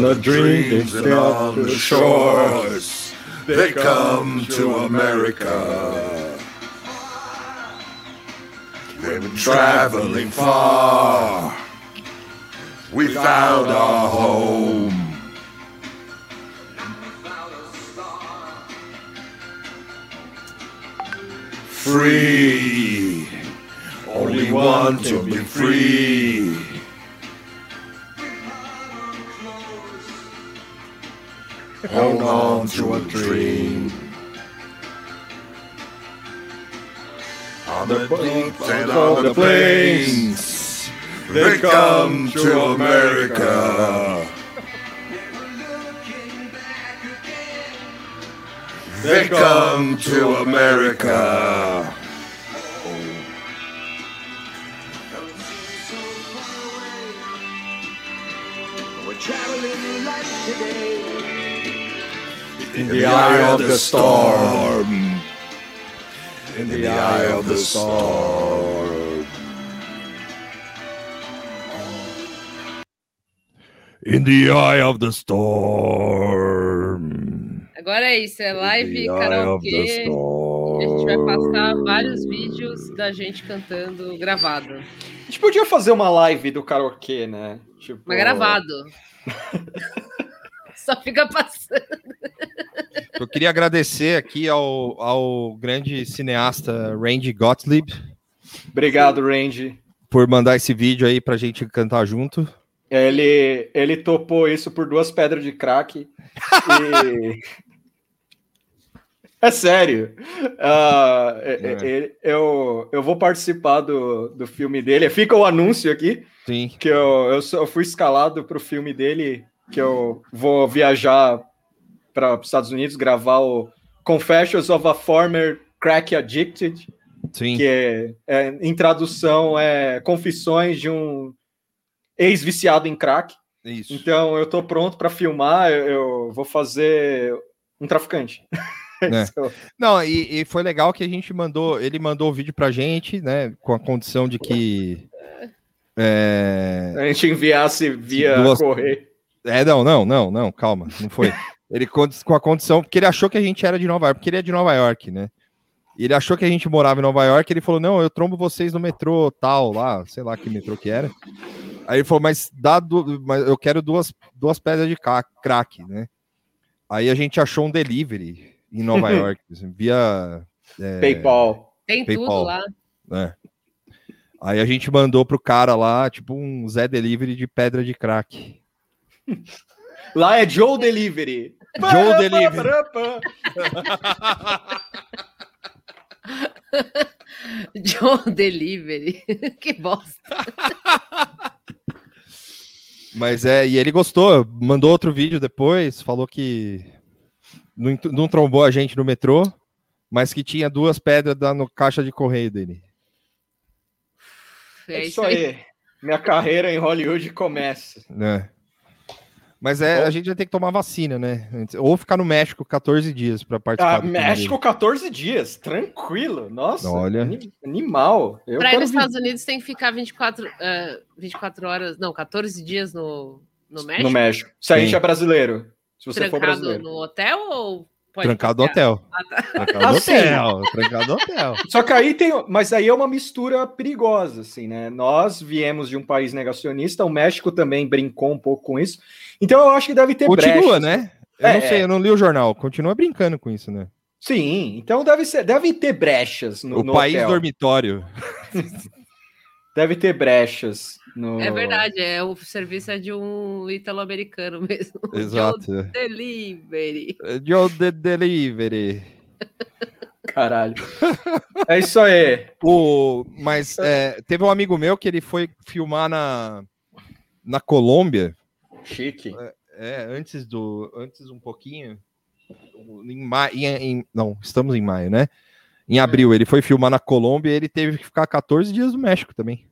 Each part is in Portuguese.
On the dreams and on the shores, they come to America. They've been traveling far. We found our home. Free. Only want to be free. Hold on to a dream. On the deep and on the plains, they come to America. They come to America. In the eye of the storm. In the eye of the storm. In the eye of the storm. Agora é isso, é live, karaokê. A gente vai passar vários vídeos da gente cantando gravado. A gente podia fazer uma live do karaokê, né? Tipo, Mas gravado. Só fica passando. Eu queria agradecer aqui ao, ao grande cineasta Randy Gottlieb Obrigado, Randy. por mandar esse vídeo aí pra gente cantar junto. Ele, ele topou isso por duas pedras de crack. E... é sério. Ah, é- é- eu, eu vou participar do, do filme dele. Fica o anúncio aqui. Sim. que eu, eu, eu fui escalado para o filme dele, que eu vou viajar para os Estados Unidos gravar o Confessions of a Former Crack Addicted, Sim. que é, é, em tradução é Confissões de um ex-viciado em crack. Isso. Então eu tô pronto para filmar, eu, eu vou fazer um traficante. É. Não, e, e foi legal que a gente mandou, ele mandou o vídeo pra gente, né? Com a condição de que. É, A gente enviasse via Duas- correio. é, não, não, não, não, calma, não foi. Ele com a condição, porque ele achou que a gente era de Nova York, porque ele é de Nova York, né? E ele achou que a gente morava em Nova York, ele falou: não, eu trombo vocês no metrô, tal, lá, sei lá que metrô que era. Aí ele falou, mas dá du- mas eu quero duas, duas pedras de crack, né? Aí a gente achou um delivery em Nova York, via é, PayPal. Tem tudo PayPal. lá. né? Aí a gente mandou pro cara lá, tipo, um Zé Delivery de pedra de crack. Lá é Joe Delivery. Joe Delivery. John Delivery. que bosta. Mas é, e ele gostou, mandou outro vídeo depois, falou que não, não trombou a gente no metrô, mas que tinha duas pedras da, no caixa de correio dele. É isso aí. Minha carreira em Hollywood começa. né? Mas é, a gente vai ter que tomar vacina, né? Ou ficar no México 14 dias para participar. Ah, do filme México, dele. 14 dias, tranquilo. Nossa, Olha. ani- animal. Para ir nos Estados Unidos tem que ficar 24, eh, 24 horas, não, 14 dias no, no México. no México. Se a gente é brasileiro. Se você for trancado brasileiro. no hotel ou pode Trancado passear? hotel. Ah, tá. Trancado no Assim. hotel. Trancado hotel. Só que aí tem. Mas aí é uma mistura perigosa, assim, né? Nós viemos de um país negacionista, o México também brincou um pouco com isso. Então eu acho que deve ter Continua, brechas. né? Eu É, não sei, é. eu não li o jornal. Continua brincando com isso, né? Sim, então deve ser, deve ter brechas no, o no país hotel. dormitório. deve ter brechas. No... É verdade, é o serviço é de um italo-americano mesmo. Exato. Joe Delivery. Joe the Delivery. Caralho. É isso aí. O, mas é, teve um amigo meu que ele foi filmar na, na Colômbia. Chique. É, antes do. Antes um pouquinho. Em maio. Em, em- não, estamos em maio, né? Em abril, ele foi filmar na Colômbia e ele teve que ficar 14 dias no México também.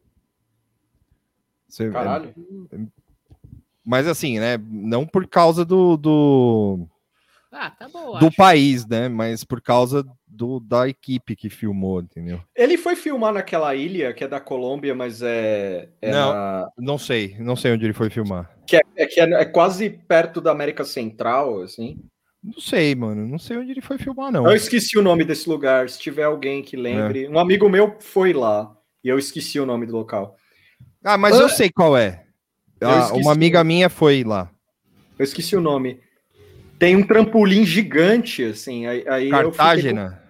Você- Caralho. Mas assim, né? Não por causa do, do, Ah, tá bom. do acho. país, né? Mas por causa do, da equipe que filmou, entendeu? Ele foi filmar naquela ilha que é da Colômbia, mas é. é Não. na- Não sei, não sei onde ele foi filmar. que é, é que é, é quase perto da América Central, assim. Não sei, mano. Não sei onde ele foi filmar, não. Eu esqueci o nome desse lugar. Se tiver alguém que lembre. Um amigo meu foi lá e eu esqueci o nome do local. Ah, mas eu Ah, sei qual é. eu Ah, uma amiga minha foi lá. Eu esqueci o nome. Tem um trampolim gigante, assim. Aí, aí eu, com- Cartagena.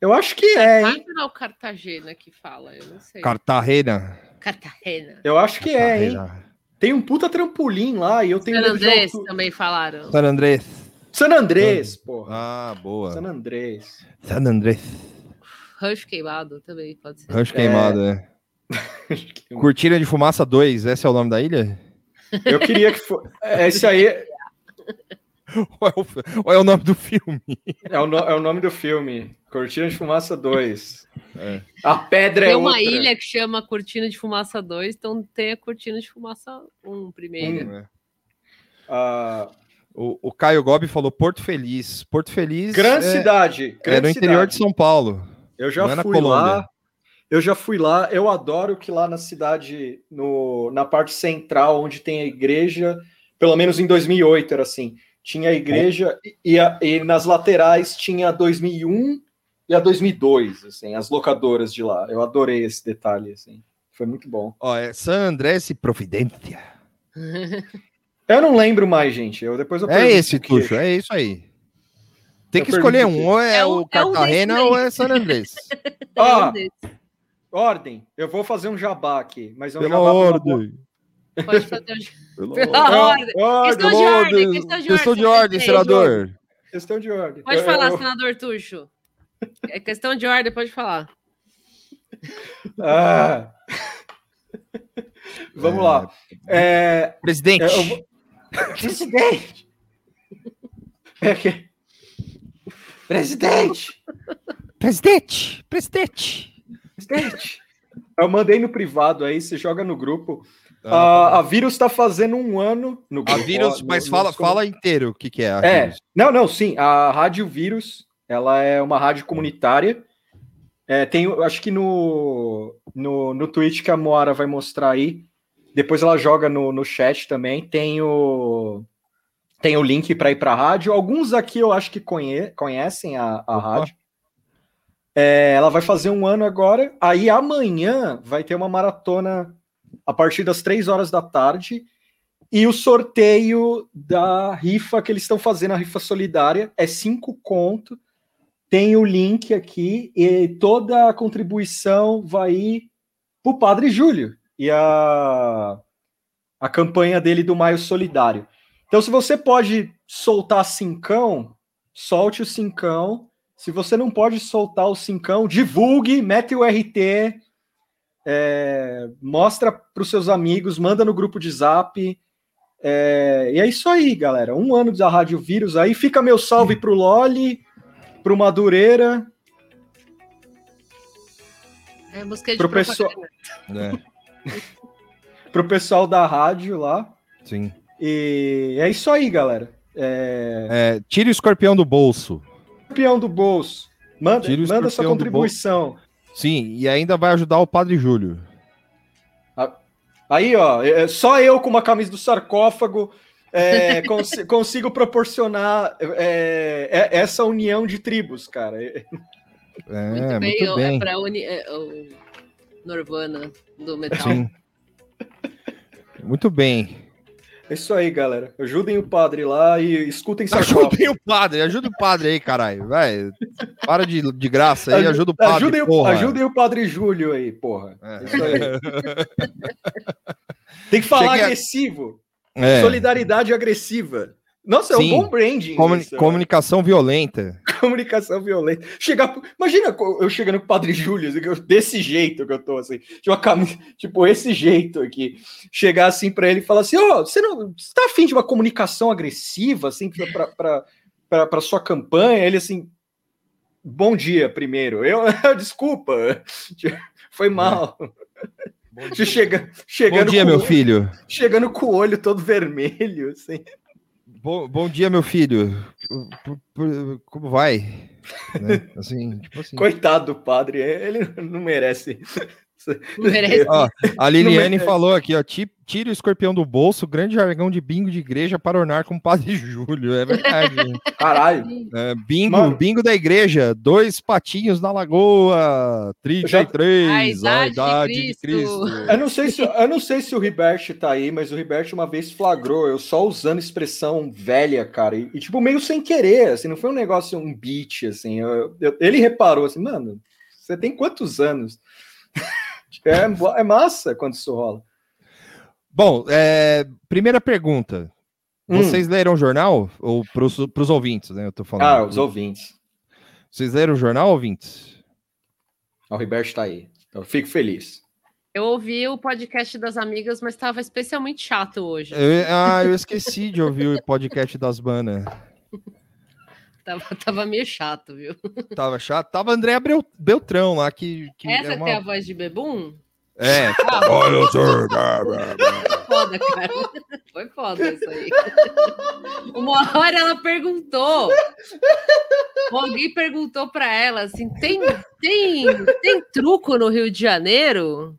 eu acho que é, hein? Cartagena ou Cartagena que fala? Eu não sei. Cartagena. Cartagena. Eu acho que é, hein? Cartagena. Tem um puta trampolim lá e eu tenho San Andrés altura. também falaram. San Andrés. San Andrés, porra. Ah, boa. San Andrés. San Andrés. Rush queimado também pode ser. Rancho queimado, é. Cortina de Fumaça 2, esse é o nome da ilha? Eu queria que fosse. Esse aí Ou é o, ou é o nome do filme? é o, no- é o nome do filme. Cortina de Fumaça 2. É. A pedra Tem é uma outra. ilha que chama Cortina de Fumaça 2, então tem a Cortina de Fumaça 1 primeiro. É. Ah, O, o Caio Gobi falou Porto Feliz. Porto Feliz grande é, cidade. é grande no interior de cidade. São Paulo. Eu já é fui lá. Eu já fui lá. Eu adoro que lá na cidade, no, na parte central, onde tem a igreja, pelo menos em 2008 era assim. Tinha a igreja e, e a- e nas laterais tinha a 2001 e a 2002, assim, as locadoras de lá. Eu adorei esse detalhe, assim. Foi muito bom. Ó, é San Andrés e Providência. Eu não lembro mais, gente. Eu depois eu É esse, o Tuxo, é isso aí. Tem Eu que escolher o um, quê? ou é, É o um- é um Cartagena desses ou é San Andrés. Ah, um desses. Ordem. Eu vou fazer um jabá aqui, mas é um Pela jabá ordem. Pode fazer um... Pela Pela ordem. ordem. Ordem, Questão de ordem, questão de Questão de ordem, ordem, senador. Questão de ordem. Pode Eu- falar, eu- senador Tuxo. É questão de ordem, pode falar. Ah. Vamos lá. É, Presidente. eu vou- Presidente! É que- Presidente! Presidente. Presidente. Presidente! Eu mandei no privado aí, você joga no grupo. Ah, a, a vírus está fazendo um ano no a grupo. vírus, ó, mas no- fala, nos fala inteiro o que, que é a É, vírus. não, não, sim. A Rádio Vírus, ela é uma rádio comunitária. É, tem, acho que no, no, no tweet que a Moara vai mostrar aí, depois ela joga no, no chat também, tem o, tem o link para ir para a rádio. Alguns aqui eu acho que conhe, conhecem a, a rádio. É, ela vai fazer um ano agora. Aí amanhã vai ter uma maratona a partir das três horas da tarde. E o sorteio da rifa que eles estão fazendo, a rifa solidária, é cinco conto. Tem o link aqui e toda a contribuição vai ir para o Padre Júlio e a, a campanha dele do Maio Solidário. Então, se você pode soltar cincão, solte o cincão. Se você não pode soltar o cincão, divulgue, mete o RT, é, mostra para os seus amigos, manda no grupo de zap. É, e é isso aí, galera. Um ano da Rádio Vírus aí. Fica meu salve pro Loli, pro Madureira, É música de Pro pessoal- pro pessoal da rádio lá. Sim. E é isso aí, galera. É, É, tire o escorpião do bolso. Campeão do bolso. Manda, Tira o manda sua escorpião contribuição. Sim, e ainda vai ajudar o Padre Júlio. Aí, ó, é- só eu com uma camisa do sarcófago é, cons- consigo proporcionar é, é- essa união de tribos, cara. É, Muito bem, muito é bem. pra uni... é, o Norvana do metal. Sim. Muito bem. É isso aí, galera. Ajudem o padre lá e escutem sarcófago. Ajudem o padre, ajuda o padre aí, caralho. Vai. Para de, de graça aí, ajuda o padre. Ajudem, o- porra. ajudem o padre Júlio aí, porra. É. É isso aí. Tem que falar Cheguei a- agressivo. É. Solidariedade agressiva. Nossa, é Sim. um bom branding. Comuni- isso, né? comunicação violenta. comunicação violenta. Chegar, imagina eu chegando com o Padre Júlio, assim, desse jeito que eu tô, assim, uma camisa, tipo, esse jeito aqui. Chegar assim pra ele e falar assim: Ó, você não você tá afim de uma comunicação agressiva, assim, pra sua campanha? Ele assim. Bom dia, primeiro. Eu, desculpa, foi mal. Chega, chegando Bom dia, com, meu filho. Chegando com o olho todo vermelho, assim. Bom, bom dia, meu filho. Como vai? Né? Assim, tipo assim. Coitado do padre, ele não merece. Não merece. Ó, a Liliane merece. falou aqui, ó. "Ti- Tire o escorpião do bolso, grande jargão de bingo de igreja para ornar com o Padre Júlio. É verdade. Caralho. É, bingo, Mano. bingo da igreja, dois patinhos na lagoa, 33, A a idade idade, de de Cristo. Eu não sei se eu não sei se o Ribert tá aí, mas o Ribert uma vez flagrou eu só usando expressão velha, cara, e, e, tipo meio sem querer, assim, não foi um negócio um beat assim. eu- eu- ele reparou assim, mano, você tem quantos anos? é, é massa quando isso rola. Bom, é, primeira pergunta. Hum. Vocês leram o jornal? Ou para os ouvintes, né? Eu tô falando. Ah, os ouvintes. Vocês leram o jornal, ouvintes? O Ribert tá aí. Então, eu fico feliz. Eu ouvi o podcast das amigas, mas estava especialmente chato hoje. Eu- ah, eu esqueci de ouvir o podcast das banas. Tava, tava meio chato, viu? Tava chato. Tava André Abreu- Beltrão lá, que, que Essa é uma... tem a voz de bebum? É, Olha, senhor. Foda, cara. Foi foda isso aí. Uma hora ela perguntou. Alguém perguntou pra ela assim: tem, tem, tem truco no Rio de Janeiro?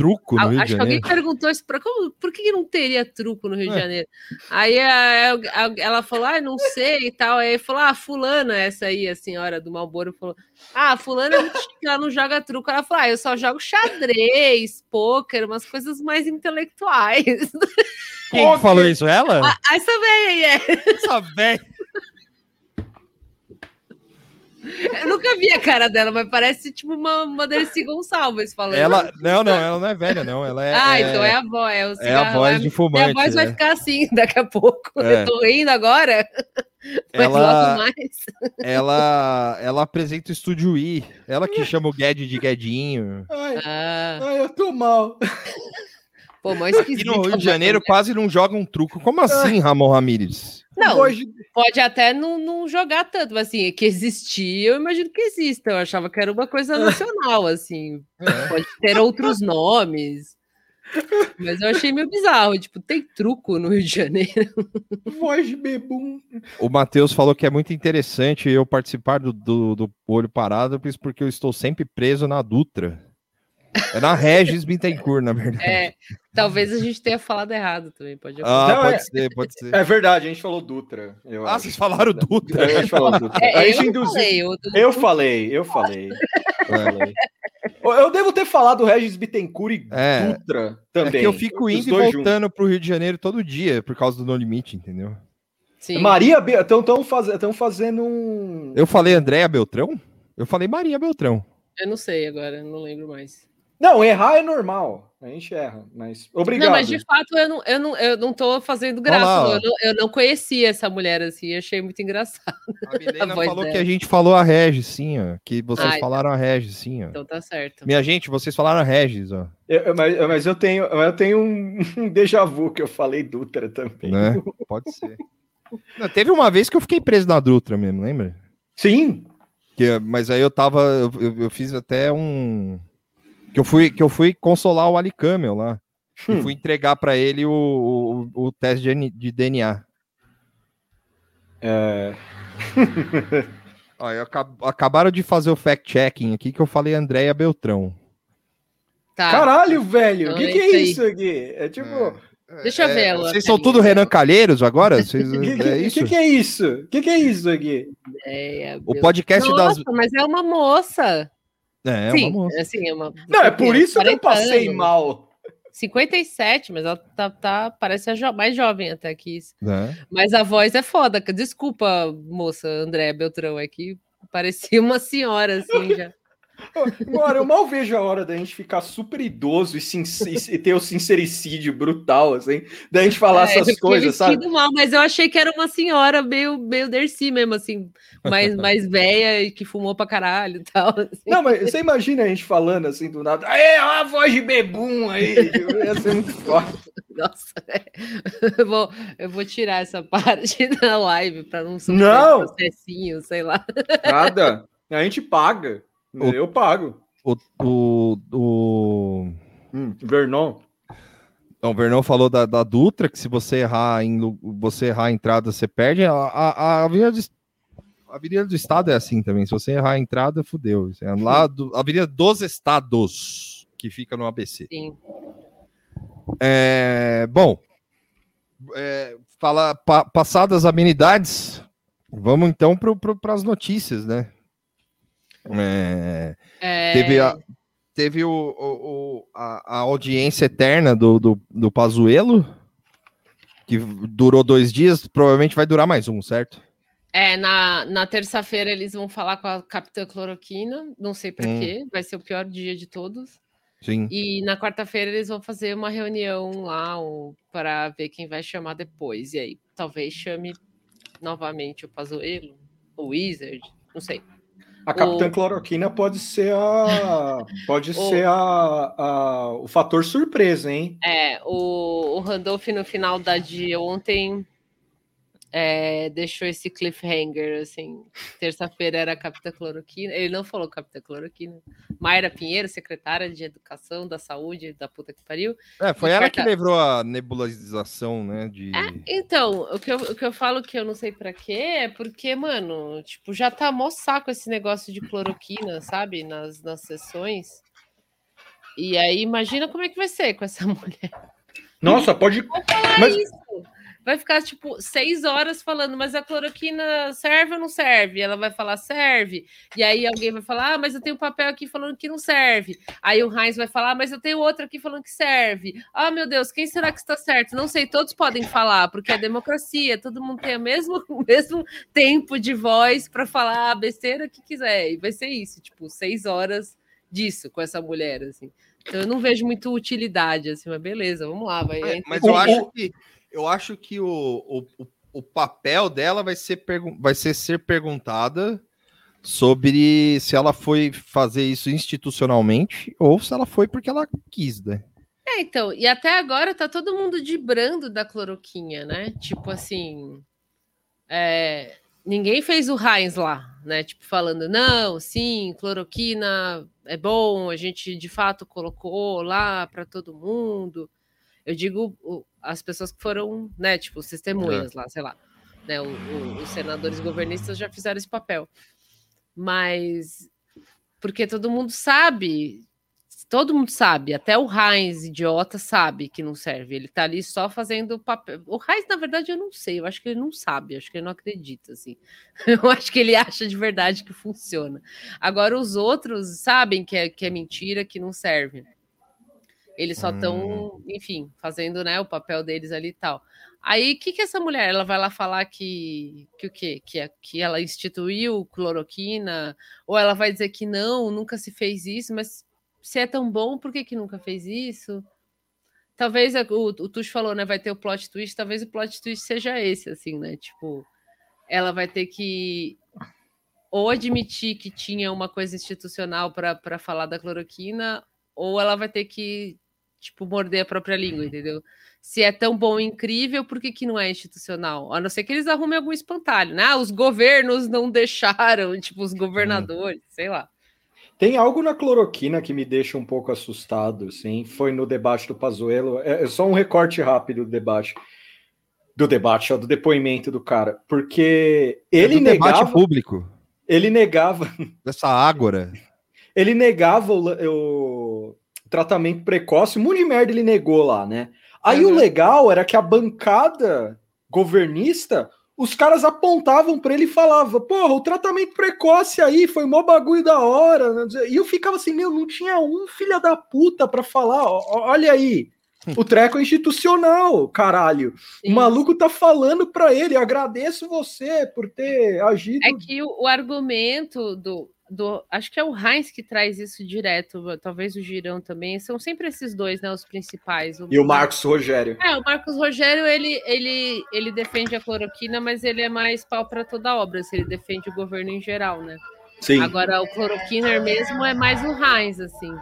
Truco no A- Rio de Acho que alguém Janeiro. perguntou isso para como, por que não teria truco no Rio de É. Janeiro? Aí a- a- ela falou, ah, não sei e tal. Aí falou, ah, fulana, essa aí, a senhora do Malboro, falou, ah, fulana é ela não joga truco. Ela falou, ah, eu só jogo xadrez, pôquer, umas coisas mais intelectuais. Quem que falou isso? Ela? Ah, Essa véia, é. Essa velha. Eu nunca vi a cara dela, mas parece tipo uma, uma Dercy Gonçalves falando. Ela, não, não, ela não é velha, não. Ela é. ah, é- então é a voz, é o é a cigarro, voz é- de Minha fumante. voz vai é. ficar assim daqui a pouco. É. Eu tô rindo agora, mas Ela- logo mais. Ela, ela apresenta o Estúdio I. Ela que chama o Gued de Guedinho. Ai, Ah, ai, eu tô mal. Pô, mas Aqui esquisito. no Rio de Janeiro quase não joga um truco. Como assim, Ramon Ramírez? Não, Hoje, pode até não, não jogar tanto, mas assim, que existia, eu imagino que exista. Eu achava que era uma coisa nacional, assim. Pode ter outros nomes. Mas eu achei meio bizarro. Tipo, tem truco no Rio de Janeiro. voz de bebum. O Matheus falou que é muito interessante eu participar do, do, do Olho Parado, porque eu estou sempre preso na Dutra. É na Regis Bittencourt, na verdade. É, talvez a gente tenha falado errado também. Pode Ah, Não, pode é- ser, pode ser. É verdade, a gente falou Dutra. Eu Ah, acho. vocês falaram Dutra. A gente falou Dutra. É, a eu gente não induziu. falei, eu, Eu falei, eu falei. Eu falei. Eu devo ter falado Regis Bittencourt e É. Dutra É também. que eu fico indo e juntos. voltando pro Rio de Janeiro todo dia, por causa do No Limite, entendeu? Sim. Maria, estão faz, tão fazendo um. Eu falei Andréia Beltrão? Eu falei Maria Beltrão. Eu não sei agora, não lembro mais. Não, errar é normal. A gente erra, mas. Obrigado. Não, mas de fato eu não, eu não, eu não tô fazendo graça. Eu, não, eu não conhecia essa mulher assim, achei muito engraçado. A Milena voz falou dela. que a gente falou a Regis, sim, ó. Que vocês Ai, tá. falaram a Regis, sim, ó. Então tá certo. Minha gente, vocês falaram a Regis, ó. Eu- eu- mas, mas eu tenho, eu tenho um, um déjà vu que eu falei Dutra também. Né? Pode ser. Não, teve uma vez que eu fiquei preso na Dutra mesmo, lembra? Sim. Que, mas aí eu tava. Eu, eu- eu fiz até um. Que eu fui, que eu fui consolar o Ali Camel lá. E Hum. fui entregar pra ele o, o, o teste de, de DNA. É, Ó, eu acab- acabaram de fazer o fact-checking aqui que eu falei Andréia Beltrão. Tá. Caralho, velho, o Então que, é que é isso aí. isso aqui? É tipo. Deixa eu ver É, ela. Vocês são tudo Renan Calheiros agora? Vocês, O que, que, é isso? que, que é isso? O que, que é isso aqui? É, O podcast Nossa, das. mas é uma moça. É, Sim, uma moça. assim, é uma. Não, é por isso que eu 40 passei anos. mal. 57, mas ela tá, tá parece jo mais jovem até que isso. Né? Mas a voz é foda. Desculpa, moça André Beltrão, é que parecia uma senhora assim já. Agora, eu mal vejo a hora da gente ficar super idoso e, e ter o sincericídio brutal, assim, da gente falar é, essas coisas, sabe? Mal, mas eu achei que era uma senhora meio, meio Dercy mesmo, assim, mais, mais velha e que fumou pra caralho e tal. Assim. Não, mas você imagina a gente falando assim do nada, é a voz de bebum aí, ia ser muito forte. Nossa, é. eu, vou, eu vou tirar essa parte da live para não sofrer não. processinho, sei lá. Nada, a gente paga. O, eu pago. O, o, o... Hum, Vernon. Então, o Vernon falou da, da Dutra, que se você errar em você errar a entrada, você perde. A, a, a, Avenida, do, a Avenida do Estado é assim também. Se você errar a entrada, fudeu. É lá do, a Avenida dos Estados, que fica no ABC. Sim. É, bom, é, fala, pa, passadas amenidades, vamos então para as notícias, né? É, é... Teve, a, teve o, o, a, a, audiência eterna do, do, do Pazuelo, que durou dois dias, provavelmente vai durar mais um, certo? É, na, na terça-feira eles vão falar com a Capitã Cloroquina, não sei para hum. quê, vai ser o pior dia de todos. Sim. E na quarta-feira eles vão fazer uma reunião lá para ver quem vai chamar depois. E aí, talvez chame novamente o Pazuelo, o Wizard, não sei. A Capitã o... Cloroquina pode ser a. Pode o... ser a, a, o fator surpresa, hein? É, o, o Randolph no final da dia ontem é, deixou esse cliffhanger, assim. Terça-feira era a Capitã Cloroquina. Ele não falou Capitã Cloroquina. Mayra Pinheiro, secretária de Educação, da Saúde, da puta que pariu. É, foi ela quarta... que levou a nebulização, né? De... É, então, o que, eu, o que eu falo que eu não sei para quê é porque, mano, tipo, já tá mó saco esse negócio de cloroquina, sabe? Nas, nas sessões. E aí, imagina como é que vai ser com essa mulher. Nossa, pode. Mas... Vai ficar tipo seis horas falando, mas a cloroquina serve ou não serve? Ela vai falar serve, e aí alguém vai falar, ah, mas eu tenho um papel aqui falando que não serve. Aí o Heinz vai falar, ah, mas eu tenho outro aqui falando que serve. Ah, meu Deus, quem será que está certo? Não sei, todos podem falar, porque é democracia, todo mundo tem o mesmo, o mesmo tempo de voz para falar a besteira que quiser, e vai ser isso, tipo, seis horas disso com essa mulher, assim. Então eu não vejo muita utilidade, assim, mas beleza, vamos lá. Vai. É, mas eu acho que eu acho que o, o, o papel dela vai ser, vai ser ser perguntada sobre se ela foi fazer isso institucionalmente ou se ela foi porque ela quis, né? É, então, e até agora tá todo mundo dibrando da cloroquinha, né? Tipo assim, é, ninguém fez o Heinz lá, né? Tipo, falando, não, sim, cloroquina é bom, a gente de fato colocou lá para todo mundo. Eu digo as pessoas que foram, né, tipo, testemunhas lá, sei lá. Né, o, o, os senadores governistas já fizeram esse papel. Mas porque todo mundo sabe, todo mundo sabe, até o Heinz, idiota, sabe que não serve. Ele tá ali só fazendo papel. O Heinz, na verdade, eu não sei, eu acho que ele não sabe, acho que ele não acredita, assim. Eu acho que ele acha de verdade que funciona. Agora, os outros sabem que é, que é mentira, que não serve. Eles só estão, hum. enfim, fazendo né, o papel deles ali e tal. Aí, o que, que essa mulher? Ela vai lá falar que, que o quê? Que, é, que ela instituiu cloroquina? Ou ela vai dizer que não, nunca se fez isso, mas se é tão bom, por que, que nunca fez isso? Talvez o, o Tuxo falou, né? Vai ter o plot twist, talvez o plot twist seja esse, assim, né? Tipo, ela vai ter que ou admitir que tinha uma coisa institucional para falar da cloroquina, ou ela vai ter que tipo, morder a própria língua, entendeu? Se é tão bom e incrível, por que, que não é institucional? A não ser que eles arrumem algum espantalho, né? Ah, os governos não deixaram, tipo, os governadores, hum. sei lá. Tem algo na cloroquina que me deixa um pouco assustado, assim, foi no debate do Pazuello, é, é só um recorte rápido do debate, do debate, ó, do depoimento do cara, porque ele é negava... debate público. Ele negava... Dessa ágora. Ele negava o, o tratamento precoce, um monte de merda ele negou lá, né? Aí uhum. o legal era que a bancada governista, os caras apontavam para ele e falavam, porra, o tratamento precoce aí foi mó bagulho da hora. Né? E eu ficava assim, meu, não tinha um filho da puta para falar, olha aí, O treco é institucional, caralho. Sim. O maluco tá falando pra ele, agradeço você por ter agido. É que o, o argumento do, do. Acho que é o Heinz que traz isso direto, talvez o Girão também. São sempre esses dois, né? Os principais. E o Marcos Rogério. É, o Marcos Rogério, ele, ele, ele defende a cloroquina, mas ele é mais pau para toda obra, se ele defende o governo em geral, né? Sim. Agora, o cloroquiner mesmo é mais o Heinz, assim.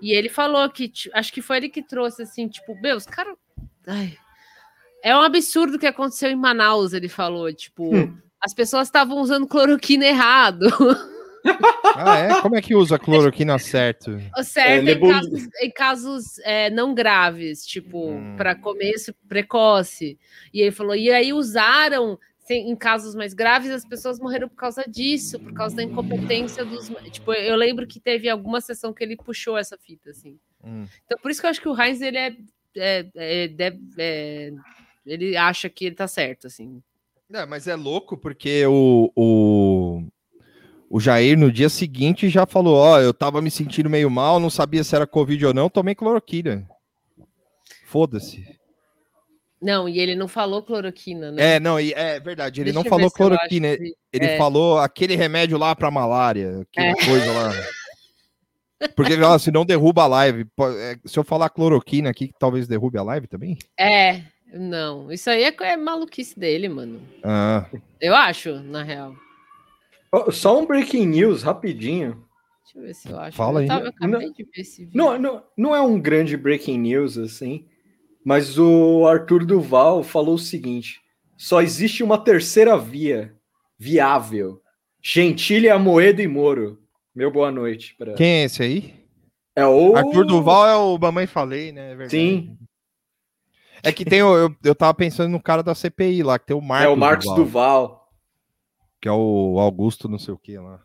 E ele falou que, acho que foi ele que trouxe, assim, tipo, meu, os caras. É um absurdo o que aconteceu em Manaus, ele falou, tipo, Hum. as pessoas estavam usando cloroquina errado. Ah, é? Como é que usa cloroquina certo? O certo É, em nebulina. casos, em casos, é, não graves, tipo, Hum. para começo precoce. E ele falou, e aí usaram em casos mais graves, as pessoas morreram por causa disso, por causa da incompetência dos. Tipo, eu lembro que teve alguma sessão que ele puxou essa fita, assim. Hum. Então, por isso que eu acho que o Heinz, ele é. é- é- é- ele acha que ele tá certo, assim. É, mas é louco porque o, o, o Jair no dia seguinte já falou: Ó, eu tava me sentindo meio mal, não sabia se era Covid ou não, tomei cloroquina. Foda-se. Não, e ele não falou cloroquina, né? É, não, e- é verdade, ele Deixa não falou cloroquina, que- ele é. falou aquele remédio lá pra malária, aquela É. coisa lá. Porque ó, se não derruba a live, é, se eu falar cloroquina aqui, talvez derrube a live também? É, não. Isso aí é, é maluquice dele, mano. Ah, Eu acho, na real. Só um breaking news, rapidinho. Deixa eu ver se eu acho. Fala eu, aí. tava, eu acabei Não- de ver esse vídeo. Não, não, não é um grande breaking news, assim, mas o Arthur Duval falou o seguinte: só existe uma terceira via viável. Gentile, Amoedo e Moro. Meu boa noite. Pra... quem é esse aí? É o Arthur Duval é o Mamãe Falei, né? É verdade. Sim, É que tem, o- eu, eu tava pensando no cara da CPI lá, que tem o Marcos, é o Marcos Duval, Duval. Que é o Augusto não sei o que lá.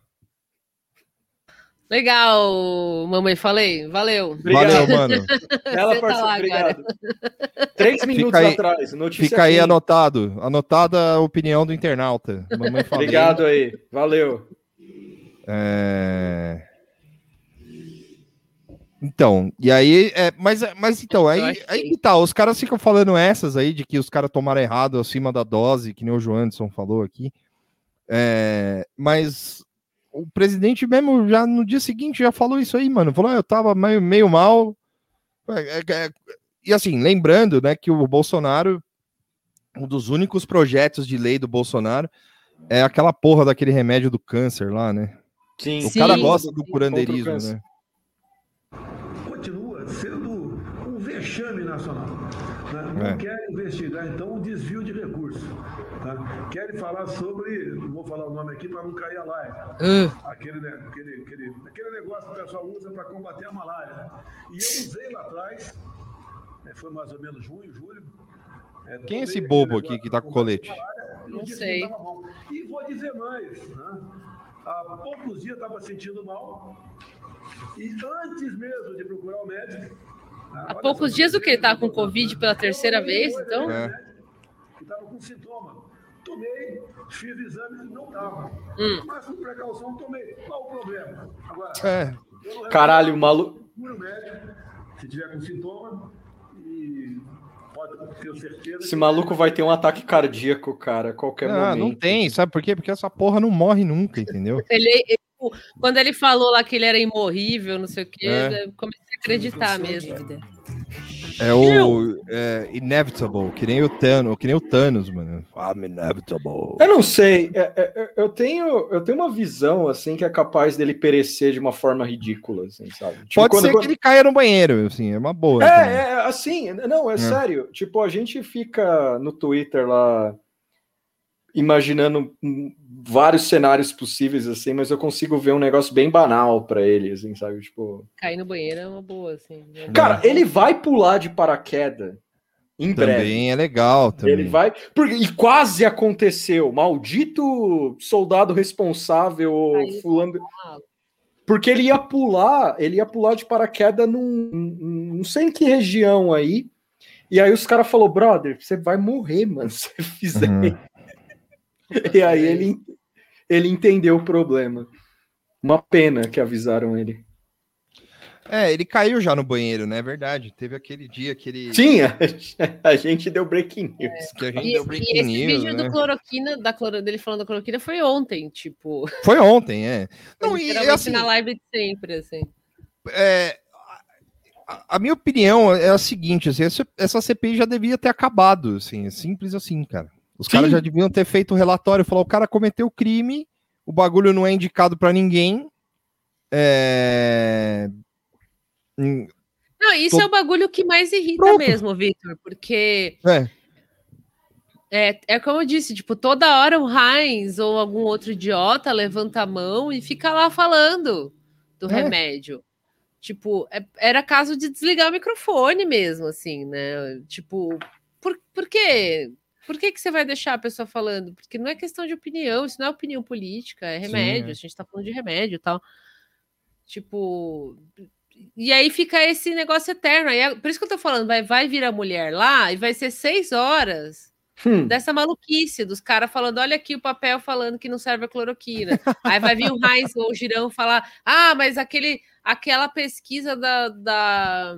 Legal, mamãe, falei. Valeu. Obrigado. Valeu, mano. Ela Senta participou, lá obrigado. Três minutos aí- atrás. Notícia Fica aí quente. anotado. Anotada a opinião do internauta. Mamãe Falei. Obrigado aí. Valeu. É... Então, e aí, é, mas, mas então, aí, aí que tá, os caras ficam falando essas aí de que os caras tomaram errado acima da dose, que nem o Joanderson falou aqui, é, mas o presidente mesmo já no dia seguinte já falou isso aí, mano, falou, ah, eu tava meio, meio mal, É, é, é, e assim, lembrando, né, que o Bolsonaro, um dos únicos projetos de lei do Bolsonaro é aquela porra daquele remédio do câncer lá, né? Sim. O Sim. cara gosta do curandeirismo, né? continua sendo um vexame nacional. né? Não É. querem investigar, então, o desvio de recursos. Tá? Querem falar sobre, não vou falar o nome aqui para não cair a live, aquele, né, aquele, aquele, aquele negócio que o pessoal usa para combater a malária. né? E eu usei lá atrás, né, foi mais ou menos junho, julho. é, Quem é esse bobo aquele aqui que tá pra com colete? malária, e Não sei. E vou dizer mais. Né? Há poucos dias estava sentindo mal. E antes mesmo de procurar o médico. Há poucos dias o que? Tá com Covid pela terceira vez, então? É. Que estava com sintoma. Tomei, fiz exame e não estava. Hum. Mas com precaução tomei. Qual o problema? Agora, É, Caralho, maluco. médico, se tiver com sintoma, e pode ter certeza. Esse que- maluco vai ter um ataque cardíaco, cara, a qualquer não, momento. não tem, sabe por quê? Porque essa porra não morre nunca, entendeu? Ele, ele- quando ele falou lá que ele era imorrível, não sei o quê, É. eu comecei a acreditar mesmo. É o é, Inevitable, que nem o Thanos, que nem o Thanos, mano. I'm inevitable. Eu não sei, é- é- é- eu tenho, eu tenho uma visão assim que é capaz dele perecer de uma forma ridícula, assim, sabe? Tipo, Pode quando- ser quando- que ele caia no banheiro, assim, é uma boa. É, é, assim, não, é, É. sério. Tipo, a gente fica no Twitter lá imaginando vários cenários possíveis, assim, mas eu consigo ver um negócio bem banal pra ele, assim, sabe? Tipo, Cair no banheiro é uma boa, assim. né? cara, ele vai pular de paraquedas em breve. Também é legal. Também. Ele vai. Porque, e quase aconteceu. Maldito soldado responsável, Aí, fulano. Porque ele ia pular, ele ia pular de paraquedas num. num- não sei em que região aí. E aí os caras falaram, brother, você vai morrer, mano, se você fizer. Uhum. E aí ele, ele entendeu o problema. Uma pena que avisaram ele. É, ele caiu já no banheiro, né? É verdade. Teve aquele dia que ele. Sim, a, a gente deu breaking news. Que a gente E, deu e breaking esse news, vídeo né? do cloroquina, da cloro, dele falando da cloroquina foi ontem, tipo, Foi ontem, é. Não, e literalmente assim, na live de sempre, assim. é, a, a minha opinião é a seguinte, assim, essa, essa CPI já devia ter acabado, assim, é simples assim, cara. Os Sim. caras já deviam ter feito o relatório, falar, o cara cometeu crime, o bagulho não é indicado pra ninguém. É... Não, isso Tô- é o bagulho que mais irrita Pronto. mesmo, Victor, porque é, é, é como eu disse, tipo, toda hora o Heinz ou algum outro idiota levanta a mão e fica lá falando do É. remédio. Tipo, é- era caso de desligar o microfone mesmo, assim, né? Tipo, por, por quê? Por que, que você vai deixar a pessoa falando? Porque não é questão de opinião, isso não é opinião política, é Sim, remédio, é. a gente tá falando de remédio e tal. Tipo, e aí fica esse negócio eterno. Aí, é- por isso que eu tô falando, vai, vai vir a mulher lá e vai ser seis horas Hum, dessa maluquice dos caras falando: olha aqui o papel falando que não serve a cloroquina. Aí vai vir o Heinz ou o Girão falar: ah, mas aquele, aquela pesquisa da, da.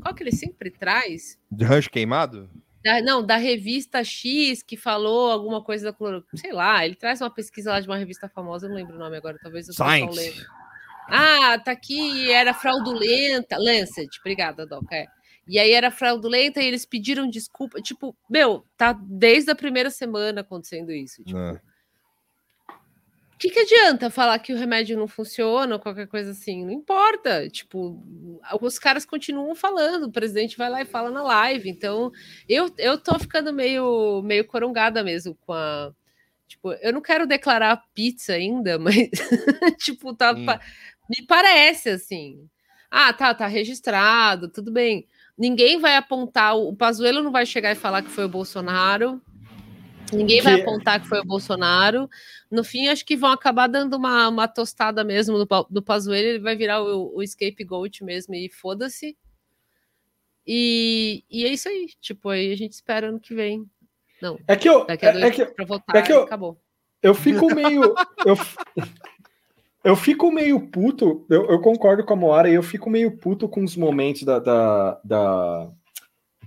Qual que ele sempre traz? de rancho queimado? Da- não, da revista X que falou alguma coisa da cloroquina. Sei lá, ele traz uma pesquisa lá de uma revista famosa, eu não lembro o nome agora, talvez o Science. lembre. Ah, tá aqui, era fraudulenta. Lancet, obrigada, Doc. É. E aí era fraudulenta e eles pediram desculpa. Tipo, meu, tá desde a primeira semana acontecendo isso. Tipo, o que, que adianta falar que o remédio não funciona ou qualquer coisa assim? Não importa. Tipo, os caras continuam falando, o presidente vai lá e fala na live. Então, eu, eu tô ficando meio, meio corongada mesmo com a. Tipo, eu não quero declarar pizza ainda, mas, tipo, tá, Hum. pa- me parece assim. Ah, tá, tá registrado, tudo bem. Ninguém vai apontar, o Pazuello não vai chegar e falar que foi o Bolsonaro. Ninguém vai Que- apontar que foi o Bolsonaro. No fim, acho que vão acabar dando uma, uma tostada mesmo do, do Pazuello. Ele vai virar o, o scapegoat mesmo e foda-se. E, e é isso aí. Tipo, aí a gente espera ano que vem. Não, É que eu, daqui a dois é, é que pra votar é que eu- acabou. eu fico meio. eu, eu fico meio puto. Eu, eu concordo com a Moara e eu fico meio puto com os momentos da. da, da-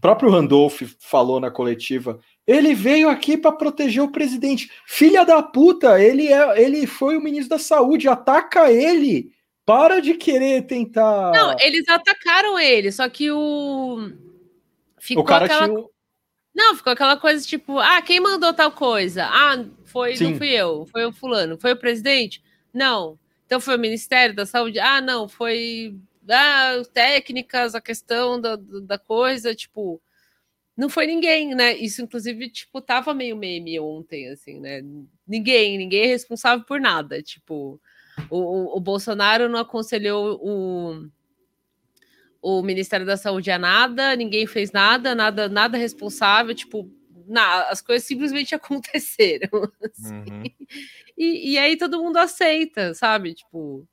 próprio Randolph falou na coletiva. Ele veio aqui para proteger o presidente. Filha da puta, ele, é, ele foi o ministro da saúde. Ataca ele. Para de querer tentar. Não, eles atacaram ele, só que o. Ficou o cara aquela tinha. Não, ficou aquela coisa tipo, ah, quem mandou tal coisa? Ah, foi, Sim. não fui eu, foi o fulano. Foi o presidente? Não. Então foi o Ministério da Saúde? Ah, não, foi ah, técnicas, a questão da, da coisa, tipo, não foi ninguém, né? Isso, inclusive, tipo, tava meio meme ontem, assim, né? Ninguém, ninguém é responsável por nada. Tipo, o, o, o Bolsonaro não aconselhou o, o Ministério da Saúde a nada, ninguém fez nada, nada, nada responsável, tipo, na, as coisas simplesmente aconteceram. Uhum. E, e aí todo mundo aceita, sabe? Tipo,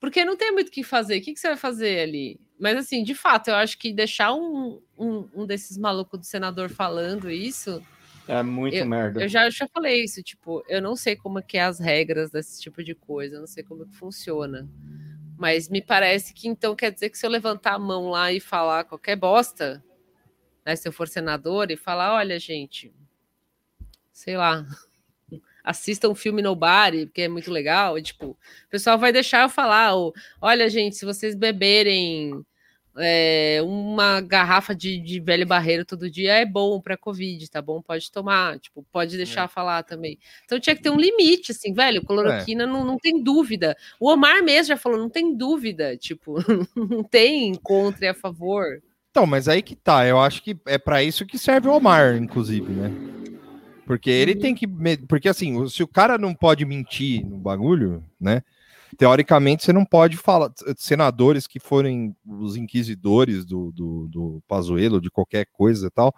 porque não tem muito o que fazer. O que, que você vai fazer ali? Mas assim, de fato, eu acho que deixar um, um, um desses malucos do senador falando isso, É muito merda. eu já, eu já falei isso, tipo, eu não sei como que é as regras desse tipo de coisa, eu não sei como que funciona. Mas me parece que então quer dizer que se eu levantar a mão lá e falar qualquer bosta, né, se eu for senador e falar, olha, gente, sei lá, assista um filme no bar, porque é muito legal, e, tipo, o pessoal vai deixar eu falar, ou, olha, gente, se vocês beberem é, uma garrafa de, de velho barreiro todo dia é bom para Covid, tá bom? Pode tomar, tipo, pode deixar falar também. Então tinha que ter um limite, assim, velho. Cloroquina não, não tem dúvida. O Omar mesmo já falou, não tem dúvida, tipo, não tem contra e a favor. Então, mas aí que tá. Eu acho que é pra isso que serve o Omar, inclusive, né? Porque ele tem que. Porque assim, se o cara não pode mentir no bagulho, né? Teoricamente, você não pode falar. Senadores que forem os inquisidores do, do, do Pazuello, de qualquer coisa e tal,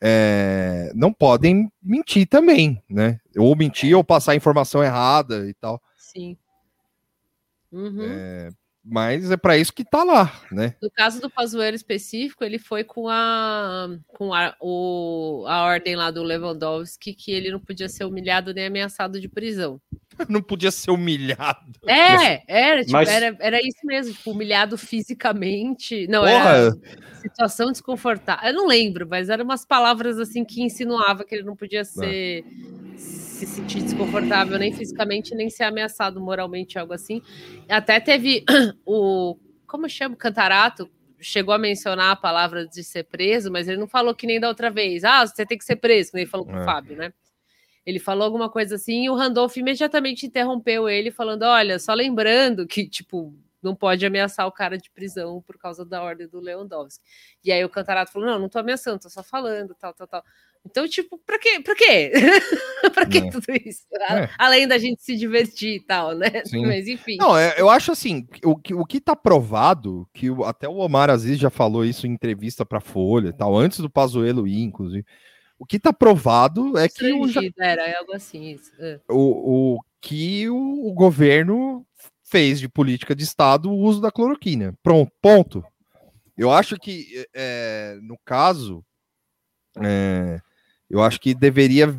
é, não podem mentir também, né? Ou mentir ou passar informação errada e tal. Sim. Uhum. Mas é pra isso que tá lá, né? No caso do Pazuello específico, ele foi com a com a, o, a ordem lá do Lewandowski que ele não podia ser humilhado nem ameaçado de prisão. não podia ser humilhado. É, era, tipo, Mas- era, era isso mesmo, tipo, humilhado fisicamente. Não, Porra, era situação desconfortável. Eu não lembro, mas eram umas palavras assim que insinuava que ele não podia ser se sentir desconfortável nem fisicamente, nem ser ameaçado moralmente, algo assim. Até teve o. Como chama? O Cantarato chegou a mencionar a palavra de ser preso, mas ele não falou que nem da outra vez. Ah, você tem que ser preso, que nem ele falou com É. o Fábio, né? Ele falou alguma coisa assim e o Randolph imediatamente interrompeu ele, falando: Olha, só lembrando que, tipo, não pode ameaçar o cara de prisão por causa da ordem do Lewandowski. E aí o Cantarato falou: Não, não tô ameaçando, tô só falando, tal, tal, tal. Então, tipo, pra quê? Pra quê? pra que É. tudo isso? É. Além da gente se divertir e tal, né? Sim. Mas enfim. Não, é- eu acho assim, o que, o que tá provado, que o- até o Omar Aziz já falou isso em entrevista pra Folha e tal, antes do Pazuello ir, inclusive. O que tá provado é que o, era é algo assim. Isso. é. o, o que o, o governo fez de política de Estado o uso da cloroquina. Pronto, ponto. Eu acho que, é, no caso, é, eu acho que deveria,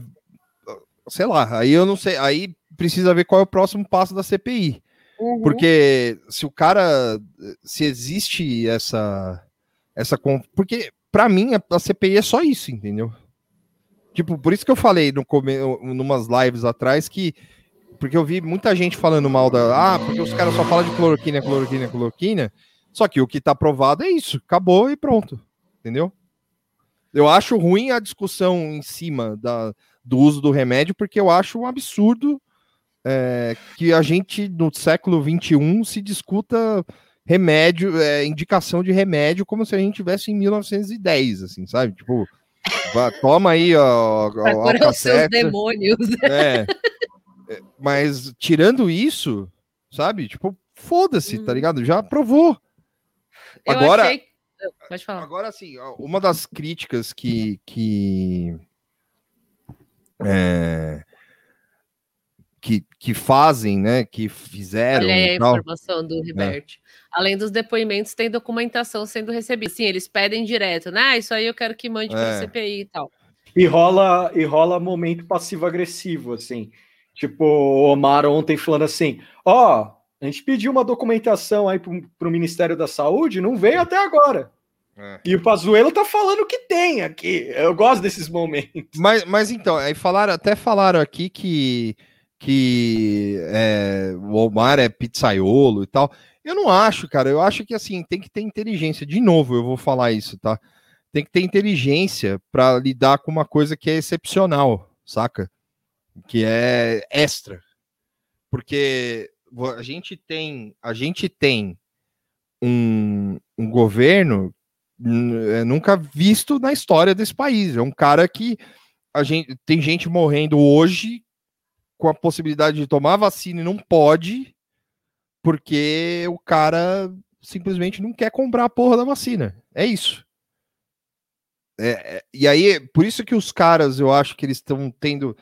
sei lá, aí eu não sei, aí precisa ver qual é o próximo passo da CPI. Uhum. Porque se o cara, se existe essa, essa, porque pra mim a, a CPI é só isso, entendeu? Tipo, por isso que eu falei no come, numas lives atrás que, porque eu vi muita gente falando mal da, ah, porque os caras só falam de cloroquina, cloroquina, cloroquina. Só que o que tá provado é isso, acabou e pronto, entendeu? Eu acho ruim a discussão em cima da, do uso do remédio, porque eu acho um absurdo é, que a gente, no século XXI, se discuta remédio, é, indicação de remédio, como se a gente tivesse em 1910, assim, sabe? Tipo, vá, toma aí, ó, ó, curar os seus demônios. É. É, Mas tirando isso, sabe? Tipo, foda-se, tá Uhum. ligado? Já provou. Eu Agora- achei- Pode falar. Agora, assim, uma das críticas que. que é, que, que fazem, né? Que fizeram. Olha aí a e tal. informação do Ribert. Além dos depoimentos, tem documentação sendo recebida. Sim, eles pedem direto, né? Ah, isso aí eu quero que mande para É. a CPI e tal. E rola, e rola momento passivo-agressivo, assim. Tipo, o Omar ontem falando assim: ó, a gente pediu uma documentação aí pro, pro Ministério da Saúde, não veio até agora. É. E o Pazuello tá falando que tem aqui. Eu gosto desses momentos. Mas, mas então, aí falaram, até falaram aqui que, que é, o Omar é pizzaiolo e tal. Eu não acho, cara. Eu acho que assim, tem que ter inteligência. De novo, eu vou falar isso, tá? Tem que ter inteligência para lidar com uma coisa que é excepcional, saca? Que é extra. Porque a gente tem, a gente tem um, um governo é, nunca visto na história desse país. É um cara que a gente tem gente morrendo hoje com a possibilidade de tomar vacina e não pode, porque o cara simplesmente não quer comprar a porra da vacina. É isso. É, é, e aí, por isso que os caras, eu acho que eles estão tendo.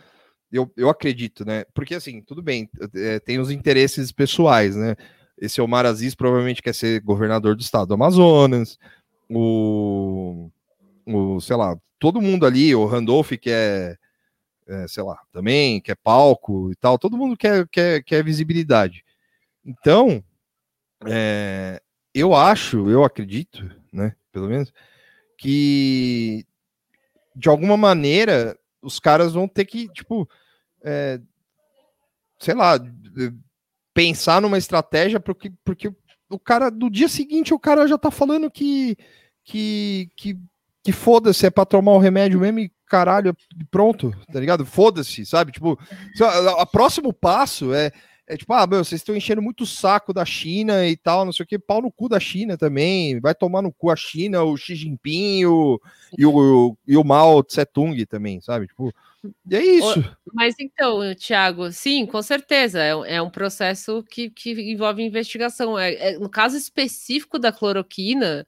Eu, eu acredito, né? Porque assim, tudo bem, é, tem os interesses pessoais, né? Esse Omar Aziz provavelmente quer ser governador do estado do Amazonas, o, o sei lá, todo mundo ali, o Randolph quer, é, sei lá, também quer palco e tal, todo mundo quer, quer, quer visibilidade. Então, é, eu acho, eu acredito, né, pelo menos, que de alguma maneira os caras vão ter que, tipo, é, sei lá, pensar numa estratégia porque, porque o cara, no dia seguinte, o cara já tá falando que que, que, que foda-se, é pra tomar o remédio mesmo e caralho, pronto, tá ligado? Foda-se, sabe? Tipo, o próximo passo é, é tipo, ah, meu, vocês estão enchendo muito o saco da China e tal, não sei o que, pau no cu da China também, vai tomar no cu a China, o Xi Jinping o, e, o, e o Mao Tse Tung também, sabe? Tipo, e é isso. Mas então, Tiago, sim, com certeza, é, um- é um processo que, que envolve investigação. É, é- no caso específico da cloroquina,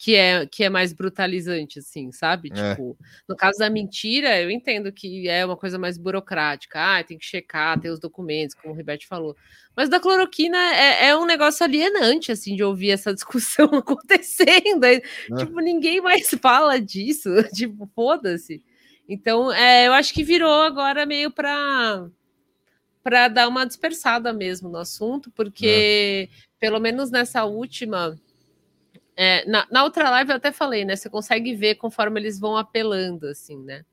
que é, que é mais brutalizante, assim, sabe? É. Tipo, no caso da mentira, eu entendo que é uma coisa mais burocrática. Ah, tem que checar, ter os documentos, como o Ribete falou. Mas da cloroquina é, é um negócio alienante, assim, de ouvir essa discussão acontecendo. Aí, Tipo, ninguém mais fala disso. Tipo, foda-se. Então, é, eu acho que virou agora meio para para dar uma dispersada mesmo no assunto, porque pelo menos nessa última. é, na, na outra live eu até falei, né? Você consegue ver conforme eles vão apelando, assim, né?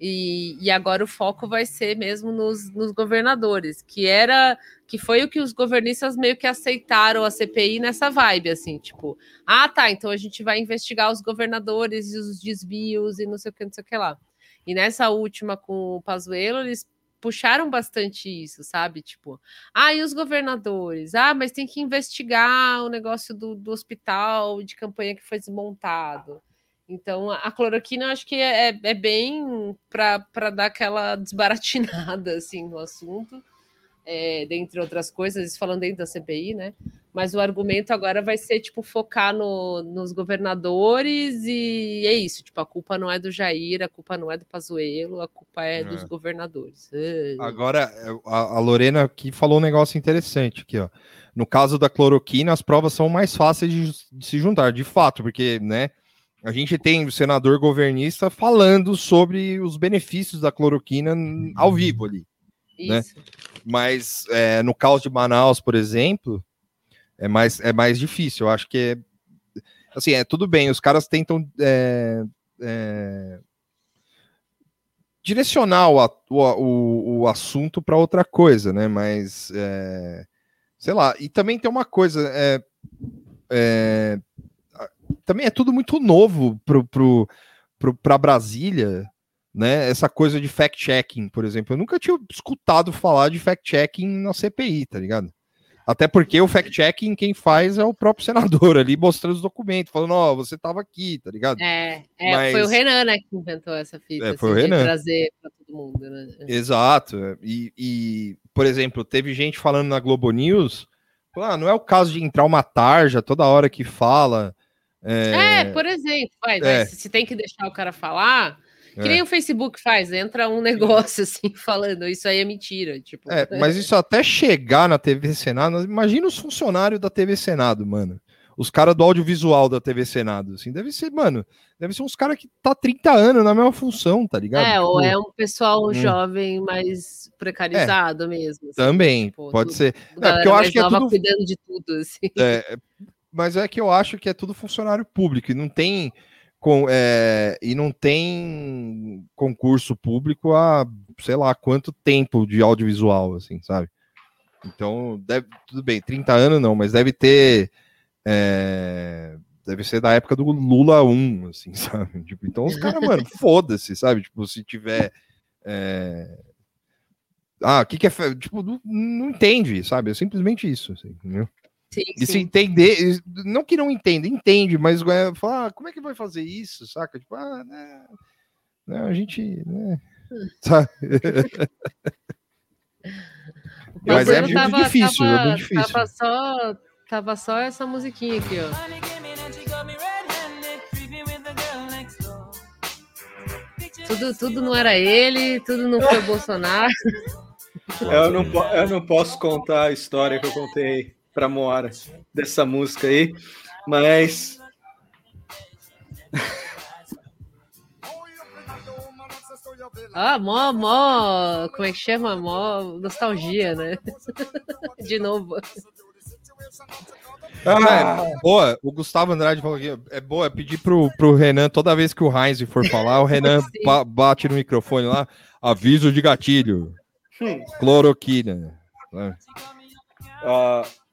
E, e agora o foco vai ser mesmo nos, nos governadores, que era que foi o que os governistas meio que aceitaram a CPI nessa vibe, assim, tipo, ah, tá, então a gente vai investigar os governadores e os desvios e não sei o que, não sei o que lá. E nessa última com o Pazuello, eles puxaram bastante isso, sabe? Tipo, ah, e os governadores? Ah, mas tem que investigar o negócio do, do hospital de campanha que foi desmontado. Então, a cloroquina eu acho que é, é bem para dar aquela desbaratinada assim, no assunto, é, dentre outras coisas, falando dentro da CPI, né? Mas o argumento agora vai ser tipo focar no, nos governadores e é isso, tipo, a culpa não é do Jair, a culpa não é do Pazuello, a culpa é, é. dos governadores. Agora, a, a Lorena aqui falou um negócio interessante aqui, ó. No caso da cloroquina, as provas são mais fáceis de, de se juntar, de fato, porque, né? A gente tem o senador governista falando sobre os benefícios da cloroquina ao vivo ali. Né? Mas é, no caso de Manaus, por exemplo, é mais, é mais difícil. Eu acho que é. Assim, é tudo bem, os caras tentam é, é, direcionar o, o, o assunto para outra coisa, né? Mas, é, sei lá, e também tem uma coisa. É, é, também é tudo muito novo pro, pro, pro, para Brasília, né? Essa coisa de fact-checking, por exemplo. Eu nunca tinha escutado falar de fact-checking na CPI, tá ligado? Até porque o fact-checking quem faz é o próprio senador ali mostrando os documentos, falando, ó, oh, você tava aqui, tá ligado? É, é Mas... foi o Renan, né, que inventou essa fita. É, foi assim, o Renan. trazer pra todo mundo, né? Exato. E, e, por exemplo, teve gente falando na Globo News, ah, não é o caso de entrar uma tarja toda hora que fala é, é por exemplo, vai, é. se tem que deixar o cara falar, que é. nem o Facebook faz, entra um negócio assim falando, isso aí é mentira. Tipo. É, mas isso até chegar na TV Senado, imagina os funcionários da TV Senado, mano. Os caras do audiovisual da TV Senado, assim, deve ser, mano, deve ser uns caras que tá 30 anos na mesma função, tá ligado? É, tipo, ou é um pessoal hum. jovem mais precarizado é, mesmo. Assim, também, tipo, pode tudo, ser. É, porque eu acho que é tudo... cuidando de tudo, assim. É, mas é que eu acho que é tudo funcionário público e não tem com, é, e não tem concurso público há sei lá quanto tempo de audiovisual, assim, sabe? Então, deve, tudo bem, 30 anos não, mas deve ter. É, deve ser da época do Lula 1, assim, sabe? Tipo, então os caras, mano, foda-se, sabe? Tipo, se tiver. É... Ah, o que, que é. Tipo, não, não entende, sabe? É simplesmente isso, assim, entendeu? Sim, e sim. se entender, não que não entenda, entende, mas é, fala, ah, como é que vai fazer isso, saca? Tipo, ah, né, né a gente, né, sabe? mas é muito tava, difícil, tava, é muito difícil. Tava só, tava só essa musiquinha aqui, ó. Tudo, tudo não era ele, tudo não foi Bolsonaro. Eu não, eu não posso contar a história que eu contei para Moara dessa música aí, mas Ah, mó, mó, como é que chama? Mó nostalgia, né? De novo. Ah, é boa, o Gustavo Andrade falou aqui, é boa pedir pro, pro Renan, toda vez que o Heinz for falar, o Renan ba bate no microfone lá, aviso de gatilho, hum. cloroquina. Uh,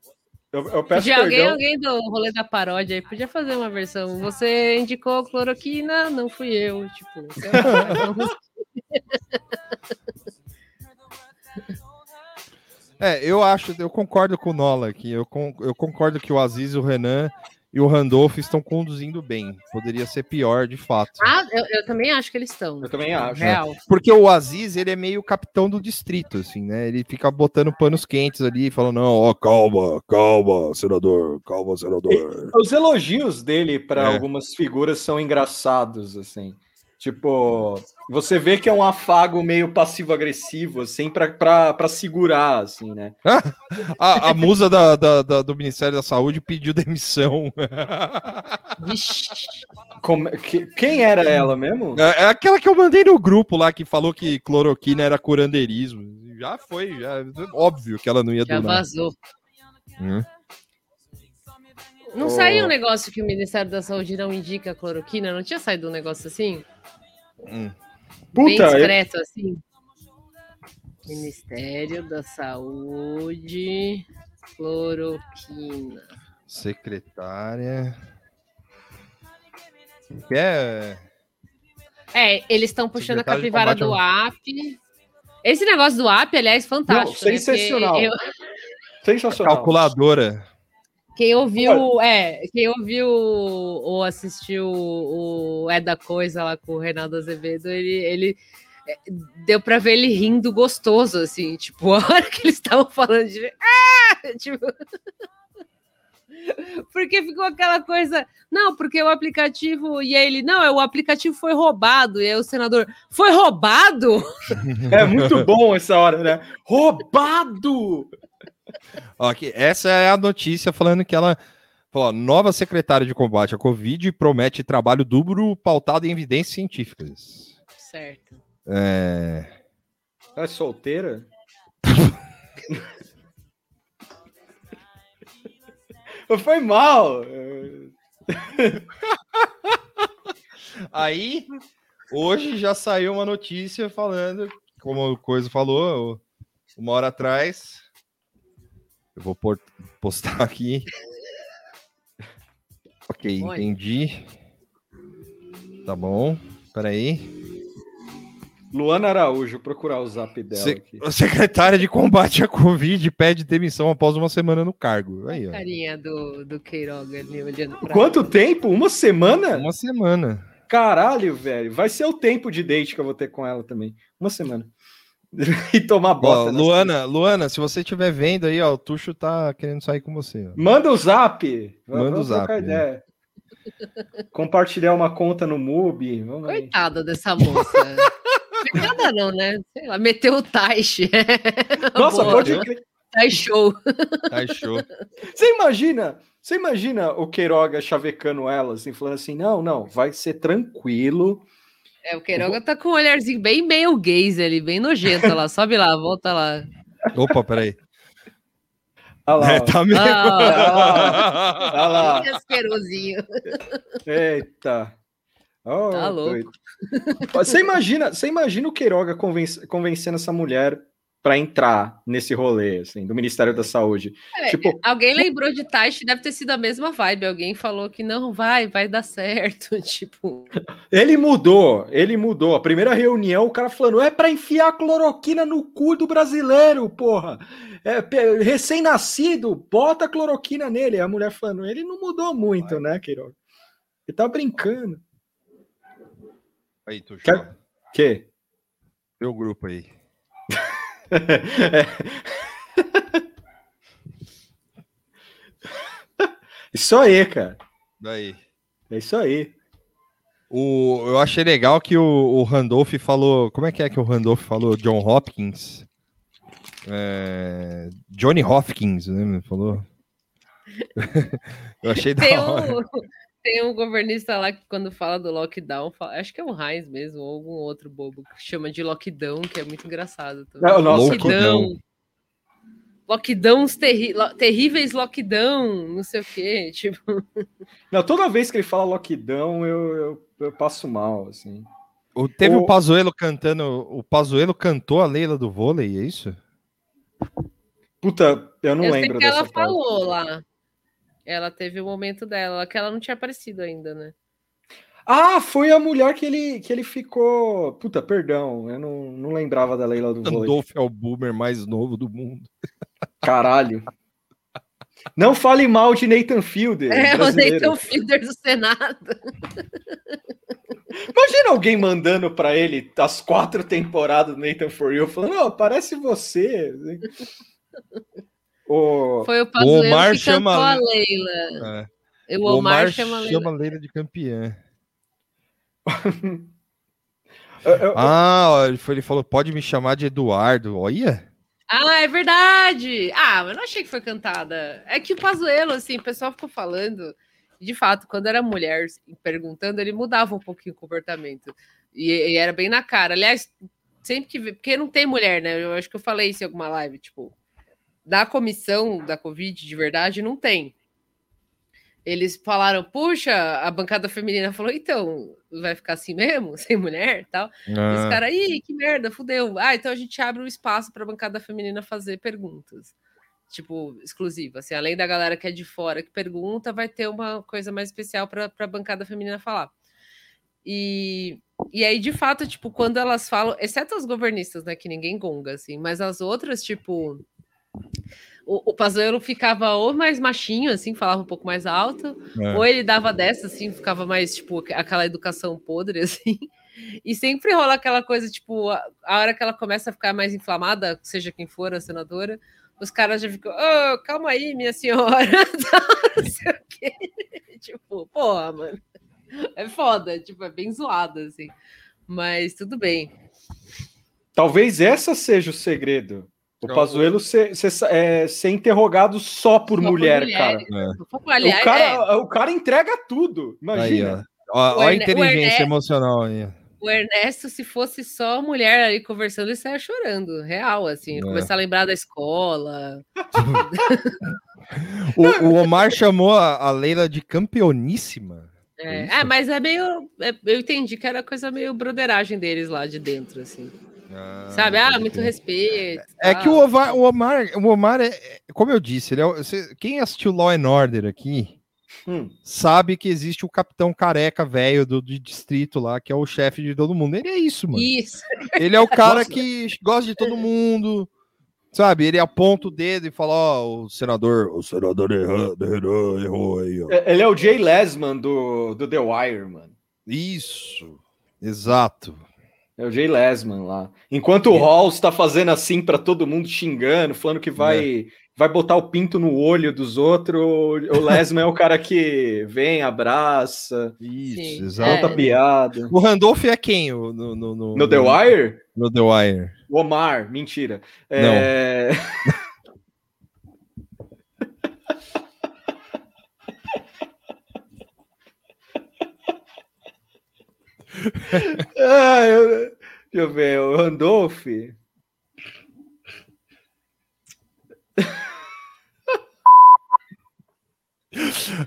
eu, eu peço de alguém, alguém do rolê da paródia aí podia fazer uma versão. Você indicou cloroquina, não fui eu. Tipo, é, eu acho, eu concordo com o Nola aqui. Eu, eu concordo que o Aziz e o Renan e o Randolph estão conduzindo bem. Poderia ser pior, de fato. Ah, eu, eu também acho que eles estão. Eu também acho. Real. Porque o Aziz, ele é meio capitão do distrito, assim, né? Ele fica botando panos quentes ali, falando, não, ó, calma, calma, senador, calma, senador. Os elogios dele para é. algumas figuras são engraçados, assim. Tipo, você vê que é um afago meio passivo-agressivo, assim, para segurar, assim, né? a, a musa da, da, da, do Ministério da Saúde pediu demissão. Como, que, quem era ela mesmo? É, é, aquela que eu mandei no grupo lá, que falou que cloroquina era curandeirismo. já foi, já óbvio que ela não ia Já donar. vazou. Hum. Não saiu um negócio que o Ministério da Saúde não indica cloroquina? Não tinha saído um negócio assim? Hum. Bem Puta, eu- discreto, assim? Ministério da Saúde, cloroquina. Secretária. Que é. É, eles estão puxando a Secretário capivara do AP. Esse negócio do AP, aliás, fantástico. Não, né? Sensacional. eu- Sensacional. Calculadora. Quem ouviu, é, quem ouviu ou assistiu o É da Coisa lá com o Reinaldo Azevedo, ele, ele é, deu pra ver ele rindo gostoso, assim, tipo, a hora que eles estavam falando de. Ah! Tipo. Porque ficou aquela coisa, não, porque o aplicativo, e aí ele, não, o aplicativo foi roubado, e aí o senador, foi roubado? É muito bom essa hora, né? Roubado! Ó, aqui, essa é a notícia falando que ela. Falou, nova secretária de combate à Covid promete trabalho duplo pautado em evidências científicas. Certo. É, É solteira? Foi mal. Aí, hoje já saiu uma notícia falando, como o Coisa falou, uma hora atrás. Eu vou por- postar aqui. Ok, Olha. entendi. Tá bom, peraí. Luana Araújo, procurar o zap dela Se- aqui. A secretária de combate à Covid pede demissão após uma semana no cargo. Aí, ó. Carinha do, do Queiroga ali olhando pra Quanto tempo? Uma semana? Uma semana. Caralho, velho. Vai ser o tempo de date que eu vou ter com ela também. Uma semana. e tomar Ó, bota. nas Luana, Luana, se você estiver vendo aí, ó, o Tuxo tá querendo sair com você. ó. Manda o zap. Manda o zap, né? ideia. Compartilhar uma conta no MUBI. Vamos aí. Coitada dessa moça. Coitada não, né? Sei lá, meteu o Taishi. Nossa, Boa. pode crer. Tai show. Tá show. Você imagina, você imagina o Queiroga chavecando ela, assim, falando assim: não, não, vai ser tranquilo. É, o Queiroga tá com um olharzinho bem meio gaze ali, bem nojento lá. Sobe lá, volta lá. Opa, peraí. Olha lá, É, tá meio... Ah, Olha lá. que asquerosinho. Eita. Oh, Tá louco. doido. Você imagina, você imagina o Queiroga convenc- convencendo essa mulher para entrar nesse rolê, assim, do Ministério da Saúde. É, Tipo, Alguém lembrou de Taishi, deve ter sido a mesma vibe. Alguém falou que não vai, vai dar certo. Tipo, ele mudou, ele mudou. A primeira reunião, o cara falando, é para enfiar cloroquina no cu do brasileiro, porra. É, recém-nascido, bota cloroquina nele. A mulher falando, ele não mudou muito, né, Queiroga? Ele tá brincando. Aí, Tuxo. Quer-. Que? Meu grupo aí. Isso aí, cara. Daí. É isso aí. O, eu achei legal que o, o Randolph falou. Como é que é que o Randolph falou? John Hopkins? É, Johnny Hopkins, né? Falou. eu achei da tem hora. um, tem um governista lá que, quando fala do lockdown, fala- acho que é o Heinz mesmo, ou algum outro bobo, que chama de lockdown, que é muito engraçado. Também. Não, nossa, lockdown. Lockdowns terri lo- terríveis lockdown, não sei o quê. Tipo, Não, toda vez que ele fala lockdown, eu, eu, eu passo mal, assim. O- teve o, O- Pazuello cantando. O Pazuello cantou a Leila do vôlei, é isso? Puta, eu não eu sei lembro que ela parte. falou lá. Ela teve o momento dela, que ela não tinha aparecido ainda, né? Ah, foi a mulher que ele, que ele ficou. Puta, perdão, eu não, não lembrava da Leila do vôlei. Randolph é o boomer mais novo do mundo. Caralho. Não fale mal de Nathan Fielder. É, o brasileiro. Nathan Fielder do Senado. Imagina alguém mandando pra ele as quatro temporadas do Nathan For You, falando, ó, parece você. O... Foi o Pazuello Omar que cantou chama- a Leila. É. O Omar, Omar chama a Leila. chama a Leila de campeã. Eu- eu- Ah, ó, ele, foi- ele falou: pode me chamar de Eduardo. Olha. Ah, é verdade! Ah, mas eu não achei que foi cantada. É que o Pazuello, assim, o pessoal ficou falando. De fato, quando era mulher perguntando, ele mudava um pouquinho o comportamento. E, e era bem na cara. Aliás, sempre que. Porque não tem mulher, né? Eu acho que eu falei isso em alguma live. Tipo, da comissão da Covid, de verdade, não tem. Eles falaram, puxa, a bancada feminina falou, então, vai ficar assim mesmo, sem mulher e tal. E os Ah, caras, ih, que merda, fudeu. Ah, então a gente abre um espaço para a bancada feminina fazer perguntas. Tipo, exclusiva. Assim, além da galera que é de fora que pergunta, vai ter uma coisa mais especial para a bancada feminina falar. E, e aí, de fato, tipo, quando elas falam, exceto as governistas, né, que ninguém gonga, assim, mas as outras, tipo, o, o Pazuello ficava ou mais machinho, assim, falava um pouco mais alto, é. ou ele dava dessa, assim, ficava mais, tipo, aquela educação podre, assim. E sempre rola aquela coisa, tipo, a, a hora que ela começa a ficar mais inflamada, seja quem for a senadora, os caras já ficam, "Ô, calma aí, minha senhora, não sei o quê. Tipo, porra, mano. É foda, tipo, é bem zoado, assim. Mas tudo bem. Talvez essa seja o segredo. O Não, Pazuello ser, ser, é, ser interrogado só por Só por mulher, mulheres. cara. Pô, aliás, o, cara é, o cara entrega tudo. Aí, Imagina. ó. Ó, O ó a inteligência emocional aí. o Ernesto, se fosse só mulher ali conversando, ele saia chorando, real, assim. É. Começar a lembrar da escola. O, o Omar chamou a, a Leila de campeoníssima. É, é, mas é meio. é- eu entendi que era coisa meio broderagem deles lá de dentro, assim. Sabe? Ah, muito respeito. É tal. que o Omar, o Omar, o Omar é, é- como eu disse, ele é, o- você- quem assistiu Law and Order aqui Hum. sabe que existe o capitão careca velho do, de distrito lá, que é o chefe de todo mundo. Ele é isso, mano. Isso. Ele é o cara Nossa. que gosta de todo mundo, sabe? Ele aponta o dedo e fala: Ó, o senador, o senador errou, errou, errou aí, ó. É- Ele é o Jay Lesman do, do The Wire, mano. Isso, exato. É o Jay Lesman lá. Enquanto o Halls tá fazendo assim pra todo mundo xingando, falando que vai, vai botar o pinto no olho dos outros, o Lesman é o cara que vem, abraça, Isso. É. piada. O Randolph é quem o- no, no, no, No The Wire? No The Wire. O Omar, mentira. É... ah, eu... Deixa eu ver, o Randolph.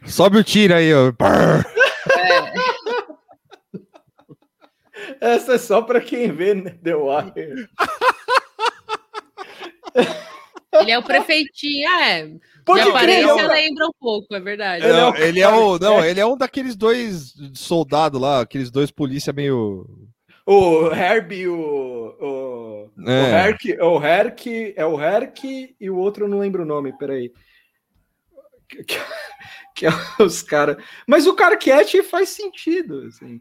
Sobe o tiro aí, ó. Brrr. Essa é só pra quem vê The Wire. Ele é o prefeitinho, é. Pode de crer, aparência eu- lembra um pouco, é verdade. Ele é Não, o ele é o, não, ele é um daqueles dois soldados lá, aqueles dois polícia meio. O Herbie, o. O, o É. Herc, o Herc, é o Herc e o outro eu não lembro o nome, peraí. Que, que, que é os caras. Mas o Carquete faz sentido, assim.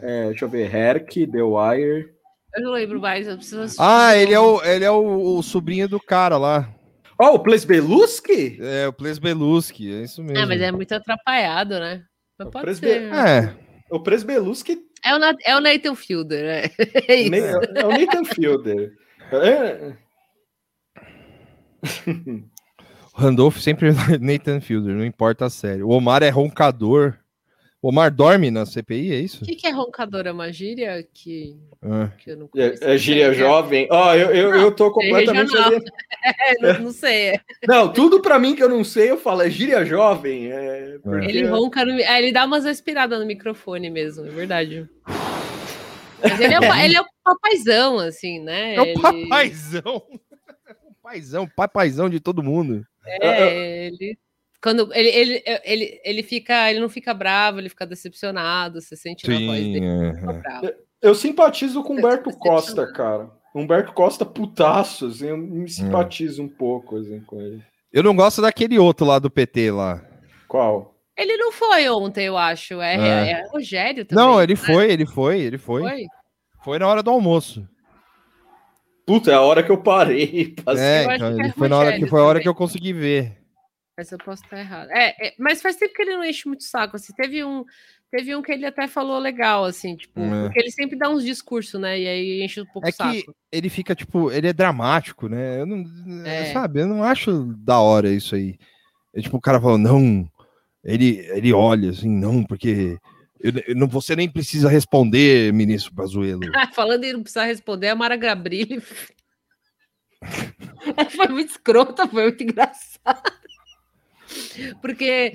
É, deixa eu ver, Herc, The Wire. Eu não lembro mais, eu preciso assistir Ah, ele é o, ele é o, o sobrinho do cara lá. Ó, o Plesbeluski? É, o Ples Beluski, é isso mesmo. É, mas é muito atrapalhado, né? Mas O pode presbe- ser. É, O Presbeluski É o, Na- é o Nathan Fielder, né? É isso. é, é o Nathan Fielder. É, Randolph sempre Nathan Fielder, não importa a série. O Omar é roncador. O Omar dorme na CPI, é isso? O que, que é roncadora? É Uma gíria que, É. que eu não conheço. é, é gíria É, jovem. Ó, eu, eu, eu tô completamente. regional. É, não, não sei. Não, tudo pra mim que eu não sei, eu falo, é gíria jovem. É, porque- Ele ronca no, é, ele dá umas respiradas no microfone mesmo, é verdade. Mas ele é, o, ele é o papaizão, assim, né? É o Ele- papaizão. O paizão, papaizão de todo mundo. É, ele. Quando ele, ele, ele, ele fica, ele não fica bravo, ele fica decepcionado, você sente na voz dele. é, fica é. bravo. Eu simpatizo com o Humberto. Costa, cara. Humberto Costa putaço, assim, eu me simpatizo um pouco assim, com ele. Eu não gosto daquele outro lá do PT lá. Qual? Ele não foi ontem, eu acho. É, É. é Rogério também. Não, ele né? foi, ele foi, ele foi. Foi? Foi na hora do almoço. Puta, é a hora que eu parei. passei. É, eu então, que é ele foi na hora que foi a hora também. que eu consegui ver. Mas eu posso estar errado. É, é, mas faz tempo que ele não enche muito o saco. Assim, teve um, teve um que ele até falou legal, assim, tipo, É. porque ele sempre dá uns discursos, né? E aí enche um pouco É o saco. que ele fica, tipo, ele é dramático, né? Eu não, É. Sabe, eu não acho da hora isso aí. É tipo, o cara falou, não, ele, ele olha assim, não, porque Eu, eu não, você nem precisa responder, ministro Pazuello. Falando em não precisar responder, a Mara Gabrilli foi muito escrota, foi muito engraçado. Porque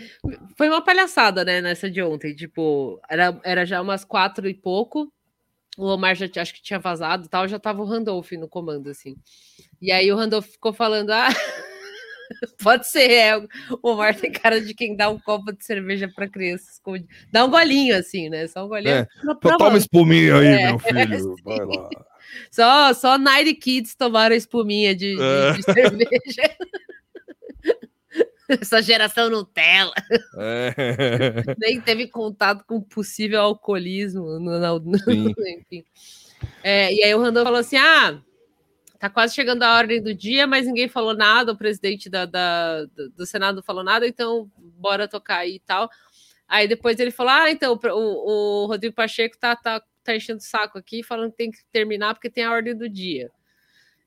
foi uma palhaçada, né, nessa de ontem. Tipo, era, era já umas quatro e pouco. O Omar já acho que tinha vazado tal, já tava o Randolph no comando, assim. E aí o Randolph ficou falando: ah, pode ser, é, o Omar tem cara de quem dá um copo de cerveja para crianças. Dá um golinho, assim, né? Só um golinho. É, toma espuminha aí, é, meu filho. Vai lá. Só, só 90 Kids tomaram espuminha de, de, é. de cerveja. Essa geração Nutella. É. Nem teve contato com possível alcoolismo. No, no, no enfim. É, e aí o Randall falou assim: ah, tá quase chegando a ordem do dia, mas ninguém falou nada, o presidente da, da, do Senado não falou nada, então bora tocar aí e tal. Aí depois ele falou: ah, então o, o Rodrigo Pacheco tá, tá, tá enchendo o saco aqui, falando que tem que terminar porque tem a ordem do dia.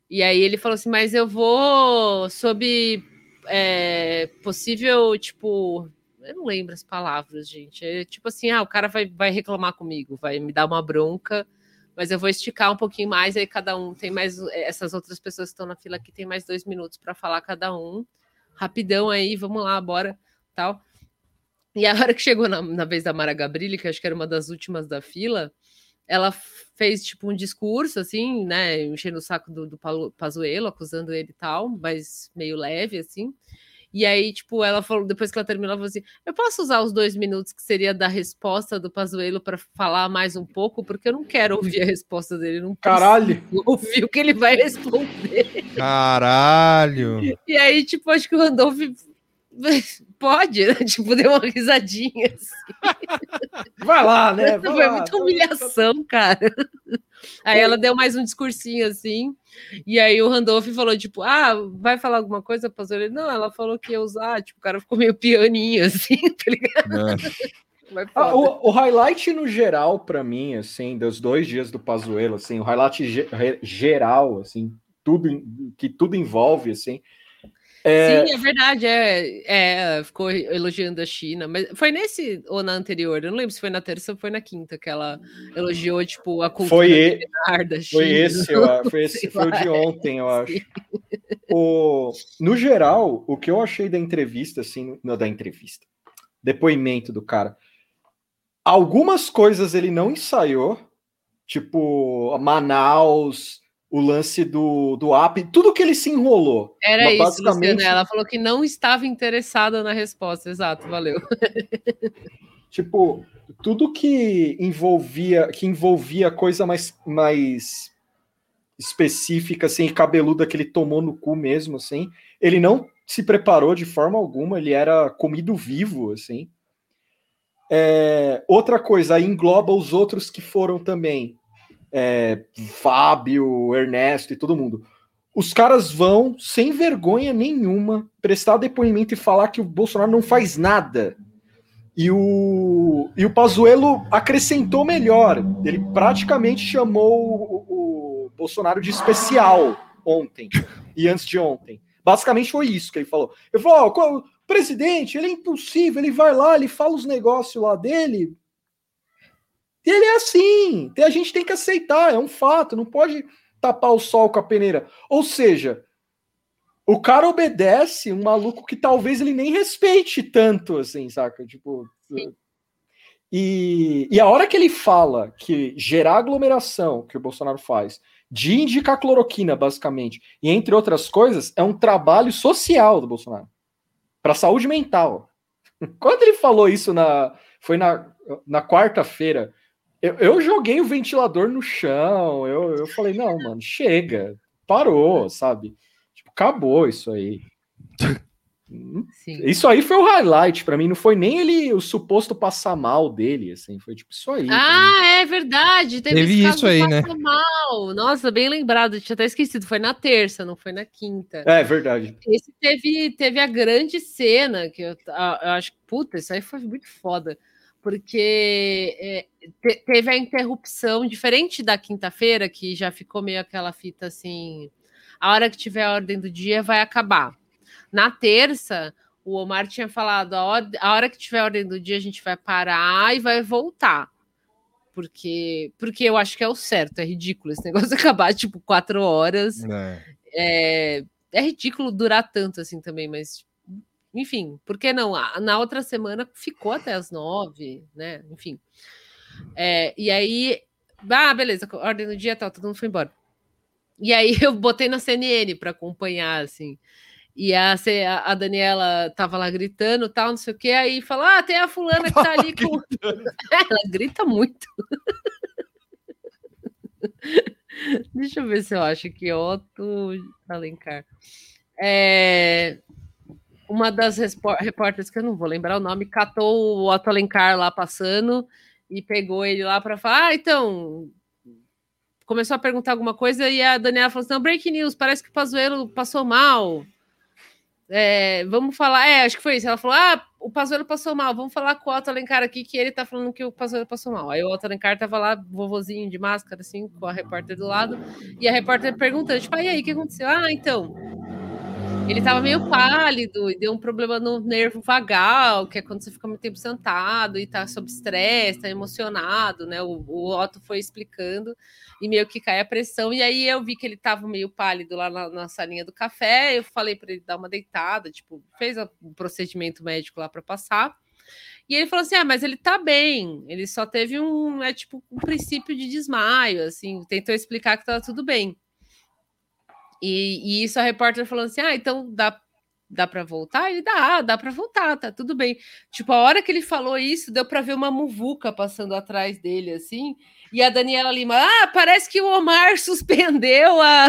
E aí ele falou assim: mas eu vou sob é, possível, tipo, eu não lembro as palavras, gente. É tipo assim, ah, o cara vai, vai reclamar comigo, vai me dar uma bronca, mas eu vou esticar um pouquinho mais, aí cada um tem mais. Essas outras pessoas que estão na fila aqui tem mais dois minutos para falar cada um. Rapidão aí, vamos lá, bora, tal. E a hora que chegou na, na vez da Mara Gabrilli, que acho que era uma das últimas da fila, ela fez tipo um discurso assim, né, enchendo o saco do, do Pazuello, acusando ele e tal, mas meio leve assim. E aí, tipo, ela falou, depois que ela terminou, ela falou assim: Eu posso usar os dois minutos que seria da resposta do Pazuello para falar mais um pouco, porque eu não quero ouvir a resposta dele. Não Caralho! Ouvir o que ele vai responder. Caralho! E aí, tipo, acho que o Randolph Pode, né? Tipo, deu uma risadinha. Assim. Vai lá, né? Vai Foi lá, muita humilhação, cara. Aí ela deu mais um discursinho assim. E aí o Randolph falou, tipo, ah, vai falar alguma coisa, pastor? Ele, não, ela falou que ia usar. Tipo, o cara ficou meio pianinho, assim, tá ligado? É. Ah, o, o, highlight no geral, para mim, assim, dos dois dias do Pazuello, assim, o highlight ge geral, assim, tudo que tudo envolve, assim, é... Sim, é verdade. É, é, ficou elogiando a China, mas foi nesse ou na anterior? Eu não lembro se foi na terça ou foi na quinta que ela elogiou tipo a cultura foi e... da China. Foi esse, eu, foi, esse, foi o de ontem, eu acho. O, no geral, o que eu achei da entrevista, assim, não da entrevista, depoimento do cara, algumas coisas ele não ensaiou, tipo Manaus o lance do, do app, tudo que ele se enrolou. Era Mas, isso, basicamente... Luciana, ela falou que não estava interessada na resposta, exato, valeu. tipo, tudo que envolvia que envolvia coisa mais, mais específica, assim, cabeluda que ele tomou no cu mesmo, assim, ele não se preparou de forma alguma, ele era comido vivo, assim. É, outra coisa, aí engloba os outros que foram também é, Fábio, Ernesto e todo mundo. Os caras vão, sem vergonha nenhuma, prestar depoimento e falar que o Bolsonaro não faz nada. E o, e o Pazuello acrescentou melhor. Ele praticamente chamou o, o Bolsonaro de especial ontem e antes de ontem. Basicamente foi isso que ele falou. Ele falou: oh, presidente, ele é impossível, ele vai lá, ele fala os negócios lá dele, ele é assim. A gente tem que aceitar, é um fato. Não pode tapar o sol com a peneira. Ou seja, o cara obedece um maluco que talvez ele nem respeite tanto, assim, saca? Tipo. E, e a hora que ele fala que gerar aglomeração, que o Bolsonaro faz, de indicar cloroquina, basicamente, e entre outras coisas, é um trabalho social do Bolsonaro para saúde mental. Quando ele falou isso na foi na, na quarta-feira, eu, eu joguei o ventilador no chão. Eu, eu falei, não, mano, chega. Parou, sabe? Tipo, acabou isso aí. Sim. Isso aí foi o highlight para mim, não foi nem ele o suposto passar mal dele, assim, foi tipo isso aí. Ah, é verdade, teve, teve isso aí, né? Mal. Nossa, bem lembrado, tinha até esquecido, foi na terça, não foi na quinta. É verdade. Esse teve, teve a grande cena que eu, eu acho que puta, isso aí foi muito foda porque é, te, teve a interrupção, diferente da quinta-feira, que já ficou meio aquela fita assim: a hora que tiver a ordem do dia vai acabar. Na terça, o Omar tinha falado: a hora, a hora que tiver ordem do dia, a gente vai parar e vai voltar. Porque, porque eu acho que é o certo, é ridículo esse negócio acabar tipo quatro horas. É. É, é ridículo durar tanto assim também, mas enfim, por que não? Na outra semana ficou até as nove, né? Enfim. É, e aí, ah, beleza, ordem do dia tal, todo mundo foi embora. E aí eu botei na CNN para acompanhar, assim. E a, a Daniela tava lá gritando, tal, não sei o que, aí fala: Ah, tem a fulana que tá ali com. Ela grita muito. Deixa eu ver se eu acho aqui, Otto Alencar. É, uma das repórteres, que eu não vou lembrar o nome, catou o Otto Alencar lá passando e pegou ele lá para falar: Ah, então. Começou a perguntar alguma coisa e a Daniela falou assim: Não, breaking news, parece que o Pazuello passou mal. É, vamos falar, é, acho que foi isso. Ela falou: Ah, o Pazuello passou mal, vamos falar com o Otto Alencar aqui, que ele tá falando que o Pazuello passou mal. Aí o Otto Alencar tava lá, vovozinho de máscara, assim, com a repórter do lado, e a repórter perguntando: Tipo, ah, e aí, o que aconteceu? Ah, então. Ele tava meio pálido e deu um problema no nervo vagal, que é quando você fica muito tempo sentado e tá sob estresse, tá emocionado, né? O, o Otto foi explicando e meio que cai a pressão. E aí eu vi que ele tava meio pálido lá na, na salinha do café. Eu falei para ele dar uma deitada, tipo, fez o procedimento médico lá para passar. E ele falou assim: ah, mas ele tá bem, ele só teve um, é tipo, um princípio de desmaio, assim, tentou explicar que tava tudo bem. E, e isso a repórter falou assim: ah, então dá, dá para voltar? Ele dá, dá para voltar, tá tudo bem. Tipo, a hora que ele falou isso, deu para ver uma muvuca passando atrás dele, assim. E a Daniela Lima, ah, parece que o Omar suspendeu a,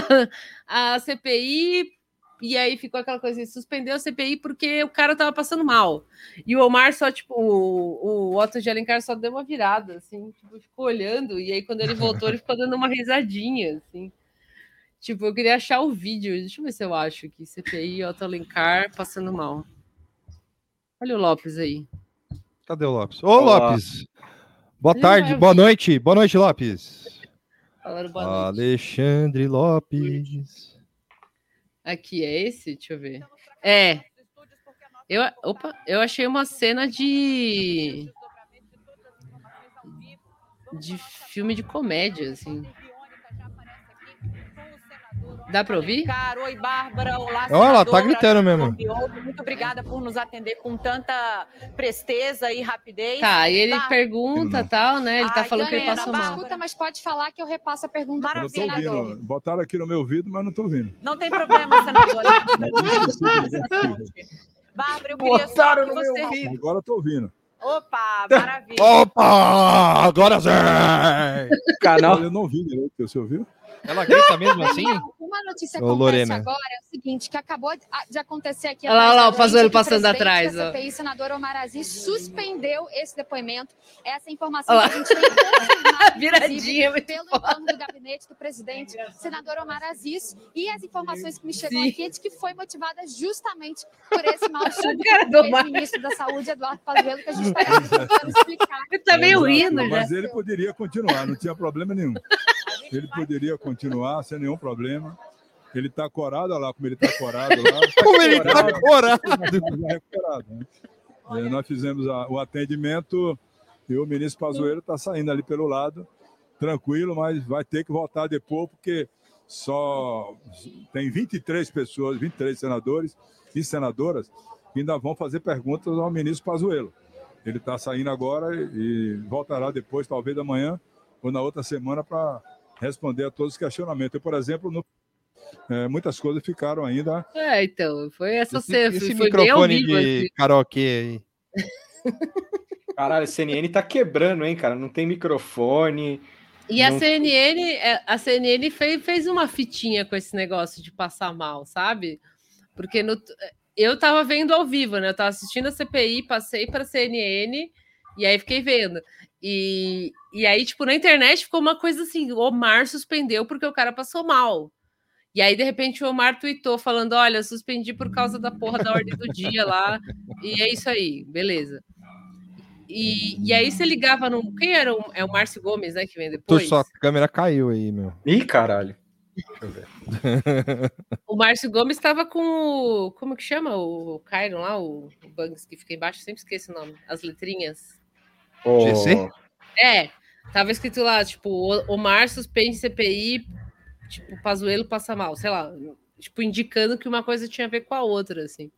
a CPI. E aí ficou aquela coisa assim, suspendeu a CPI porque o cara tava passando mal. E o Omar só, tipo, o, o Otto de Alencar só deu uma virada, assim, tipo, ficou olhando. E aí, quando ele voltou, ele ficou dando uma risadinha, assim. Tipo, eu queria achar o vídeo. Deixa eu ver se eu acho aqui. CPI, Otto Alencar passando mal. Olha o Lopes aí. Cadê o Lopes? Ô, Olá. Lopes! Boa Ele tarde, vai boa noite, boa noite, Lopes. Falando boa noite. Alexandre Lopes. Aqui, é esse? Deixa eu ver. É. Eu, opa, eu achei uma cena de. de filme de comédia, assim. Dá pra ouvir? Caro, oi, Bárbara. Olá, Olha, ela tá gritando mesmo. Muito obrigada por nos atender com tanta presteza e rapidez. Tá, e ele Tá. pergunta tal, né? Ele tá Ai, falando que ele passou mal. Escuta, mas pode falar que eu repasso a pergunta para Eu senador. ouvindo. Botaram aqui no meu ouvido, mas não tô ouvindo. Não tem problema, senadora. Bárbara, eu queria Botaram que meu você... ouvido. Agora eu tô ouvindo. Opa, maravilha. Opa! Agora sim! Canal. Eu não ouvi direito, você ouviu? Ela grita mesmo assim? Uma notícia Ô, Lorena. agora é o seguinte, que acabou de- acontecer aqui. Olha lá, o Pazuello passando atrás, ó. CPI, senador Omar Aziz, suspendeu esse depoimento. Essa informação Olha que a gente tem confirmada, Viradinha, pelo entorno do gabinete do presidente, senador Omar Aziz. E as informações que me chegam Sim. aqui é de que foi motivada justamente por esse cara que do o ministro da Saúde, Eduardo Pazuello, que a gente está tentando explicar. Ele tá meio Exato, rindo já. Mas ele poderia continuar, não tinha problema nenhum. Ele poderia continuar sem nenhum problema. Ele tá corado, olha lá como ele tá corado lá. Como ele tá corado! Recuperado, né? É, nós fizemos a- o atendimento e o ministro Pazuello está saindo ali pelo lado, tranquilo, mas vai ter que voltar depois, porque só tem 23 pessoas, 23 senadores e senadoras que ainda vão fazer perguntas ao ministro Pazuello. Ele está saindo agora e e voltará depois, talvez amanhã ou na outra semana, para responder a todos os questionamentos. Eu, por exemplo, no- é, muitas coisas ficaram ainda É, então, foi essa Esse, cena. esse foi bem ao microfone vivo, assim. de karaokê aí. Caralho, a CNN tá quebrando, hein, cara? Não tem microfone. E a Não- CNN, é, a CNN fez, fez uma fitinha com esse negócio de passar mal, sabe? Porque no, eu tava vendo ao vivo, né? Eu tava assistindo a CPI, passei para CNN e aí fiquei vendo. E, e aí, tipo, na internet ficou uma coisa assim: o Omar suspendeu porque o cara passou mal. E aí, de repente, o Omar tweetou falando: Olha, suspendi por causa da porra da ordem do dia lá. E é isso aí, beleza. E, e aí você ligava no. Quem era? O, é o Márcio Gomes, né? Que vem Tu, depois. sua câmera caiu aí, meu. Ih, caralho. Deixa eu ver. O Márcio Gomes estava com o. Como que chama? O Cairo lá, o, o Banks que fica embaixo, sempre esqueço o nome. As letrinhas. Ô, GC? É, tava escrito lá, tipo, o, o Márcio suspende CPI, tipo, Pazuelo passa mal, sei lá, tipo, indicando que uma coisa tinha a ver com a outra, assim.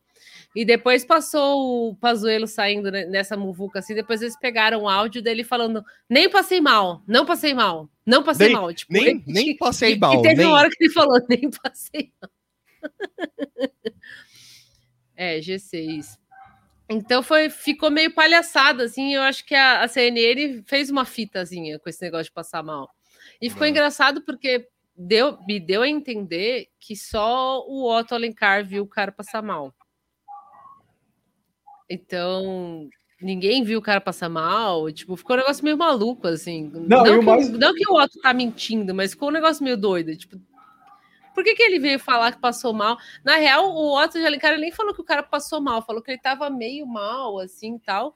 E depois passou o Pazuelo saindo ne- nessa muvuca, assim, depois eles pegaram o áudio dele falando, nem passei mal, não passei mal, não passei Nem- mal. Tipo, nem- ele- nem passei e- mal, E teve nem- uma hora que ele falou, nem passei mal. é, G6. Então foi, ficou meio palhaçada, assim. Eu acho que a, a CNN fez uma fitazinha com esse negócio de passar mal. E ficou É. engraçado porque deu, me deu a entender que só o Otto Alencar viu o cara passar mal. Então, ninguém viu o cara passar mal. Tipo, ficou um negócio meio maluco, assim. Não, e o que, mais- o, não que o Otto tá mentindo, mas ficou um negócio meio doido. Tipo, por que, que ele veio falar que passou mal? Na real, o Otto de Alencar nem falou que o cara passou mal, falou que ele tava meio mal, assim tal.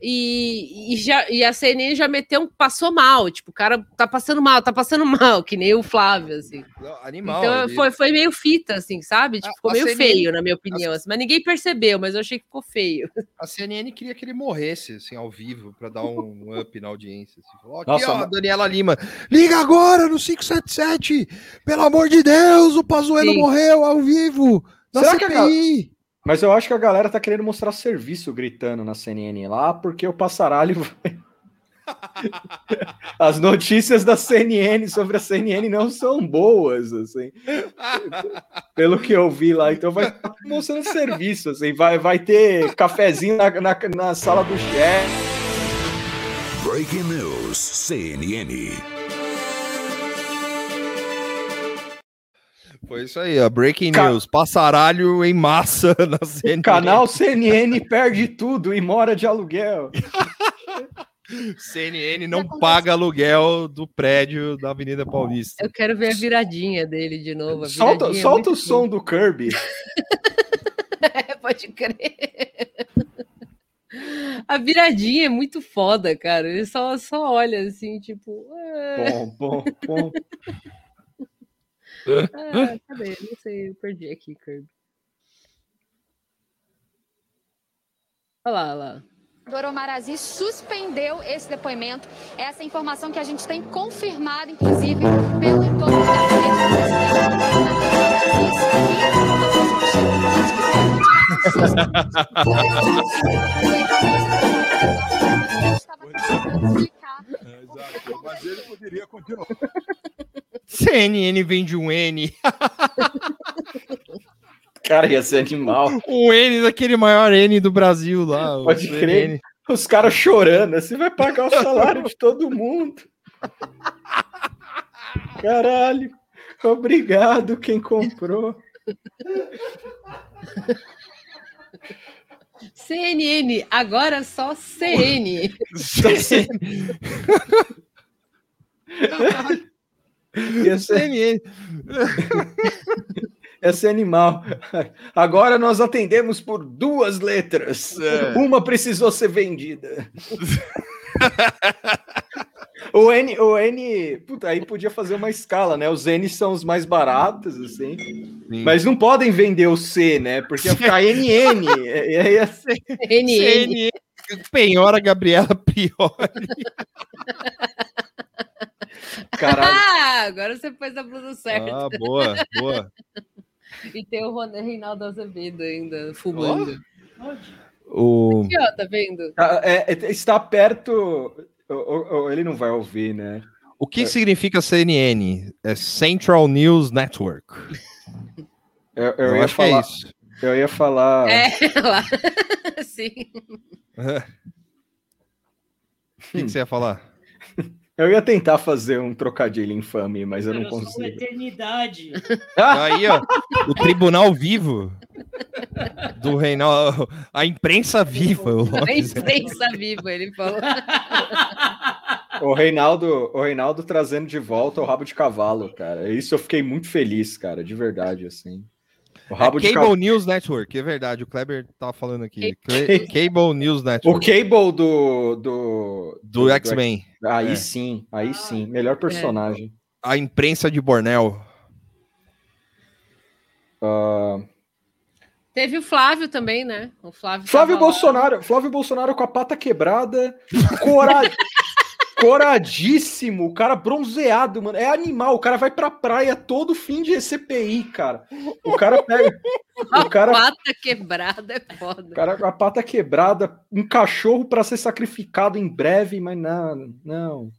E, e, já, e a CNN já meteu um passou mal, tipo, o cara tá passando mal, tá passando mal, que nem o Flávio, assim. Não, Animal. então ele- foi, foi meio fita, assim, sabe? Tipo, A- ficou a meio CNN feio, na minha opinião. assim, mas ninguém percebeu, mas eu achei que ficou feio. A CNN queria que ele morresse, assim, ao vivo, pra dar um up na audiência. Assim. Falou, Nossa, ó, mas- Daniela Lima, liga agora no 577! Pelo amor de Deus, o Pazuello Sim. morreu ao vivo! Na Será que a CPI! Mas eu acho que a galera tá querendo mostrar serviço gritando na CNN lá, porque o passaralho vai. As notícias da CNN sobre a CNN não são boas, assim. Pelo que eu vi lá, então vai tá mostrando serviço, assim. Vai, vai ter cafezinho na, na, na sala do chefe. Breaking News CNN. Foi isso aí, ó. Breaking Ca- news. Passaralho em massa na CNN. O canal CNN perde tudo e mora de aluguel. CNN não paga aluguel do prédio da Avenida Paulista. Eu quero ver a viradinha dele de novo. a Solta, é solta o muito som do Kirby. É, pode crer. A viradinha é muito foda, cara. Ele só, só olha assim, tipo. "Ah, Bom, bom, bom. Ah, cadê? Não sei, eu perdi aqui, Kirby. Olha lá, olha lá. Doro Marazi suspendeu esse depoimento. Essa é informação que a gente tem confirmada, inclusive, pelo entorno do gabinete Mas ele poderia continuar. CNN vende um N. Cara, ia ser animal. O N daquele maior N do Brasil lá. o Pode CNN. crer. Os caras chorando, assim vai pagar o salário de todo mundo. Caralho. Obrigado quem comprou. CNN, agora só CN. Ia ia ser animal. Agora nós atendemos por duas letras. Uma precisou ser vendida. O N, o N, puta, aí podia fazer uma escala, né? Os N são os mais baratos, assim, Sim. mas não podem vender o C, né? Porque ia ficar NN. E aí ia ser. CNN. Penhora Gabriela Priori. caralho. Ah, agora você pôs a blusa certa. Ah, boa, boa. E tem o Reinaldo Azevedo ainda fumando. O... Aqui, ó, tá vendo? Ah, é, é, está perto. Ele não vai ouvir, né? o que significa CNN? É Central News Network. Eu, eu Eu, ia acho falar. que é isso. Eu ia falar. É, lá. Sim. O que, que você ia falar? Eu ia tentar fazer um trocadilho infame, mas eu não Eu sou consigo. eternidade. Aí, ó, o Tribunal Vivo do Reinaldo. A imprensa viva. A imprensa viva, ele falou. O Reinaldo, o Reinaldo trazendo de volta o rabo de cavalo, cara. Isso eu fiquei muito feliz, cara, de verdade, assim. O rabo É de Cable cavalo. News Network, é verdade. O Kleber tava falando aqui. Cla- Cable News O Network. Cable do. Do, Do X-Men. Aí É. sim, aí sim. Melhor personagem. A imprensa de Bornel. Ah, Teve o Flávio também, né? O Flávio, Flávio tava lá. Bolsonaro, Flávio Bolsonaro com a pata quebrada, cora... coradíssimo, o cara bronzeado, mano. É animal, o cara vai pra praia todo fim de CPI, cara. O cara pega. O cara, Pata quebrada é foda. o cara a pata quebrada, um cachorro pra ser sacrificado em breve, mas não, não.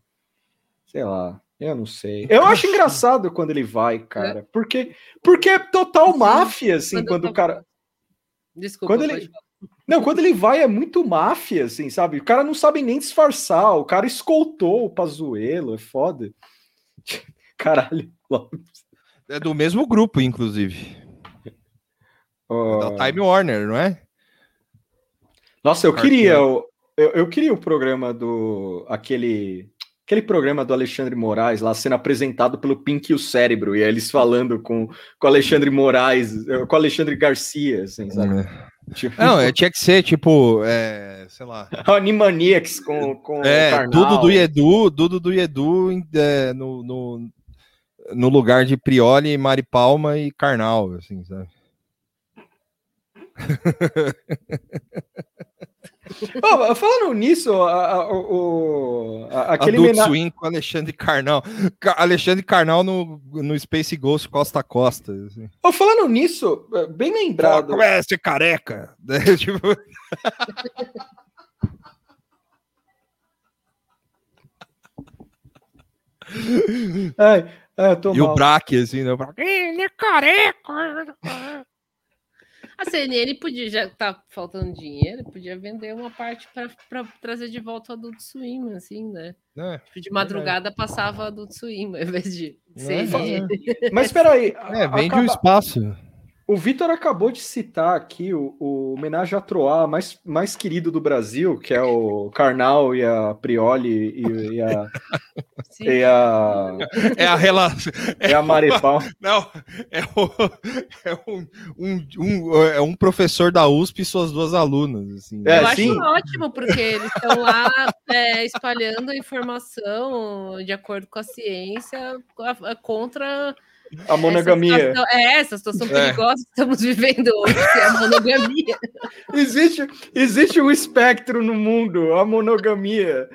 Sei lá. Eu não sei. Eu acho engraçado quando ele vai, cara. Porque, porque é total máfia, assim, Quando quando o cara. Desculpa. Quando ele- falar. Não, quando ele vai é muito máfia, assim, sabe? O cara não sabe nem disfarçar, o cara escoltou o Pazuelo, é foda. Caralho. É do mesmo grupo, inclusive. Ó, Da Time Warner, não é? Nossa, eu queria, o- eu, eu queria o programa do aquele aquele programa do Alexandre Moraes lá sendo apresentado pelo Pink e o Cérebro e eles falando com com o Alexandre Moraes, eh, com o Alexandre Garcia, assim, sabe? Tipo, Não, é, tinha que ser, tipo, é, sei lá. Animaniacs com com É, Karnal. Dudo do Edu, Dudo do Edu é, no, no, no lugar de Prioli, Mari Palma e Karnal, assim, sabe? Ô, falando nisso, a- a- o, o- a- aquele Adult mena- Swim com Alexandre Carnal. Ca- Alexandre Carnal no, no Space Ghost Costa a Costa. Assim. Ô, falando nisso, eh, bem lembrado. como é ser careca? né, tipo, Ai, ai, e o mal. Braque, assim, né? o Braque, Ele é careca! A CNN podia, já tá faltando dinheiro, podia vender uma parte para trazer de volta o Adult Swim, assim, né? É, Tipo, De madrugada passava Adult Swim, ao invés de É, CNN. Mas peraí, é, vende o acaba- espaço. O Vitor acabou de citar aqui o, o homenagem a Troá mais, mais querido do Brasil, que é o Karnal e a Prioli e, e a, Sim. e a, É a relação. e a Maripal. Não, é, o- é um, um, um- é um professor da USP e suas duas alunas. Assim, É, Eu sim. acho ótimo, porque eles estão lá é, espalhando a informação de acordo com a ciência contra A monogamia. Essa situação, é, essa situação É. perigosa que estamos vivendo hoje, que é a monogamia. Existe, existe um espectro no mundo, a monogamia.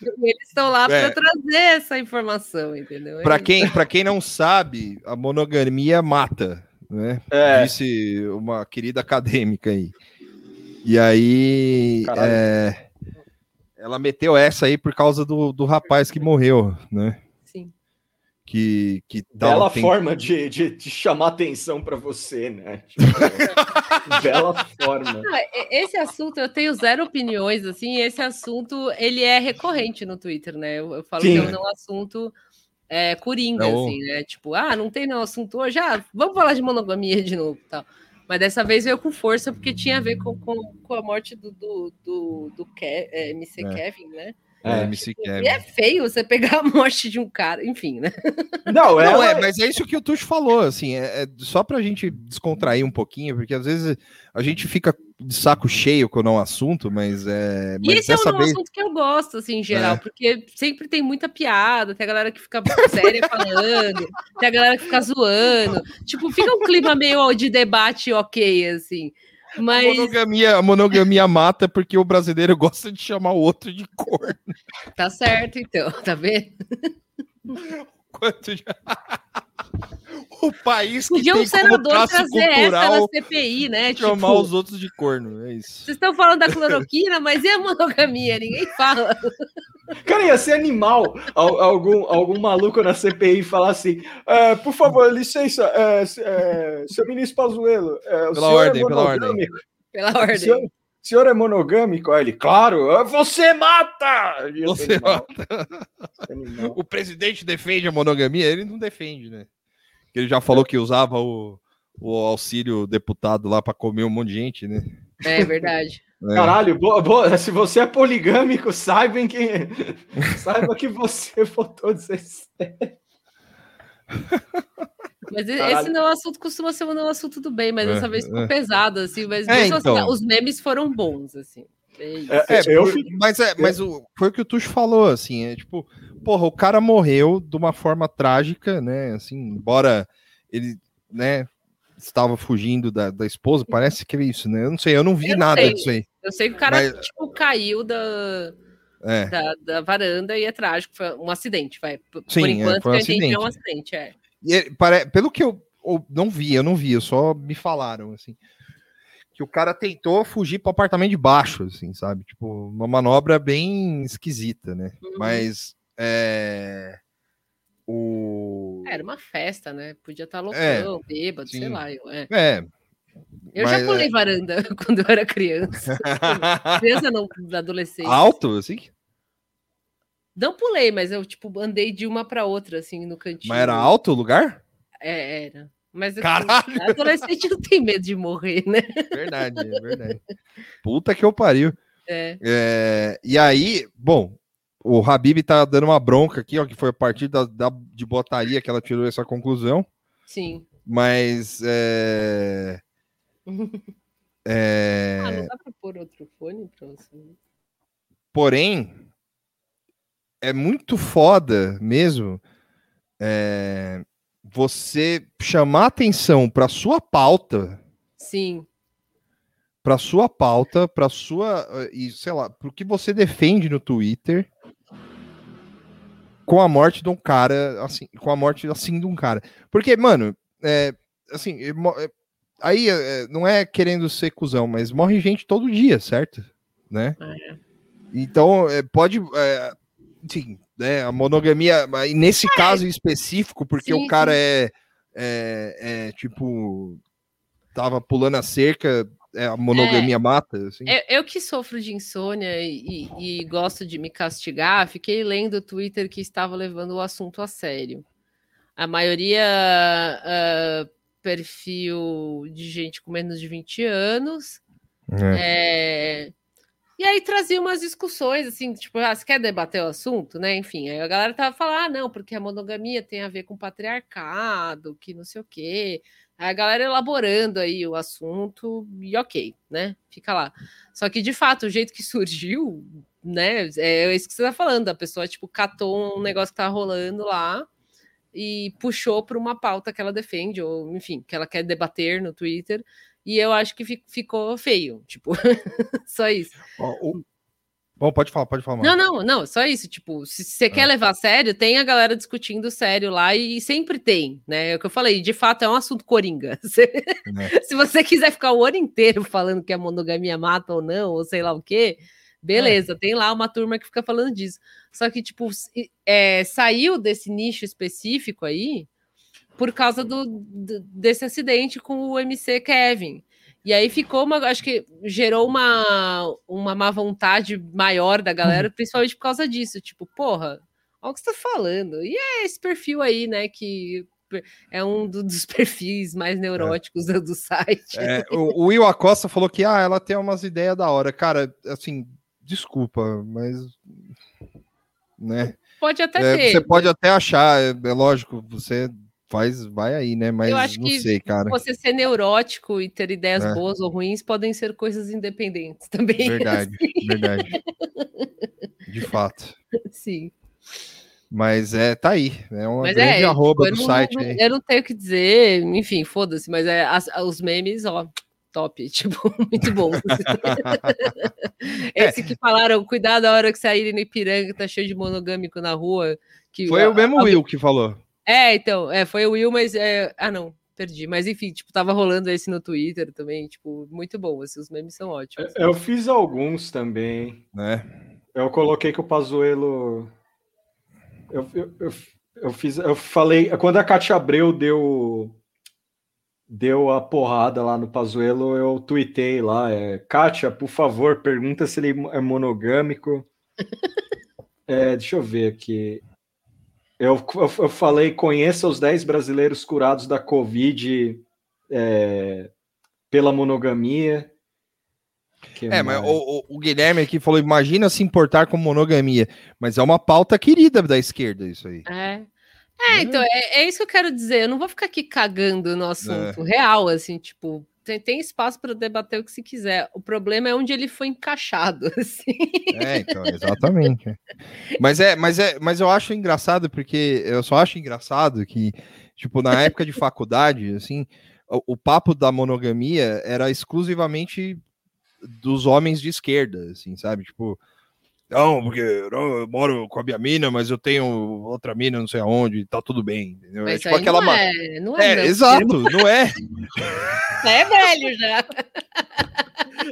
E eles estão lá É. para trazer essa informação, entendeu? Para quem, pra quem não sabe, a monogamia mata, né? É. Disse uma querida acadêmica aí. E aí, é, ela meteu essa aí por causa do, do rapaz que morreu, né? Que, que tava Bela tent- forma de, de, de chamar atenção para você, né? Tipo, bela forma. Não, esse assunto eu tenho zero opiniões, assim, esse assunto ele é recorrente no Twitter, né? Eu, eu falo Sim. que é um não assunto é, coringa, É o- assim, né? Tipo, ah, não tem não assunto hoje, ah, vamos falar de monogamia de novo tal. Mas dessa vez veio com força, porque tinha a ver com, com, com a morte do, do, do, do Ke- é, MC É. Kevin, né? É, MC Kevin. E é feio você pegar a morte de um cara, enfim, né? Não, é, Não, é, mas é isso que o Tuxo falou, assim, é, é só pra gente descontrair um pouquinho, porque às vezes a gente fica de saco cheio com o assunto, mas é. E Mas esse é um não vez. assunto que eu gosto, assim, em geral, É. porque sempre tem muita piada, tem a galera que fica séria falando, tem a galera que fica zoando. Tipo, fica um clima meio de debate ok, assim. A Mas monogamia, a monogamia mata porque o brasileiro gosta de chamar o outro de cor. tá certo, então, tá vendo? Quanto já- o país que Podia um tem como senador traço trazer essa na cultural CPI, né? chamar Tipo, os outros de corno, é isso. vocês estão falando da cloroquina, mas e a monogamia? Ninguém fala. Cara, ia ser animal al- algum, algum maluco na CPI falar assim: "É, por favor, licença, é, é, seu ministro Pazuello, é, o Pela senhor ordem, é pela ordem. Pela O ordem. senhor, o senhor é monogâmico? Aí ele, claro, "Ah, você mata! Você animal. O presidente defende a monogamia, ele não defende, né? Porque Ele já falou que usava o, o auxílio deputado lá para comer um monte de gente, né? É verdade. É. Caralho, boa, boa, se você é poligâmico, saibam que, saiba que você votou 16. Mas Caralho. esse não assunto costuma ser um não assunto do bem, mas É, dessa vez ficou é. pesado, assim. Mas É, mesmo assim, então. os memes foram bons, assim. É. É, É, eu por- fico- mas é, mas o, foi o que o Tuxo falou, assim, é tipo, porra, o cara morreu de uma forma trágica, né, assim, embora ele, né, estava fugindo da, da esposa, parece que é isso, né? Eu não sei, eu não vi Eu nada sei. disso aí. Eu sei que o cara, Mas- tipo, caiu da, É. da, da varanda e é trágico. Foi um acidente, vai. Por Sim, é, enquanto, foi um entendi, é um acidente. acidente, é. E é- pare- pelo que eu, eu não vi, eu não vi, eu só me falaram, assim, que o cara tentou fugir para o apartamento de baixo, assim, sabe? Tipo, uma manobra bem esquisita, né? Uhum. Mas é, o Era uma festa, né? Podia estar É, loucão, bêbado, sei sim. lá. Eu, é. é, eu já pulei é- varanda quando eu era criança. criança não, adolescente. alto, assim, Não pulei, mas eu, tipo, andei de uma para outra, assim, no cantinho. mas era alto o lugar? É, era. Mas assim, Caralho! adolescente não tem medo de morrer, né? Verdade, é verdade. Puta que eu pariu. É. É, e aí, bom, o Habib tá dando uma bronca aqui, ó, que foi a partir da, da- de botaria que ela tirou essa conclusão, Sim. mas é, é, Ah, não dá pra pôr outro fone pra você? porém é muito foda mesmo é, você chamar atenção para sua pauta, Sim. para sua pauta, para sua e sei lá, pro que você defende no Twitter com a morte de um cara assim, com a morte assim de um cara. Porque, mano, é, assim, eh, aí eh, não é querendo ser cuzão, mas morre gente todo dia, certo? Né? É. Então, eh, pode é, sim, né, a monogamia, mas nesse caso específico, porque É. Sim, o cara é, é, é, tipo tava pulando a cerca, é, a monogamia mata, assim. Eu, eu que sofro de insônia e, e- e gosto de me castigar, fiquei lendo o Twitter que estava levando o assunto a sério. A maioria ah, perfil de gente com menos de 20 anos. É, E aí trazia umas discussões, assim, tipo, ah, você quer debater o assunto, né? Enfim, aí a galera tava falando, ah, não, porque a monogamia tem a ver com patriarcado, que não sei o quê. A galera elaborando aí o assunto, e ok, né? Fica lá. Só que, de fato, o jeito que surgiu, né? É isso que você tá falando, a pessoa, tipo, catou um negócio que tá rolando lá e puxou para uma pauta que ela defende, ou enfim, que ela quer debater no Twitter. E eu acho que fi- ficou feio, tipo, só isso. Ó, Bom, pode falar, pode falar. Não, não, não, só isso. Tipo, se você É. quer levar a sério, tem a galera discutindo sério lá e sempre tem, né? É o que eu falei, de fato é um assunto coringa. Se, É. se você quiser ficar o ano inteiro falando que a monogamia mata ou não, ou sei lá o quê, beleza, tem lá uma turma que fica falando disso. Só que, tipo, é, saiu desse nicho específico aí por causa do, do- desse acidente com o MC Kevin. E aí ficou uma, acho que gerou uma, uma má vontade maior da galera, principalmente por causa disso. Tipo, porra, olha o que você tá falando. E é esse perfil aí, né, que é um do- dos perfis mais neuróticos do, do site. É, o, o Will Acosta falou que ah, ela tem umas ideias da hora. Cara, assim, desculpa, mas. Né? Pode até É, ter. você pode até achar, é, é lógico, você faz, vai aí, né? Mas Eu acho não que sei, cara. Você ser neurótico e ter ideias É. boas ou ruins podem ser coisas independentes também. Verdade, verdade. De fato. Sim. Mas é, tá aí. É uma Mas grande é, arroba do não- site não- aí. Eu não tenho o que dizer, enfim, foda-se, mas é, as- os memes, ó, top, tipo, muito bom. É. Esse que falaram, cuidado a hora que saírem no Ipiranga, tá cheio de monogâmico na rua. Que, Foi o mesmo Will que falou. É, então, é, foi o Will, mas. É... Ah, não, perdi. Mas enfim, tipo, tava rolando esse no Twitter também, tipo, muito bom. Assim, os memes são ótimos. Eu fiz alguns também. Né? Eu coloquei que o Pazuello. Eu, eu, eu, eu fiz. Eu falei. Quando a Cátia Abreu deu. Deu a porrada lá no Pazuello, eu tuitei lá. É, Kátia, por favor, pergunta se ele é monogâmico. É, deixa eu ver aqui. Eu, eu, eu falei: conheça os 10 brasileiros curados da Covid é, pela monogamia. Que É, mas mais? o, o- o Guilherme aqui falou: imagina se importar com monogamia. Mas é uma pauta querida da esquerda, isso aí. É. É, então, é, é isso que eu quero dizer. Eu não vou ficar aqui cagando no É. assunto real, assim, tipo, tem, tem espaço para debater o que se quiser. O problema é onde ele foi encaixado, assim. É, então, exatamente. mas é, mas é, mas eu acho engraçado porque eu só acho engraçado que, tipo, na época de faculdade, assim, o, o papo da monogamia era exclusivamente dos homens de esquerda, assim, sabe? Tipo, não, porque não, eu moro com a minha mina, mas eu tenho outra mina, não sei aonde, tá tudo bem. Entendeu? Mas é tipo aquela. não é, não é, É, exato, não é. É velho já.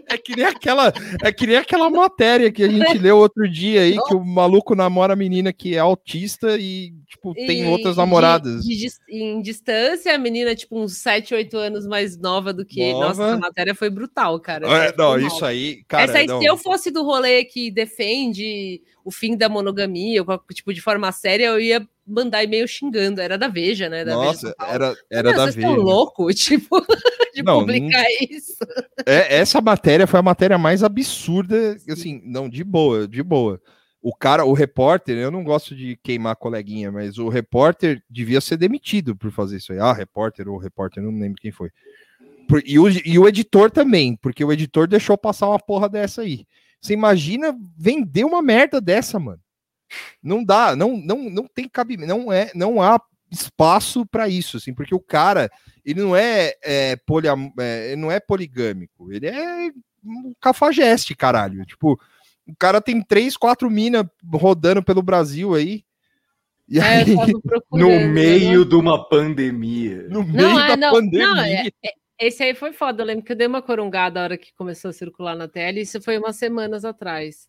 É que nem aquela, é que nem aquela matéria que a gente leu outro dia aí, que o maluco namora a menina que é autista e, tipo, tem E outras de- namoradas. de dis- em distância, a menina, tipo, uns 7, 8 anos mais nova do que ele. Nossa, Nova. essa matéria foi brutal, cara. É, não, isso aí, cara. Essa aí, não. se eu fosse do rolê que defende o fim da monogamia, qualquer tipo de forma séria, eu ia mandar e-mail xingando. Era da Veja, né? Da Veja Nossa, Paulo. era, era Meu, da vocês estão Veja. loucos, tipo, de Não, publicar isso. É, essa matéria foi a matéria mais absurda, assim, não, de boa, de boa. O cara, o repórter, eu não gosto de queimar coleguinha, mas o repórter devia ser demitido por fazer isso aí. Ah, repórter ou repórter, não lembro quem foi. E, o, e o editor também, porque o editor deixou passar uma porra dessa aí. Você imagina vender uma merda dessa, mano? Não dá, não, não, não tem cabimento, não é, não há espaço para isso, assim, porque o cara, ele não é, é, poliam, é, não é poligâmico, ele é um cafajeste, caralho. Tipo, o cara tem três, quatro minas rodando pelo Brasil aí. E É, aí, No né? meio de uma pandemia. no meio Não, da é, não, pandemia. não, é, é- esse aí foi foda. Eu lembro que eu dei uma corungada a hora que começou a circular na tela, e isso foi umas semanas atrás.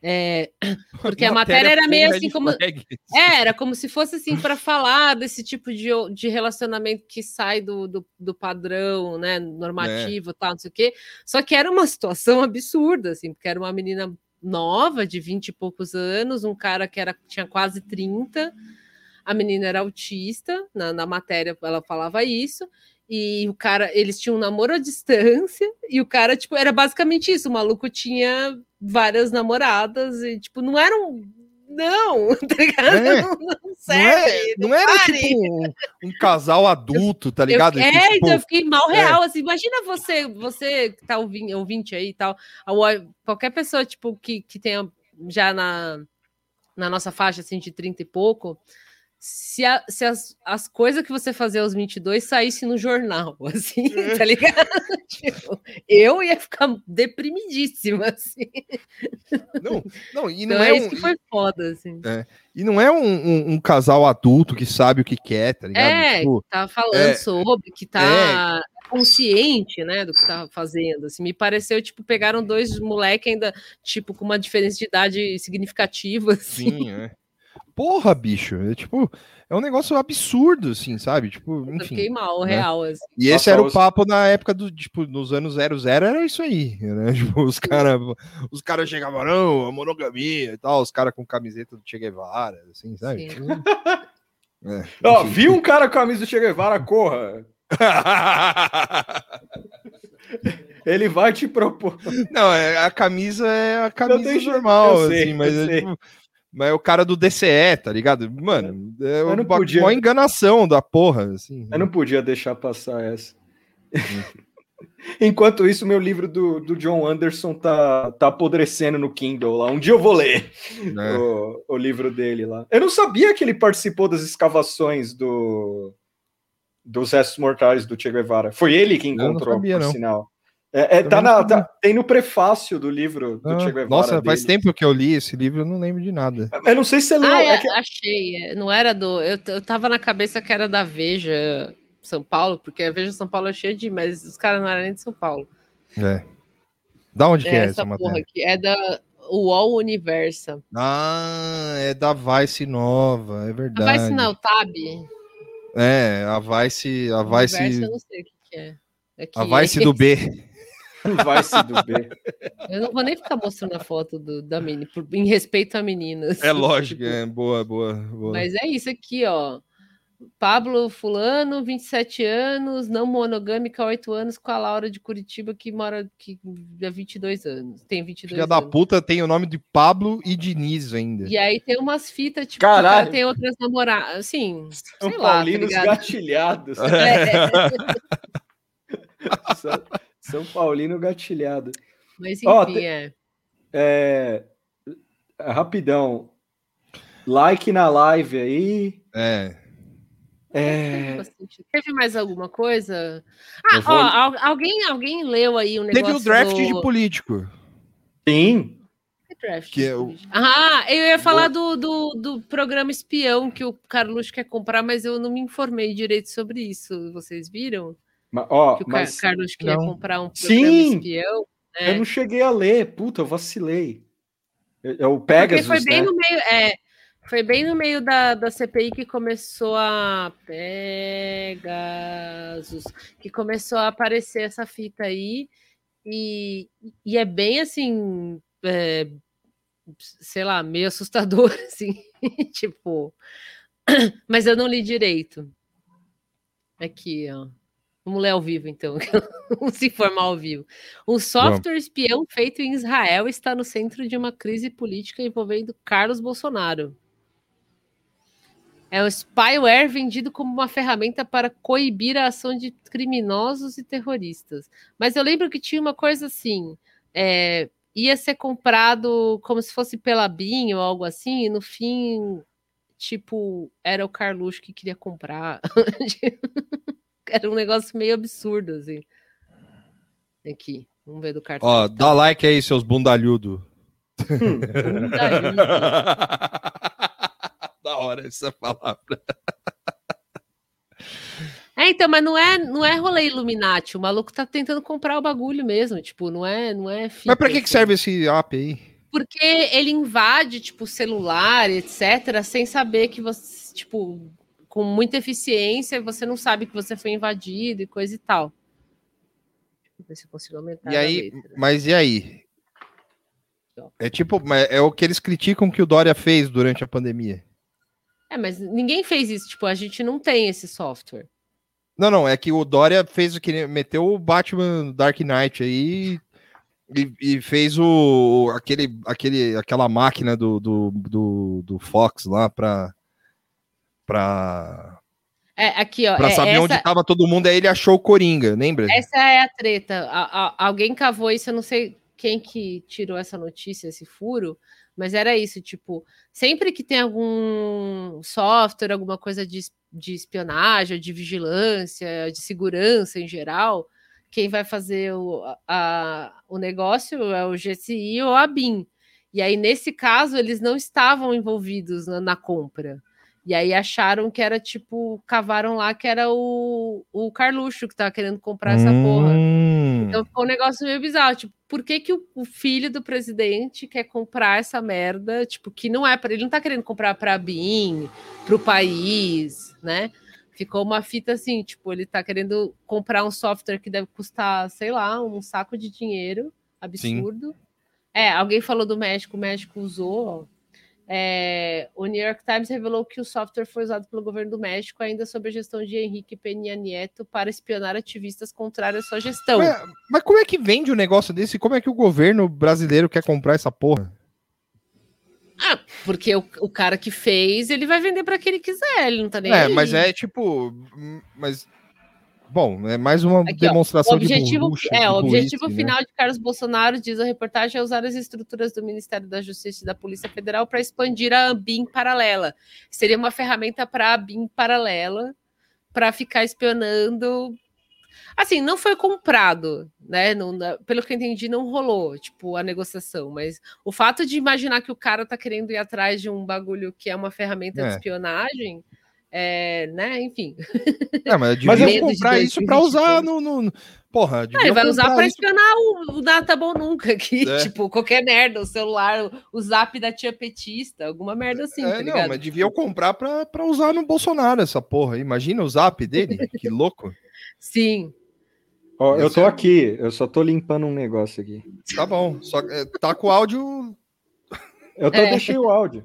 É, porque a matéria era com meio assim como. É, era como se fosse assim para falar desse tipo de, de relacionamento que sai do, do, do padrão, né, normativo, tal, não sei o quê. Só que era uma situação absurda, assim, porque era uma menina nova, de 20 e poucos anos, um cara que era, tinha quase 30, a menina era autista, na, na matéria ela falava isso, e o cara, eles tinham um namoro à distância, e o cara, tipo, era basicamente isso, o maluco tinha várias namoradas, e, tipo, não eram... Não, tá ligado? É. Não, não Não, serve. é, não era tipo um, um casal adulto, tá Eu- ligado? é, Que, tipo, então eu fiquei mal é. real, assim, imagina você, você que tá ouvindo, ouvinte aí e tal, qualquer pessoa, tipo, que, que tenha já na, na nossa faixa, assim, de 30 e pouco, se, a- se as, as coisas que você fazia aos 22 saísse no jornal, assim, tá ligado? Tipo, eu ia ficar deprimidíssima, assim. não, não, e Então não é, é, isso um, que foi foda, assim. e não é um, um- um casal adulto que sabe o que quer, tá ligado? É, Tipo, que tá falando é, sobre, que tá consciente, né, do que tá fazendo. Assim, me pareceu, tipo, pegaram dois moleques ainda, tipo, com uma diferença de idade significativa, assim. Sim, é. Porra, bicho, é tipo, é um negócio absurdo, assim, sabe? Tipo, Eu enfim. fiquei mal, né? real, assim. E esse Nossa, era o papo na época do, tipo, nos anos 00, era isso aí, né? Tipo, os caras os cara chegavam, não, a monogamia e tal, os caras com camiseta do Che Guevara, assim, sabe? Sim. É, Ó, viu um cara com a camisa do Che Guevara, corra. Ele vai te propor. não, é, a camisa é a camisa normal, eu sei, assim, mas eu é, sei. tipo, mas é o cara do DCE, tá ligado? Mano, é Eu não uma, podia- uma enganação da porra, assim. Eu não podia deixar passar essa. Enquanto isso, meu livro do, do John Anderson tá, tá apodrecendo no Kindle lá. Um dia eu vou ler né? o, o livro dele lá. Eu não sabia que ele participou das escavações do dos restos mortais do Che Guevara. Foi ele que não encontrou, sabia, não. sinal. É, é, tá na, não tá- tem no prefácio do livro do Ah, Che Guevara. nossa, faz dele. tempo que eu li esse livro, eu não lembro de nada. Eu não sei se você leu. Ah, é é, que- achei. é, Não era do. Eu, eu tava na cabeça que era da Veja São Paulo, porque a Veja São Paulo é cheia de. Mas os caras não eram nem de São Paulo. É. Da onde que é essa essa porra aqui. É da UOL Universa. Ah, é da Vice Nova, é verdade. Vai ensinar o Tab? É, a Vice, a Vice, Universo, eu não sei o que, que é. É que- a Vice do B. Vai se do B. Eu não vou nem ficar mostrando a foto do, da menina, por- em respeito a meninas. É lógico, é boa, boa, boa. Mas é isso aqui, ó. Pablo Fulano, 27 anos, não monogâmica, 8 anos, com a Laura de Curitiba, que mora aqui há 22 anos. Tem 22 Filha da anos. puta tem o nome de Pablo e Diniz ainda. E aí tem umas fitas, tipo, Caralho. tem outras namoradas. Assim, São sei lá, tá Paulinos gatilhados. É, São, Paulino gatilhado. mas Ó, enfim, tem- é. É, rapidão. Like na live aí. É. É. Teve mais alguma coisa? Ah, vou- ó, al- alguém, alguém leu aí um negócio Teve o draft do... de político. sim, Que draft Que é o-? Ah, eu ia falar do, do, do programa espião que o Carluxo quer comprar, mas eu não me informei direito sobre isso. Vocês viram? Ma- ó, Que o mas Carluxo queria Não. comprar um programa Sim! espião. É. eu não cheguei a ler. Puta, eu vacilei. É é o Porque Pegasus, foi bem né? no meio, é, foi bem no meio da, da CPI que começou a Pegasus, que começou a aparecer essa fita aí e, e é bem assim, é, sei lá, meio assustador assim, tipo, mas eu não li direito. Aqui, ó. Vamos ler ao vivo, então. Vamos se informar ao vivo. Um software espião feito em Israel está no centro de uma crise política envolvendo Carlos Bolsonaro. É um spyware vendido como uma ferramenta para coibir a ação de criminosos e terroristas. Mas eu lembro que tinha uma coisa assim: é, ia ser comprado como se fosse pela BIM ou algo assim, e no fim, tipo, era o Carluxo que queria comprar. era um negócio meio absurdo, assim. Aqui, vamos ver do cartão. Ó, dá like aí, seus bundalhudo. da hora essa palavra. É, então, mas não é, não é rolê Illuminati. O maluco tá tentando comprar o bagulho mesmo. Tipo, não é, não é. Mas pra que, que serve esse app aí? Porque ele invade, tipo, celular, etc., sem saber que você, tipo, com muita eficiência, você não sabe que você foi invadido e coisa e tal. Deixa eu ver se eu consigo aumentar. E aí, letra. mas e aí? É tipo, mas é o que eles criticam que o Dória fez durante a pandemia. É, mas ninguém fez isso. Tipo, a gente não tem esse software. Não, não, é que o Dória fez o que meteu o Batman Dark Knight aí e, e fez o aquele, aquele aquela máquina do, do, do, do Fox lá pra pra, É, aqui, ó. pra é, saber essa, onde tava todo mundo, aí ele achou o Coringa, lembra? essa é a treta. A- a- alguém cavou isso, eu não sei quem que tirou essa notícia, esse furo, mas era isso, tipo, sempre que tem algum software, alguma coisa de, de espionagem, de vigilância, de segurança em geral, quem vai fazer o, a- o negócio é o GCI ou a BIM. E aí, nesse caso, eles não estavam envolvidos na, na compra. E aí acharam que era tipo, cavaram lá que era o, o Carluxo que tava querendo comprar essa porra. Hum. Então ficou um negócio meio bizarro. Tipo, por que, que o, o filho do presidente quer comprar essa merda? Tipo, que não é para ele não tá querendo comprar para a BIM, para o país, né? Ficou uma fita assim, tipo, ele tá querendo comprar um software que deve custar, sei lá, um saco de dinheiro absurdo. É, alguém falou do México, o México usou, ó. É, o New York Times revelou que o software foi usado pelo governo do México, ainda sob a gestão de Henrique Peña Nieto, para espionar ativistas contrários à sua gestão. Mas, mas como é que vende um negócio desse? Como é que o governo brasileiro quer comprar essa porra? Ah, porque o, o cara que fez, ele vai vender para quem ele quiser, ele não tá nem É, aí. mas é tipo, hum, mas bom, é mais uma Aqui, ó, O demonstração objetivo, de burrice, é, de o objetivo né? final de Carlos Bolsonaro, diz a reportagem, é usar as estruturas do Ministério da Justiça e da Polícia Federal para expandir a BIM paralela. Seria uma ferramenta para a BIM paralela, para ficar espionando. Assim, não foi comprado, né? Não, pelo que eu entendi, não rolou, tipo, a negociação. Mas o fato de imaginar que o cara tá querendo ir atrás de um bagulho que é uma ferramenta de É. espionagem, é, né? Enfim. É, mas eu Mas devia eu- comprar isso pra usar no, no- no- Porra, Ah, vai usar para isso- espionar o, o Data Bom Nunca aqui. É. Tipo, qualquer merda, o celular, o, zap da tia petista, alguma merda assim, É, tá não, mas devia eu comprar pra, pra usar no Bolsonaro essa porra. Imagina o zap dele, que louco. Sim. Ó, eu tô é- aqui, eu só tô limpando um negócio aqui. Tá bom, só é, tá com o áudio. Eu tô, É. deixei o áudio.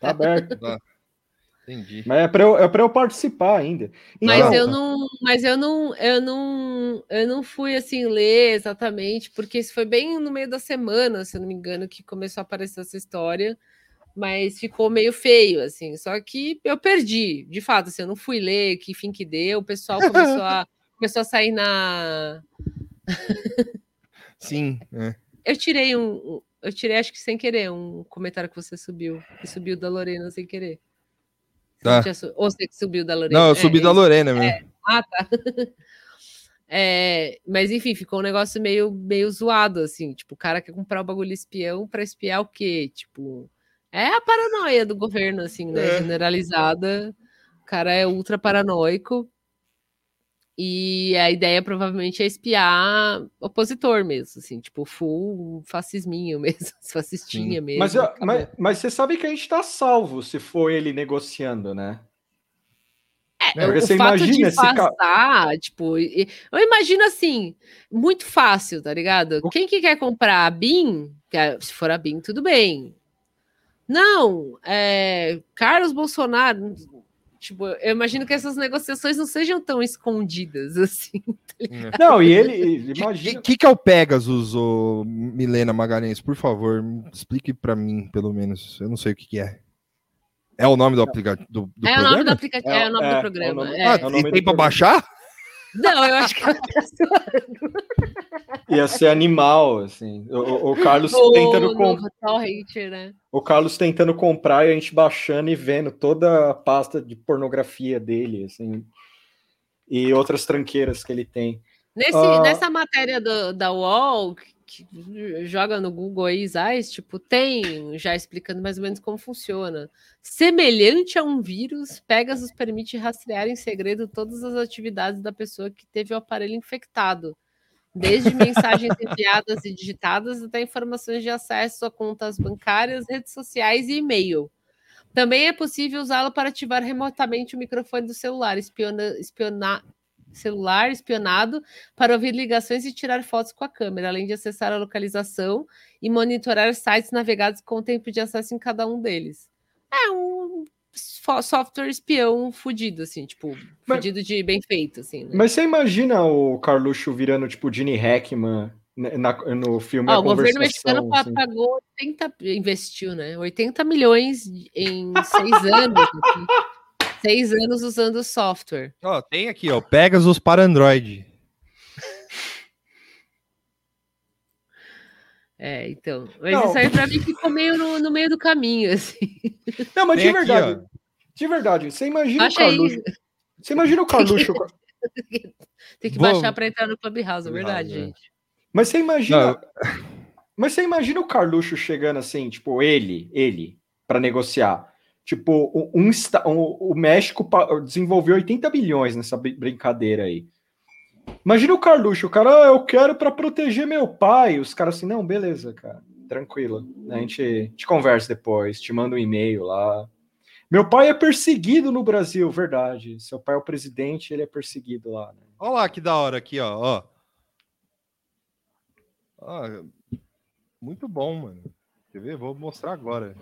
Tá aberto. Entendi. Mas é pra eu, é pra eu participar ainda. Mas Então, eu não, mas eu não, eu não, eu não fui assim ler exatamente, porque isso foi bem no meio da semana, se eu não me engano, que começou a aparecer essa história, mas ficou meio feio, assim. Só que eu perdi, de fato, assim, eu não fui ler que fim que deu, o pessoal começou a, começou a sair na, Sim, é. Eu tirei um. um- Eu tirei, acho que sem querer, um comentário que você subiu. Que subiu da Lorena sem querer. Tá. Ou você que subiu da Lorena? Não, eu É, subi é da. Lorena mesmo. Ah, tá. É, mas enfim, ficou um negócio meio, meio zoado, assim. Tipo, o cara quer comprar o bagulho espião pra espiar o quê? Tipo, é a paranoia do governo, assim, né? É. Generalizada. O cara é ultra paranoico. E a ideia provavelmente é espiar opositor mesmo, assim, tipo, full fascisminho mesmo, fascistinha mesmo. Mas, eu- mas, mas você sabe que a gente tá salvo se for ele negociando, né? É, Porque o você fato de imagina ca- passar, tipo, e- eu imagino assim, muito fácil, tá ligado? Quem que quer comprar a BIM, é- se for a BIM, tudo bem. Não, é, Carlos Bolsonaro, tipo, eu imagino que essas negociações não sejam tão escondidas assim. Não, e ele, O imagina. que, que é o Pegasus, ô Milena Magalhães? Por favor, explique pra mim, pelo menos. Eu não sei o que, que é. É o nome do aplicativo do, do é o nome do programa? aplicativo, É, é, o nome é, do é o programa. é. Ah, é o nome e do tem pra programa. baixar? Não, eu acho que ela tá zoando. Ia ser animal, assim. O, o- Carlos o tentando com- novo torrent, né? o Carlos tentando comprar e a gente baixando e vendo toda a pasta de pornografia dele, assim. E outras tranqueiras que ele tem. Nesse, Ah. Nessa matéria do- da UOL, joga no Google aí, Zais, tipo, tem já explicando mais ou menos como funciona. Semelhante a um vírus, Pegasus permite rastrear em segredo todas as atividades da pessoa que teve o aparelho infectado. Desde mensagens enviadas e digitadas até informações de acesso a contas bancárias, redes sociais e e-mail. Também é possível usá-lo para ativar remotamente o microfone do celular, espiona, espiona- celular espionado para ouvir ligações e tirar fotos com a câmera, além de acessar a localização e monitorar sites navegados com o tempo de acesso em cada um deles. É um software espião fudido, assim, tipo, Mas- fudido de bem feito, assim. Né? Mas você imagina o Carluxo virando, tipo, Gene Hackman na- no filme Ah, o governo mexicano assim. pagou 80, investiu, né? 80 milhões em seis anos. assim. Seis anos usando o software. Ó, tem aqui, ó, Pegasus para Android. É, então. Mas Não. isso aí pra mim ficou meio no, no meio do caminho, assim. Não, mas Tem de aqui, verdade, ó. de verdade, você imagina o Baixa aí. Carluxo. Você imagina o Carluxo. Tem que Vou- baixar pra entrar no Clubhouse, é verdade, Clubhouse, é. gente. Mas você imagina. Não. Mas você imagina o Carluxo chegando assim, tipo, ele, ele, para negociar. Tipo, um, o México desenvolveu 80 bilhões nessa brin- brincadeira aí. Imagina o Carluxo, o cara, "Ah, eu quero para proteger meu pai. Os caras assim, não, beleza, cara, tranquilo. A gente te conversa depois, te manda um e-mail lá. Meu pai é perseguido no Brasil, verdade. Seu pai é o presidente, ele é perseguido lá. né? Olha lá que da hora aqui, ó. ó. Ó, muito bom, mano. Quer ver? Vou mostrar agora.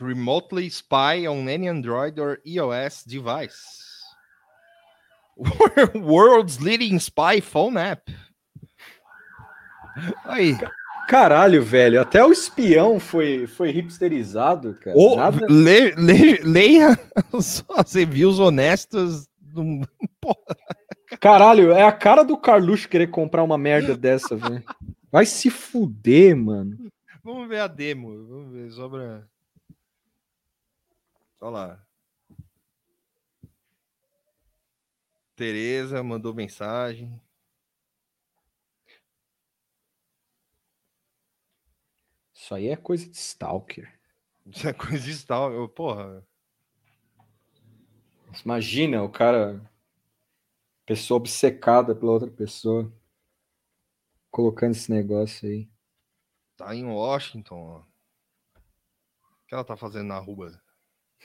Remotely spy on any Android or iOS device. World's leading spy phone app. Aí. Caralho, velho, até o espião foi, foi hipsterizado, cara. Ô, Nada... le- le- leia os- as reviews honestas. do- Caralho, é a cara do Carluxo querer comprar uma merda dessa, velho. Vai se fuder, mano. Vamos ver a demo. Vamos ver, sobra. Olha lá. Tereza mandou mensagem. Isso aí é coisa de stalker. Isso é coisa de tal. eu- Porra. Imagina o cara, pessoa obcecada pela outra pessoa, colocando esse negócio aí. Tá em Washington, ó. O que ela tá fazendo na rua?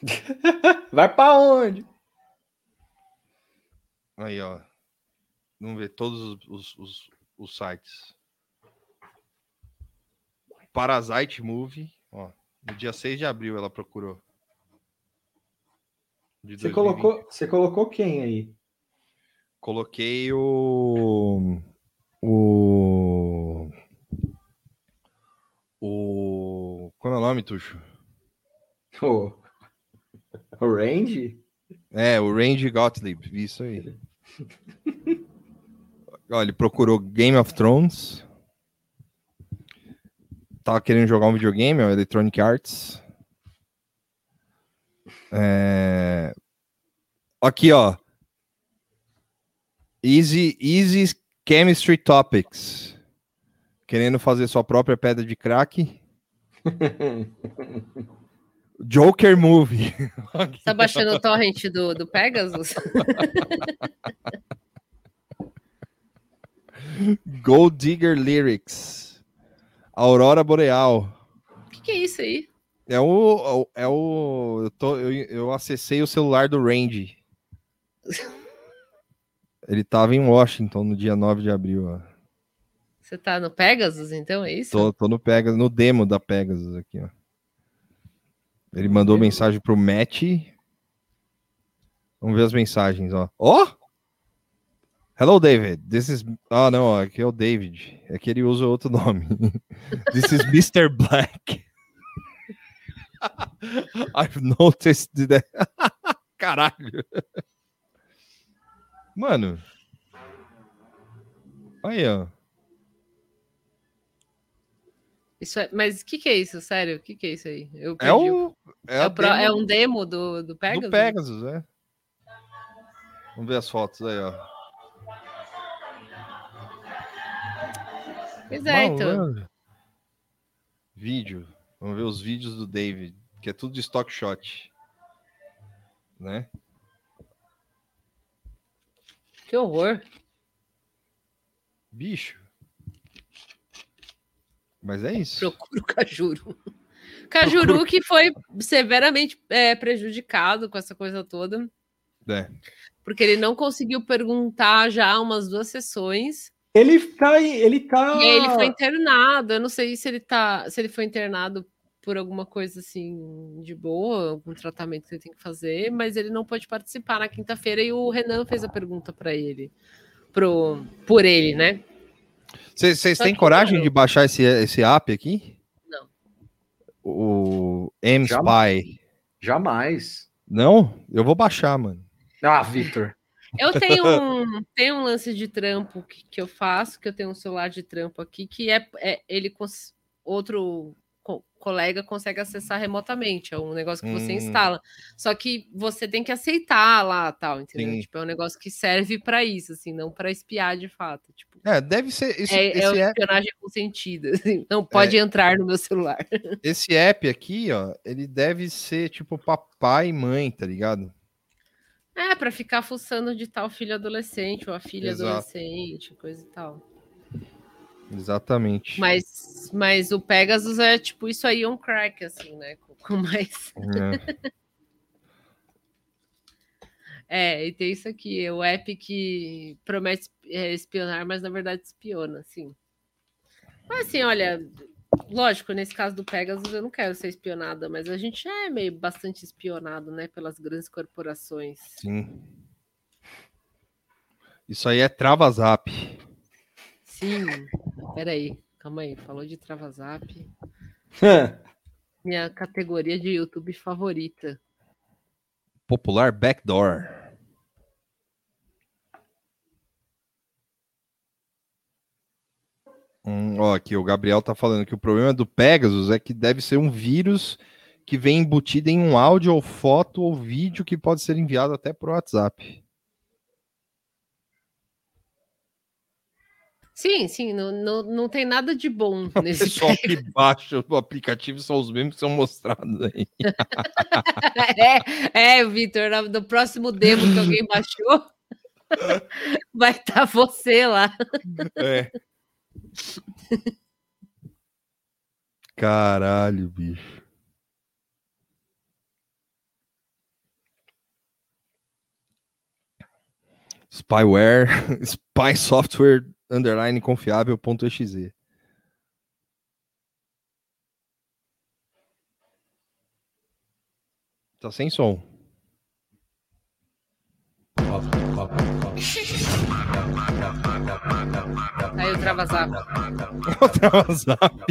Vai pra onde? Aí, ó. Vamos ver todos os, os, os- os sites. Parasite Movie, ó. No dia 6 de abril ela procurou. Você 2020. colocou, você colocou quem aí? Coloquei o. O. O. Como é o nome, Tuxo? O, o Range? É, o Range Gottlieb, isso aí. Olha, ele procurou Game of Thrones. tava querendo jogar um videogame, é o Electronic Arts. É... Aqui, ó. Easy, easy Chemistry Topics. Querendo fazer sua própria pedra de crack. Joker Movie. Tá baixando o torrent do, do Pegasus? Gold Digger Lyrics. Aurora Boreal. O que, que é isso aí? É o. É o. Eu, tô, eu, eu acessei o celular do Randy. Ele tava em Washington no dia 9 de abril. Ó. Você tá no Pegasus, então, é isso? Tô, tô no Pegasus, no demo da Pegasus aqui, ó. Ele mandou mensagem pro Matt. Vamos ver as mensagens, ó. Ó! Oh! Hello, David. This is. Ah, não, aqui é o David. É que ele usa outro nome. This is Mr. Black. I've noticed that. Caralho. Mano. Aí, ó. Isso é, mas o que, que é isso? Sério? O que, que é isso aí? Eu é, o, é, é, o pro, demo é, um demo do, do Pegasus? Do Pegasus, é. Vamos ver as fotos aí, ó. Pois é, então. Vídeo. Vamos ver os vídeos do David, que é tudo de stock shot. Né? Que horror. Bicho. Mas é isso. Procura o Cajuru. Cajuru Procuro... que foi severamente é, prejudicado com essa coisa toda. É. Porque ele não conseguiu perguntar já umas duas sessões. Ele tá. Ele tá. E ele foi internado. Eu não sei se ele tá. Se ele foi internado por alguma coisa assim de boa, algum tratamento que ele tem que fazer, mas ele não pode participar na quinta-feira e o Renan fez a pergunta para ele, pro, por ele, né? Vocês têm coragem de baixar esse, esse app aqui? Não. O M-Spy. Jamais. Não? Eu vou baixar, mano. Ah, Victor. Eu tenho um, tenho um lance de trampo que, que eu faço, que eu tenho um celular de trampo aqui, que é, é ele outro colega consegue acessar remotamente. É um negócio que você hum. instala. Só que você tem que aceitar lá, tal, entendeu? Tipo, é um negócio que serve para isso, assim, não para espiar de fato. Tipo, é, deve ser. Esse, é, é espionagem app... consentida. Assim, não pode é, entrar no meu celular. Esse app aqui, ó, ele deve ser tipo papai e mãe, tá ligado? É, para ficar fuçando de tal filho adolescente ou a filha Exato. adolescente, coisa e tal. Exatamente. Mas, mas o Pegasus é tipo isso aí on crack, assim, né? Com mais. É. é, e tem isso aqui, o app que promete é, espionar, mas na verdade espiona, assim. Mas assim, olha, lógico, nesse caso do Pegasus eu não quero ser espionada, mas a gente é meio bastante espionado, né, pelas grandes corporações. Sim. Isso aí é Travazap. Sim. Peraí, calma aí. Falou de Travazap. Minha categoria de YouTube favorita. Popular Backdoor. Hum, ó, aqui o Gabriel tá falando que o problema do Pegasus é que deve ser um vírus que vem embutido em um áudio ou foto ou vídeo que pode ser enviado até por WhatsApp. Sim, sim, não, não, não tem nada de bom nesse Só que baixa o aplicativo são os mesmos que são mostrados aí. é, é Vitor, no próximo demo que alguém baixou, vai estar tá você lá. É. Caralho, bicho. Spyware, spy software underline confiável.exe. Tá sem som. Aí o Travazap. O Travazap.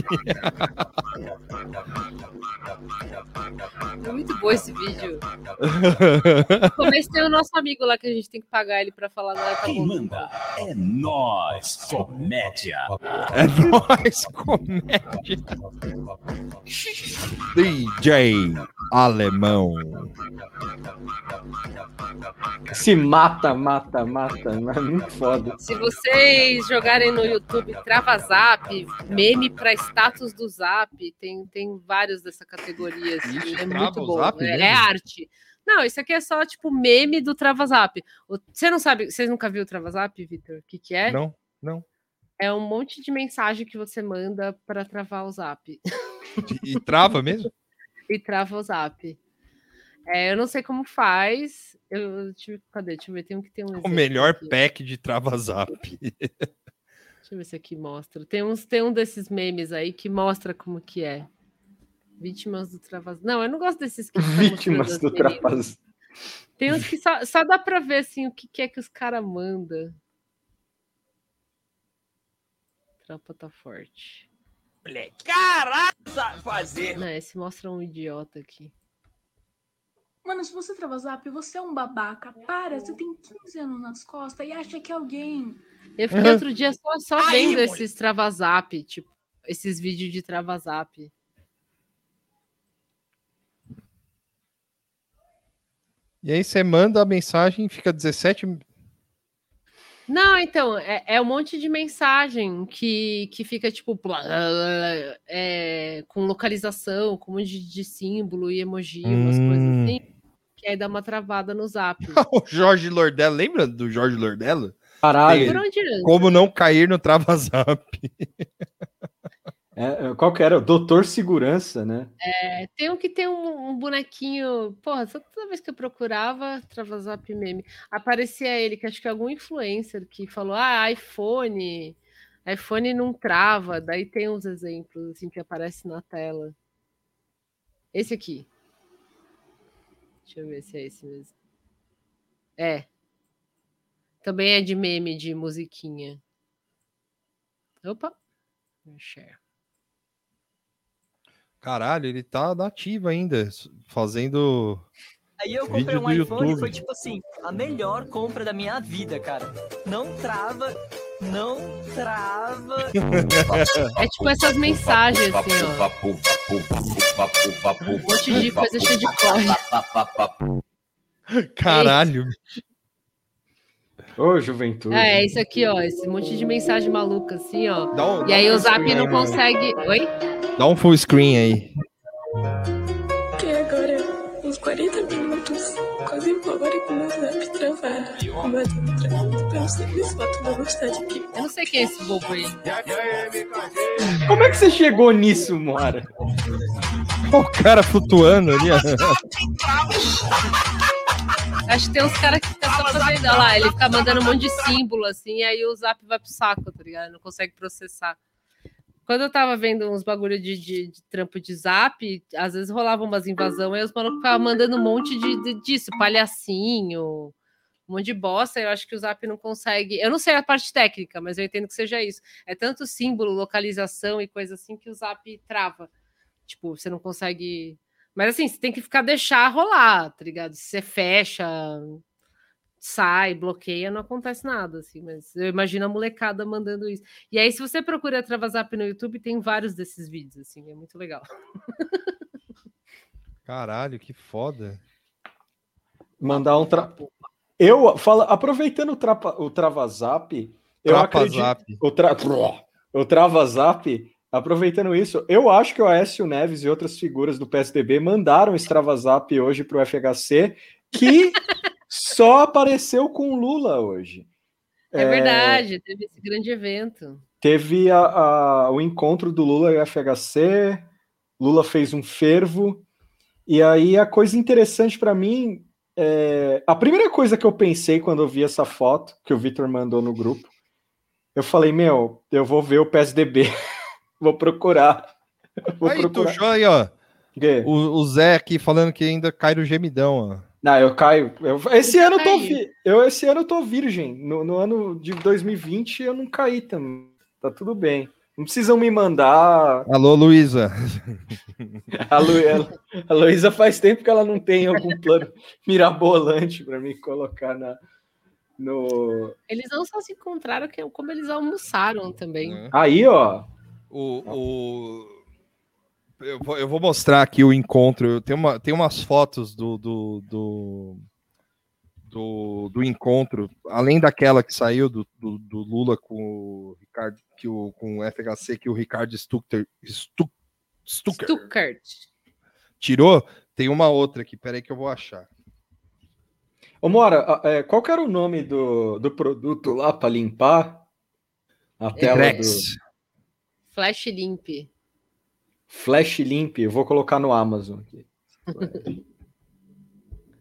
É muito bom esse vídeo. Tem o nosso amigo lá que a gente tem que pagar ele pra falar. Não, tá Quem bom. manda é nós, comédia. É nóis, comédia. DJ Alemão. Se mata, mata, mata. É muito foda. Se vocês jogarem no YouTube Travazap, meme pra status do Zap, tem, tem vários dessa categoria. assim, é trava muito bom. Zap É, é arte. Não, isso aqui é só tipo meme do Travazap. O- Você não sabe, vocês nunca viram o Travazap, Vitor? O que, que é? Não, não. É um monte de mensagem que você manda para travar o Zap. E, e trava mesmo? e trava o Zap. É, eu não sei como faz. Eu tive, cadê? Deixa eu ver, tem um que tem um O melhor aqui. pack de trava-zap. Deixa eu ver se aqui mostra. Tem, uns, tem um desses memes aí que mostra como que é. Vítimas do Travas. Não, eu não gosto desses que Vítimas do as meninas. Travas. Tem uns que só, só dá pra ver assim, o que, que é que os caras mandam. Tropa tá forte. Caralho, sabe fazer. Não, esse mostra um idiota aqui. Mano, se você trava zap, você é um babaca. Para, você tem 15 anos nas costas e acha que é alguém. Eu fiquei outro dia só, só Aí, vendo esses travazap, tipo, esses vídeos de travazap. E aí você manda a mensagem, fica 17. Não, então, é, é um monte de mensagem que, que fica, tipo, blá, blá, blá, é, com localização, com um monte de, de símbolo e emoji, umas coisas Hum. assim, que aí dá uma travada no zap. o Jorge Lordelo, lembra do Jorge Lordelo? Caralho. Como não cair no trava-zap. É, é, qual que era? O Doutor Segurança, né? É, tem um que tem um, um bonequinho. Porra, só toda vez que eu procurava Travazap meme, aparecia ele, que acho que é algum influencer que falou: ah, iPhone, iPhone não trava. Daí tem uns exemplos assim que aparece na tela. Esse aqui. Deixa eu ver se é esse mesmo. É. Também é de meme de musiquinha. Opa. Share. Caralho, ele tá nativo ainda, fazendo. Aí eu comprei um iPhone e foi tipo assim, a melhor compra da minha vida, cara. Não trava, não trava. É tipo essas mensagens assim, ó. Um monte de coisa cheia de corre. Caralho. Ô, juventude. É, é isso aqui, ó. Esse monte de mensagem maluca, assim, ó. Dá um- e dá aí um o Zap não aí, mano. consegue. Oi? Dá um full screen aí. Que agora, uns 40 minutos, quase uma hora com o meu zap travado. Pelo que. Eu não sei quem é esse bobo aí. Como é que você chegou nisso, Mora? O cara flutuando ali, ó. Acho que tem uns caras que ficam só fazendo. Olha lá, ele fica mandando um monte de símbolo, assim, e aí o Zap vai pro saco, tá ligado? Não consegue processar. Quando eu tava vendo uns bagulho de, de- de trampo de zap, às vezes rolava umas invasão, aí os malucos ficavam mandando um monte de, de- disso, palhacinho, um monte de bosta. Eu acho que o zap não consegue. Eu não sei a parte técnica, mas eu entendo que seja isso. É tanto símbolo, localização e coisa assim que o zap trava. Tipo, você não consegue. Mas assim, você tem que ficar deixar rolar, tá ligado? Se você fecha, sai, bloqueia, não acontece nada, assim, mas eu imagino a molecada mandando isso. E aí, se você procura Travazap no YouTube, tem vários desses vídeos, assim, é muito legal. Caralho, que foda. Mandar um tra... Eu fala, aproveitando o, trapa, o Travazap, eu Trapazap. acredito. O, tra... o Travazap, aproveitando isso, eu acho que o Aécio Neves e outras figuras do PSDB mandaram esse Travazap hoje para o FHC, que só apareceu com Lula hoje. É, verdade, teve esse grande evento. Teve a- a- o encontro do Lula e o FHC, Lula fez um fervo, e aí a coisa interessante para mim, é, a primeira coisa que eu pensei quando eu vi essa foto que o Vitor mandou no grupo, eu falei, meu, eu vou ver o PSDB, vou procurar. Vou aí, procurar. aí, ó. O, o Zé aqui falando que ainda cai no gemidão, ó. Não, eu caio. eu- esse ano eu tô, eu esse ano eu tô virgem. No, no ano de 2020 eu não caí também. Tá tudo bem. Não precisam me mandar. Alô, Luísa. A, Lu... a Luísa faz tempo que ela não tem algum plano mirabolante para me colocar na, no. Eles não só se encontraram, que- como eles almoçaram também. É. Aí, ó. O, o... Eu, vou, eu vou mostrar aqui o encontro. Eu tenho, uma, tem umas fotos do, do, do, do, do encontro, além daquela que saiu do, do, do Lula com o Ricardo, que o, com o FHC, que o Ricardo Stucker, Stu, Stucker Stuckert. tirou. Tem uma outra aqui, peraí que eu vou achar. Ô, Mora, é, qual que era o nome do, do produto lá para limpar a tela do Flash Limp. Flash Limp? Eu vou colocar no Amazon aqui.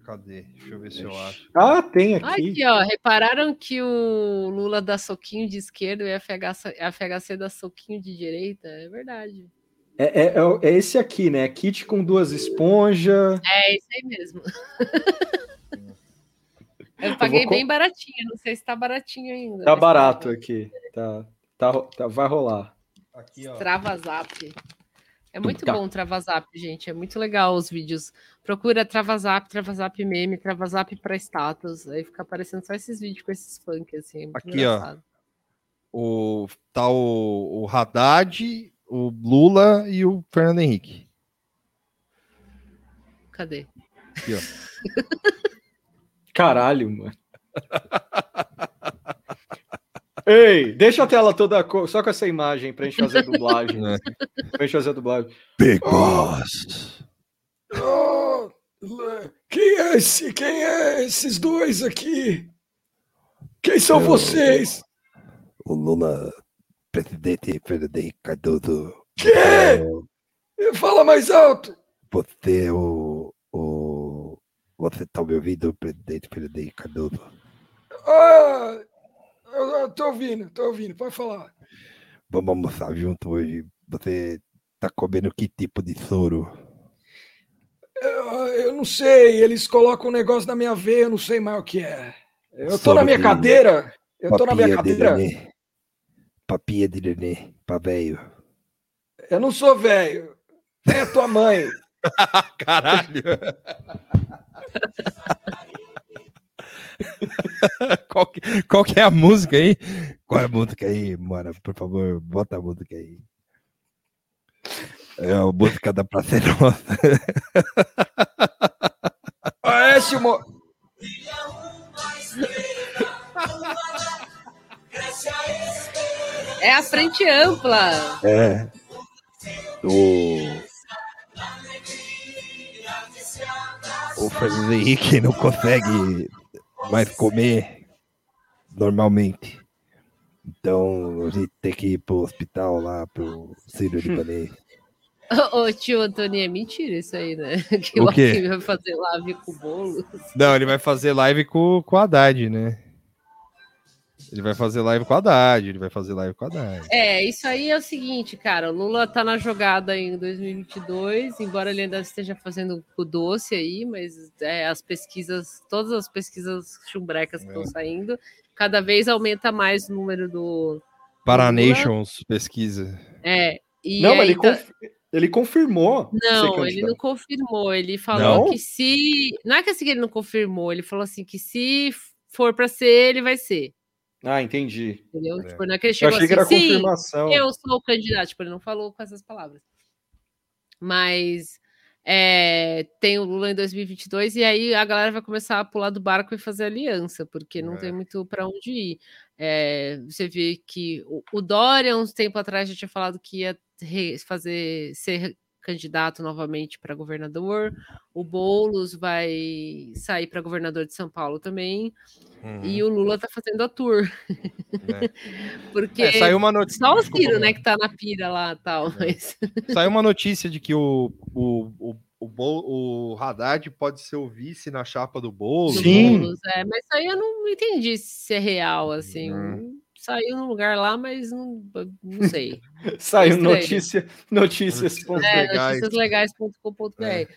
Cadê? Deixa eu ver se eu acho. Ah, tem aqui. Aqui, ó. Repararam que o Lula dá soquinho de esquerda e a FHC, a FHC dá soquinho de direita? É verdade. É, é- é é esse aqui, né? Kit com duas esponjas. É isso aí mesmo. Eu paguei co- bem baratinho, não sei se tá baratinho ainda. Tá mas barato aqui. Tá, tá, tá- vai rolar. Aqui, ó. Travazap. É muito Tá. bom o Travazap, gente. É muito legal os vídeos. Procura Travazap, Travazap meme, Travazap pra status. Aí fica aparecendo só esses vídeos com esses funk, assim. é Aqui, ó. engraçado. O, tá o, o Haddad, o Lula e o Fernando Henrique. Cadê? Aqui, ó. Caralho, mano. Ei, deixa a tela toda só com essa imagem pra gente fazer a dublagem. É. Pra gente fazer a dublagem. Because. Oh, Le- quem é esse? Quem é esses dois aqui? Quem são Eu- vocês? O Lula, presidente Fernando Cardoso. Quê? Fala mais alto. Você é o. o você tá me ouvindo, presidente Fernando Cardoso? Ah, eu, eu tô ouvindo, tô ouvindo, pode falar. Vamos almoçar junto hoje. Você tá comendo que tipo de soro? Eu, eu não sei, eles colocam um negócio na minha veia, eu não sei mais o que é. Eu tô Soro na minha de cadeira. Eu tô na minha papinha de cadeira. nenê. Papinha de nenê, pra velho. Eu não sou velho. É tua mãe. Caralho! qual, que, qual que é a música aí? Qual é a música aí, Mora? Por favor, bota a música aí. É a música da é. Ah, esse mo... É a frente ampla. É. O. O Fernando Henrique não consegue mais comer normalmente. Então a gente tem que ir pro hospital lá, pro Ciro Libanês. Ô, ô, tio Antônio, é mentira isso aí, né? Que O o? Alckmin vai fazer live com o bolo. Não, ele vai fazer live com, com o Haddad, né? Ele vai fazer live com o Haddad, ele vai fazer live com o Haddad. É, isso aí é o seguinte, cara. O Lula tá na jogada em 2022, embora ele ainda esteja fazendo o doce aí, mas é, as pesquisas, todas as pesquisas chumbrecas que estão É. saindo, cada vez aumenta mais o número do. Paranations pesquisa. É. E Não, mas ele, tá- conf- ele confirmou. Não, ele não confirmou. Ele falou Não? que se. Não é que assim que ele não confirmou, ele falou assim que se for para ser, ele vai ser. Ah, entendi. Entendeu? Tipo, não é que ele Eu chegou achei que assim, era "Sim, confirmação." eu sou o candidato. Tipo, ele não falou com essas palavras. Mas é, tem o Lula em 2022 e aí a galera vai começar a pular do barco e fazer aliança, porque não É. tem muito para onde ir. É, você vê que o, o Dória, uns tempo atrás, já tinha falado que ia re- fazer ser candidato novamente para governador. O Boulos vai sair para governador de São Paulo também. Uhum. E o Lula tá fazendo a tour. Porque É, saiu uma notícia- só o Ciro, né, que tá na pira lá tal, mas Saiu uma notícia de que o, o, o, o, Bol- o Haddad pode ser o vice na chapa do Boulos. do Boulos, é, mas isso aí eu não entendi se é real, assim. Uhum. Saiu num lugar lá, mas não, não sei. Saiu notícia, notícias. É, noticiaslegais.com.br.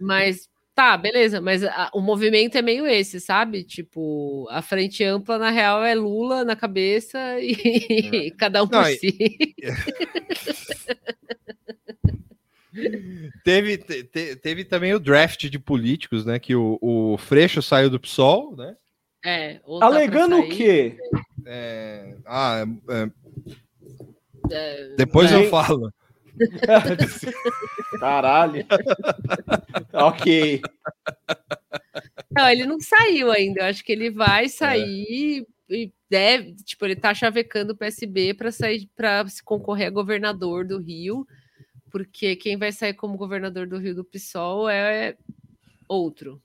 Mas Tá, beleza, mas a- o movimento é meio esse, sabe? Tipo, a frente ampla, na real, é Lula na cabeça e cada um por Não, e- si. Teve, te- te- teve também o draft de políticos, né? Que o, o Freixo saiu do PSOL, né? É, tá Alegando o quê? É, ah, é, é, depois é, eu falo. Caralho. ok. Não, ele não saiu ainda. Eu acho que ele vai sair e deve, tipo, ele tá chavecando o PSB para sair para se concorrer a governador do Rio, porque quem vai sair como governador do Rio do PSOL é outro.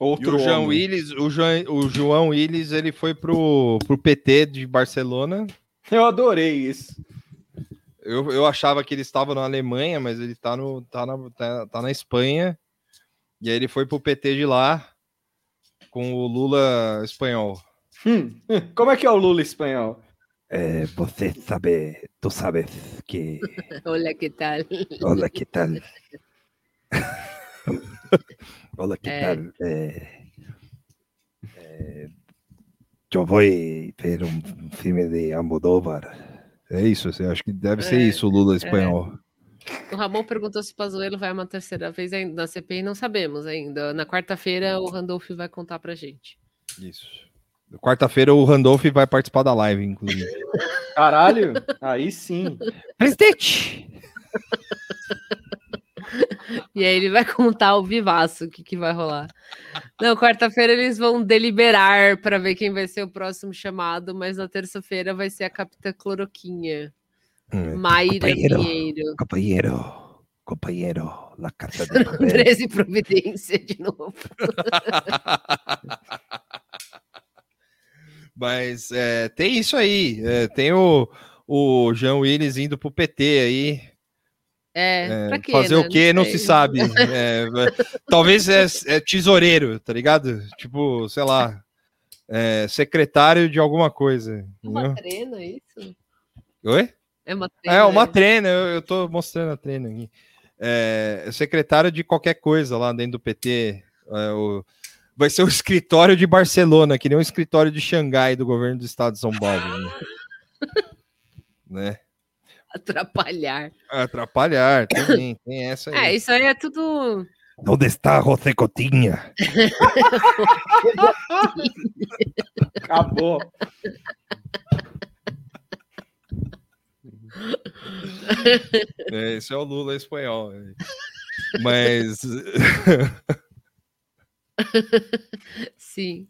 E Outro o João homem. Willis, o, João, o João Willis, ele foi pro, pro PT de Barcelona. Eu adorei isso. Eu, eu achava que ele estava na Alemanha, mas ele tá, no, tá, na, tá, tá na Espanha. E aí ele foi pro PT de lá com o Lula espanhol. Hum, Como é que é o Lula espanhol? Eh, você sabe, tú sabes que. Olha que tal. Hola, ¿qué tal? Hola, ¿qué tal? Eh, eh, voy a ver un filme de Almodóvar. É isso, eu acho que deve ser É, isso, o Lula espanhol. O Ramon perguntou se o Pazuello vai uma terceira vez ainda na CPI, não sabemos ainda. Na quarta-feira o Randolph vai contar pra gente. Isso. Quarta-feira o Randolph vai participar da live, inclusive. Caralho, aí sim. Presidente! E aí ele vai contar ao vivaço o que, que vai rolar. Não, quarta-feira eles vão deliberar para ver quem vai ser o próximo chamado, mas na terça-feira vai ser a Capitã Cloroquinha, Mm, Mayra compañero, Pinheiro. compañero, compañero, la casa de papel. 13 Providência de novo. Mas é, tem isso aí. é, tem o, o Jean Willis indo pro PT aí. É, é, pra quê, fazer né? o quê? Não sei. se sabe. É, vai- talvez é, é tesoureiro, tá ligado? Tipo, sei lá. é, secretário de alguma coisa. É uma entendeu? trena, isso? Oi? É uma trena. É, uma treina, eu, eu tô mostrando a treina aqui. É, secretário de qualquer coisa lá dentro do PT. é, o- vai ser o escritório de Barcelona, que nem o escritório de Xangai do governo do estado de São Paulo. Né? Né? Atrapalhar. Atrapalhar, também, tem essa aí. É, isso aí é tudo. ¿Dónde está José Cotinha? Acabou. É, esse é o Lula espanhol. é. Mas. Sim.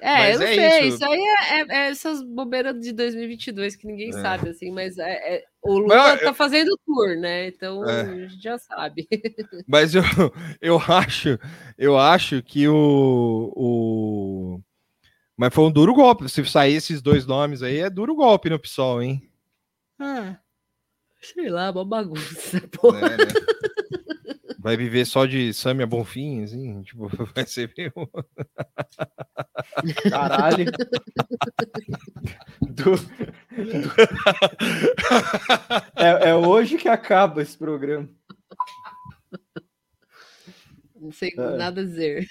É, Mas eu não é sei. isso. Isso, aí é, é- é essas bobeiras de 2022 que ninguém É. sabe, assim, mas é- é- o Lula Mas, tá fazendo tour, né? Então É. a gente já sabe. Mas eu, eu acho, eu acho que o, o. Mas foi um duro golpe. Se sair esses dois nomes aí, é duro golpe no PSOL, hein? Ah, sei lá, uma bagunça. Porra. Né, né? Vai viver só de Samia Bonfim, assim, tipo, vai ser meio. Caralho. Do- do- É, é hoje que acaba esse programa. Não sei É. nada a dizer.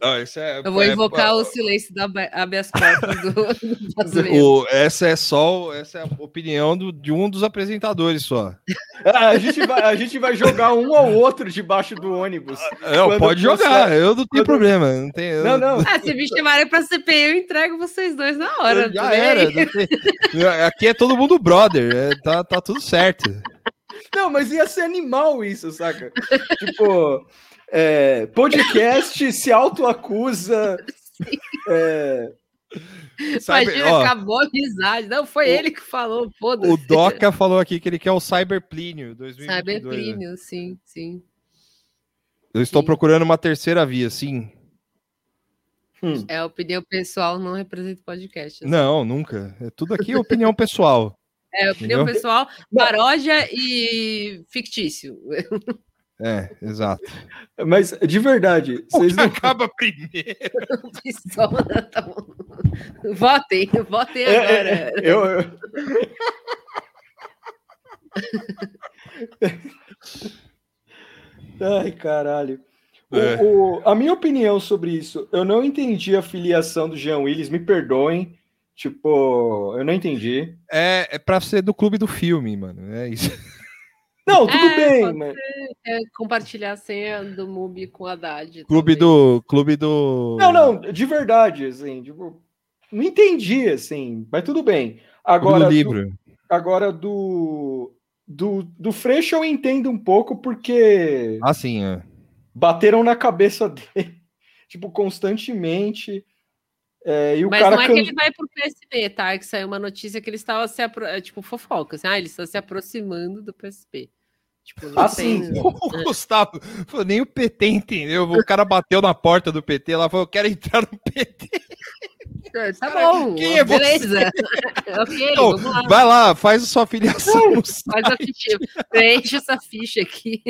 Não, isso é- Eu vou é- invocar o silêncio da habe- habeas corpus do, do. O- essa é só essa é a opinião do- de um dos apresentadores só. Ah, a, gente vai, a gente vai jogar um ao outro debaixo do ônibus. Não, Quando pode jogar, sair- eu não tenho quando- problema. Não, tem, eu- Não, não. Ah, se me chamarem pra CPI, eu entrego vocês dois na hora. Já era. não tem- Aqui é todo mundo brother, é, tá, tá tudo certo. Não, mas ia ser animal isso, saca? tipo, é, podcast se autoacusa. É, Cyber- Imagina, ó, acabou a amizade. Não, foi ele que falou, foda-se. o Doca falou aqui que ele quer o Cyberplínio 2022. né? Cyberplínio, sim, sim. Eu estou procurando uma terceira via, sim. É a opinião pessoal, não representa o podcast. assim. Não, nunca. É tudo aqui é opinião pessoal. É opinião Entendeu? pessoal, paródia e fictício. É, exato. mas de verdade, vocês não. Acaba primeiro. Tá. Votem, votem É, agora. é, é, eu, eu- Ai, caralho. O- É. o- a minha opinião sobre isso, eu não entendi a filiação do Jean Willis, me perdoem. Tipo, eu não entendi. É, é pra ser do clube do filme, mano. É isso. Não, tudo É, bem, mas. É, compartilhar a senha do MUBI com a Haddad. Clube do. Clube do. Não, não, de verdade, assim, tipo, não entendi, assim, mas tudo bem. Agora, do do, livro. agora do, do, do Freixo eu entendo um pouco porque Ah, sim, é. bateram na cabeça dele, tipo, constantemente. É, e o Mas cara não é que ele vai pro PSB, tá? Que saiu uma notícia que ele estava se apro... é, tipo fofoca, assim, ah, ele está se aproximando do PSB. Tipo, não Ah, tem- sim. O Gustavo, falou, nem o PT entendeu. O cara bateu na porta do PT lá, falou: Eu quero entrar no PT. É, Tá bom, Quem é você? beleza. ok, Então, vamos lá. vai lá, faz a sua filiação. no Faz a ficha, preenche essa ficha aqui.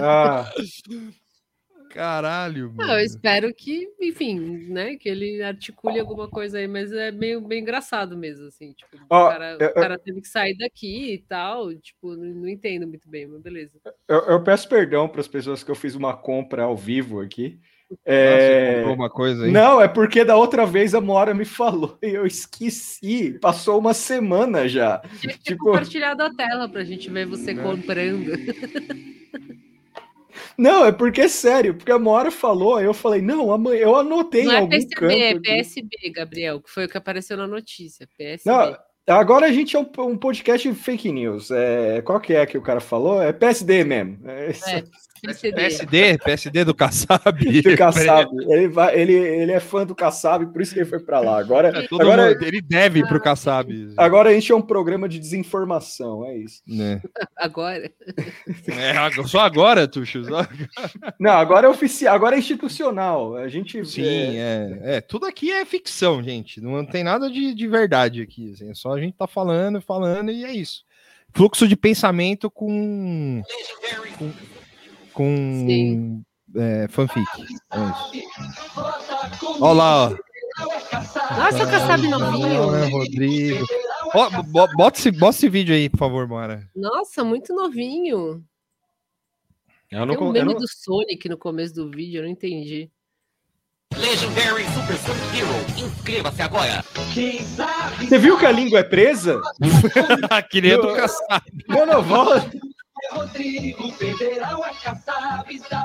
Ah, Caralho, Não, eu espero que, enfim, né, que ele articule alguma coisa aí, mas é meio, bem engraçado mesmo, assim, tipo, Ó, o, cara, o eu- eu- cara teve que sair daqui e tal, tipo, não, não entendo muito bem, mas beleza. eu, eu peço perdão para as pessoas que eu fiz uma compra ao vivo aqui. Nossa, É, comprou uma coisa aí. Não, é porque da outra vez a Mora me falou e eu esqueci. Passou uma semana já. Tinha que ter Tipo, compartilhado a tela pra gente ver você comprando. não, é porque é sério, porque a Mora falou, aí eu falei, não, amanhã eu anotei Não em é algum PCB, canto. é aqui. PSB, Gabriel, que foi o que apareceu na notícia. PSB. Não, agora a gente é um, um podcast de fake news. É, qual que é que o cara falou? É PSD mesmo. É. É, PSD, PSD do Kassab. Do Kassab. Ele, vai, ele, ele é fã do Kassab, por isso que ele foi pra lá. Agora, É, todo agora, mundo- ele deve ir pro Kassab. agora a gente é um programa de desinformação, é isso. né? Agora. É, só agora, Tuxo. só- Não, agora é oficial, agora é institucional. A gente. Sim, é, é. Tudo aqui é ficção, gente. Não tem nada de, de verdade aqui. assim, É só a gente tá falando, falando e é isso. Fluxo de pensamento com. Com. Com é, fanfic. É. Olha lá, ó. Nossa, o Kassab novinho. Ah, Rodrigo. Bota esse, bota esse vídeo aí, por favor, Mara. Nossa, muito novinho. Eu Tem um meme do Sonic no começo do vídeo, eu não entendi. Legendary Super Sonic Hero. Inscreva-se agora. Você viu que a língua é presa? que nem a Não,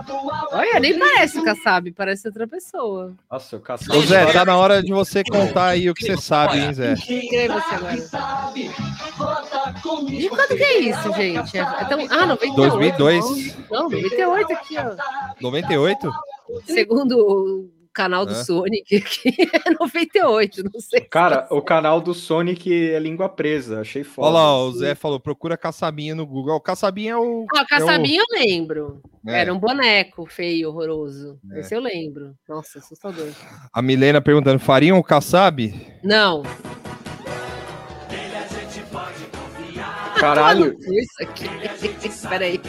não, volta. Olha, nem parece o Kassab, parece outra pessoa. Nossa, o Kassab. Ô Zé, tá na hora de você contar aí o que você sabe, hein, Zé? Inscreva-se agora. E quando que é isso, gente? É, é tão... Ah, 98. 2002. Não, 98 aqui, ó. 98? Segundo o canal do É. Sonic aqui, é 98, não sei. Cara, o canal do Sonic é língua presa. Achei foda. Olha lá, o Zé falou, procura Caçabinha no Google. O Caçabinha é o... Ah, o Kassabinha eu lembro. É. Era um boneco feio, horroroso. É. Esse eu lembro. Nossa, assustador. A Milena perguntando, fariam o Kassab? Não. Caralho. Isso aqui. Espera aí.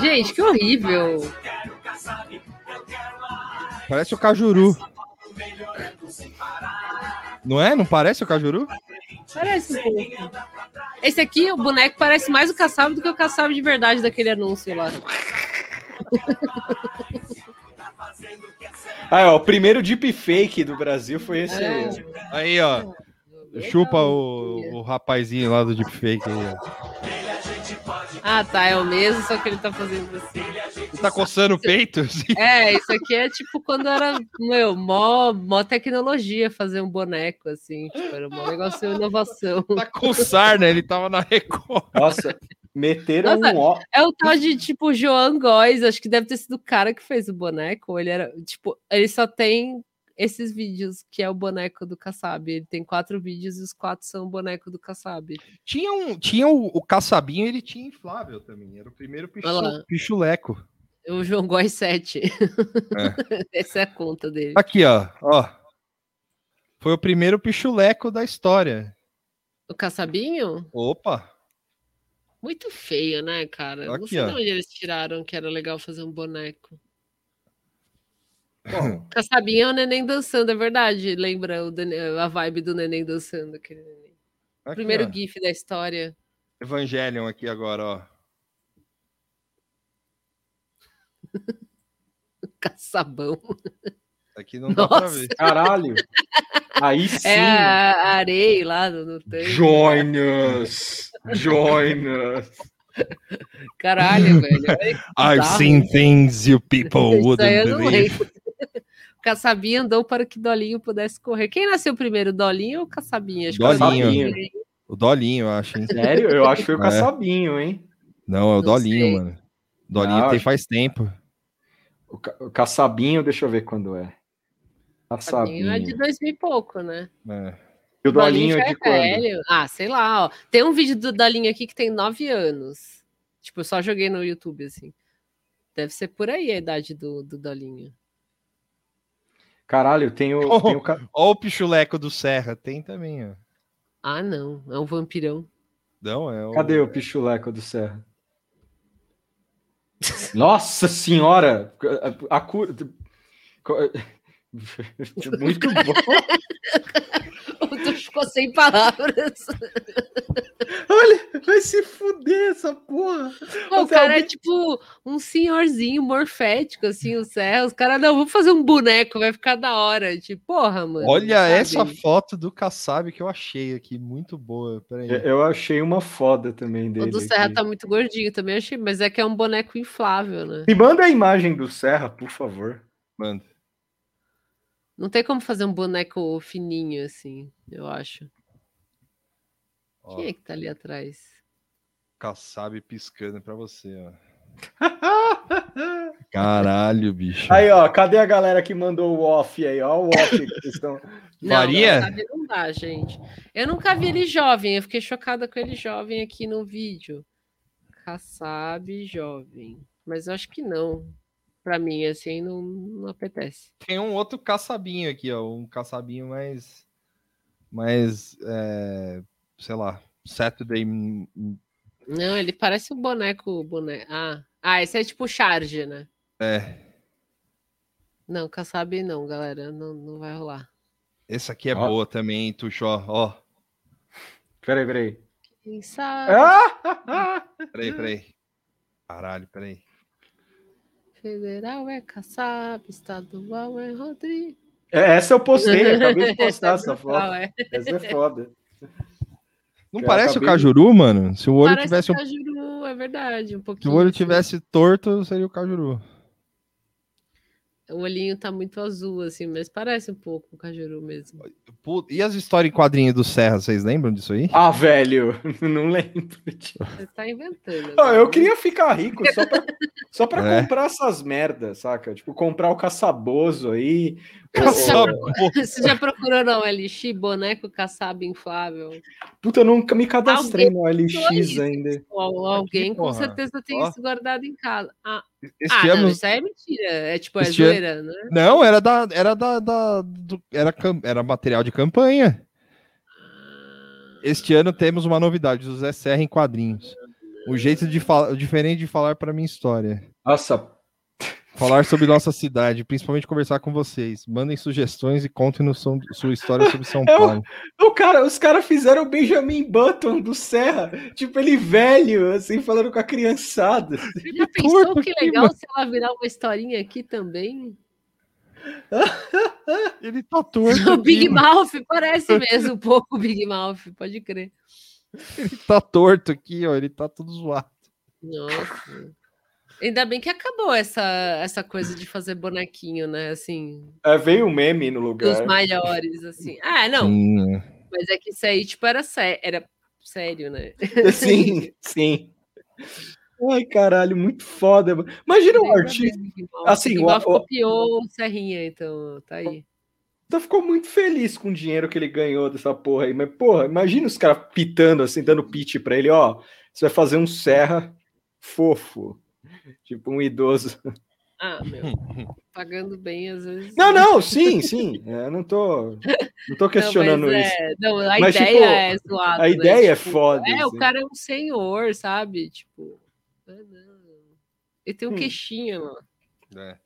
Gente, que horrível. Parece o Cajuru. Não é? Não parece o Cajuru? Parece um pouco. Esse aqui, o boneco, parece mais o Kassab do que o Kassab de verdade daquele anúncio lá. Ah, ó, o primeiro deepfake do Brasil foi esse É. aí. Aí, ó. Chupa o, o rapazinho lá do deepfake aí, ó. Ah, tá, é o mesmo, só que ele tá fazendo assim. Ele tá coçando o peito? assim? É, isso aqui é tipo quando era, meu, mó, mó tecnologia fazer um boneco, assim. Tipo, era um negócio de inovação. Tá com sarna, ele tava na Record. Nossa, meteram Nossa, um ó. É o tal de, tipo, Joan Góes, acho que deve ter sido o cara que fez o boneco. Ele era, tipo, ele só tem esses vídeos, que é o boneco do Kassab. Ele tem quatro vídeos e os quatro são o boneco do Kassab. Tinha, um, tinha o, o caçabinho, ele tinha inflável também. Era o primeiro pichu, pichuleco. O João Góes 7. Essa é a conta dele. Aqui, ó, ó. Foi o primeiro pichuleco da história. O Kassabinho? Opa! Muito feio, né, cara? Não Aqui, sei de ó. onde eles tiraram que era legal fazer um boneco. Kassabinho é o neném dançando, é verdade. Lembra o a vibe do neném dançando. Aquele neném. Aqui, Primeiro ó. GIF da história. Evangelion aqui agora, ó. Caçabão. Aqui não dá pra Nossa. ver. Caralho. Aí sim. É a areia lá no, no tanque. Join us. Join us. Caralho, velho. I've seen things you people eu wouldn't believe. Caçabinha andou para que Dolinho pudesse correr. Quem nasceu primeiro, Dolinho ou Caçabinha? Acho que Dolinho. Dolinho. O Dolinho, eu acho, hein? Sério? Eu acho que foi o É. caçabinho, hein? Não, é o Não Dolinho, sei. mano. Dolinho Não, tem acho- faz tempo. O, ca- o caçabinho, deixa eu ver quando é. Caçabinho é de Caçabinho. 2000 e pouco, né? É. E o Dolinho já é de quando? velho. Ah, sei lá, ó. Tem um vídeo do Dolinho aqui que tem 9 anos. Tipo, eu só joguei no YouTube, assim. Deve ser por aí a idade do, do Dolinho. Caralho, tem o. tem o Ó o pichuleco do Serra, tem também, ó. Ah, não. É um vampirão. Não, é o... Cadê o pichuleco do Serra? Nossa senhora! A, a cura. Muito bom. Tu ficou sem palavras. Olha, vai se fuder essa porra. Pô, o cara é alguém- tipo um senhorzinho morfético, assim, o Serra. Os caras, não, vamos fazer um boneco, vai ficar da hora. Tipo, porra, mano. Olha sabe? essa foto do Kassab que eu achei aqui, muito boa. Peraí. Eu achei uma foda também O dele. do Serra aqui. tá muito gordinho também, achei, mas é que é um boneco inflável, né? Me manda a imagem do Serra, por favor. Mano, Não tem como fazer um boneco fininho, assim, eu acho. ó, Quem é que tá ali atrás? Kassab piscando pra você, ó. Caralho, bicho. Aí, ó, cadê a galera que mandou o off aí? Ó, o off que vocês estão. Não, Faria? Kassab não dá, gente. Eu nunca vi ele jovem, eu fiquei chocada com ele jovem aqui no vídeo. Kassab jovem. Mas eu acho que não. Pra mim, assim, não, não apetece. Tem um outro caçabinho aqui, ó. Um caçabinho mais. Mais. é, sei lá. Saturday. Não, ele parece um boneco. boneco. Ah. ah, esse é tipo charge, né? É. Não, Kassab não, galera. Não, não vai rolar. Esse aqui é Ó. boa também, Tuxó. Ó. Peraí, peraí. Quem sabe? Ah! Peraí, peraí. Caralho, peraí. Federal é Kassab, estadual é Rodrigo. É, Essa eu postei, acabei de postar essa foto. Brutal, é. Essa é foda. Não Eu parece acabei o Cajuru, mano? Se o olho Parece tivesse. um- Cajuru, é verdade, um Se pouquinho. o olho tivesse torto, seria o Cajuru. O olhinho tá muito azul, assim, mas parece um pouco o Cajuru mesmo. E as histórias em quadrinho do Serra, vocês lembram disso aí? Ah, velho, não lembro. disso. Você tá inventando. Ah, né? eu queria ficar rico só pra, só pra É. comprar essas merdas, saca? Tipo, comprar o caçaboso aí. Você já procurou na OLX boneco Kassab inflável? Puta, eu nunca me cadastrei no Alguém LX fez ainda. Ou alguém com porra. certeza tem Ó. isso guardado em casa. Ah, Este ah, não, ano- isso aí é mentira. É tipo, é Este ano- zoeira, né? Não, era da. Era da. da- do- era, cam- era material de campanha. Este ano temos uma novidade, o Zé Serra em quadrinhos. Um jeito de falar, diferente de falar para minha história. Nossa, Falar sobre nossa cidade, principalmente conversar com vocês. Mandem sugestões e contem no som- sua história sobre São Paulo. o cara, os caras fizeram o Benjamin Button do Serra, tipo, ele velho, assim, falando com a criançada. Você já pensou que legal se ela virar uma historinha aqui também? Ele tá torto. O Big aqui, mano. Mouth parece mesmo um pouco o Big Mouth, pode crer. Ele tá torto aqui, ó. Ele tá tudo zoado. Nossa. Ainda bem que acabou essa, essa coisa de fazer bonequinho, né? Assim, É, veio um meme no dos lugar. maiores, assim. Ah, não. Sim, é. Mas é que isso aí, tipo, era, sé era sério, né? Sim, sim. Ai, caralho, muito foda. Imagina um artista. Assim, o- o- copiou o Serrinha, então tá aí. Então ficou muito feliz com o dinheiro que ele ganhou dessa porra aí. Mas, porra, imagina os caras pitando assim, dando pitch pra ele, ó. Você vai fazer um serra fofo. Tipo um idoso. Ah, meu. Pagando bem, às vezes. Não, não, sim, sim. é, Eu não tô, não tô questionando não, mas isso. é- não, a Mas, ideia tipo, é zoada. a né? ideia é Tipo, foda, É, o assim. cara é um senhor, sabe? Tipo. ah. Ele tem um Hum. queixinho, mano. É.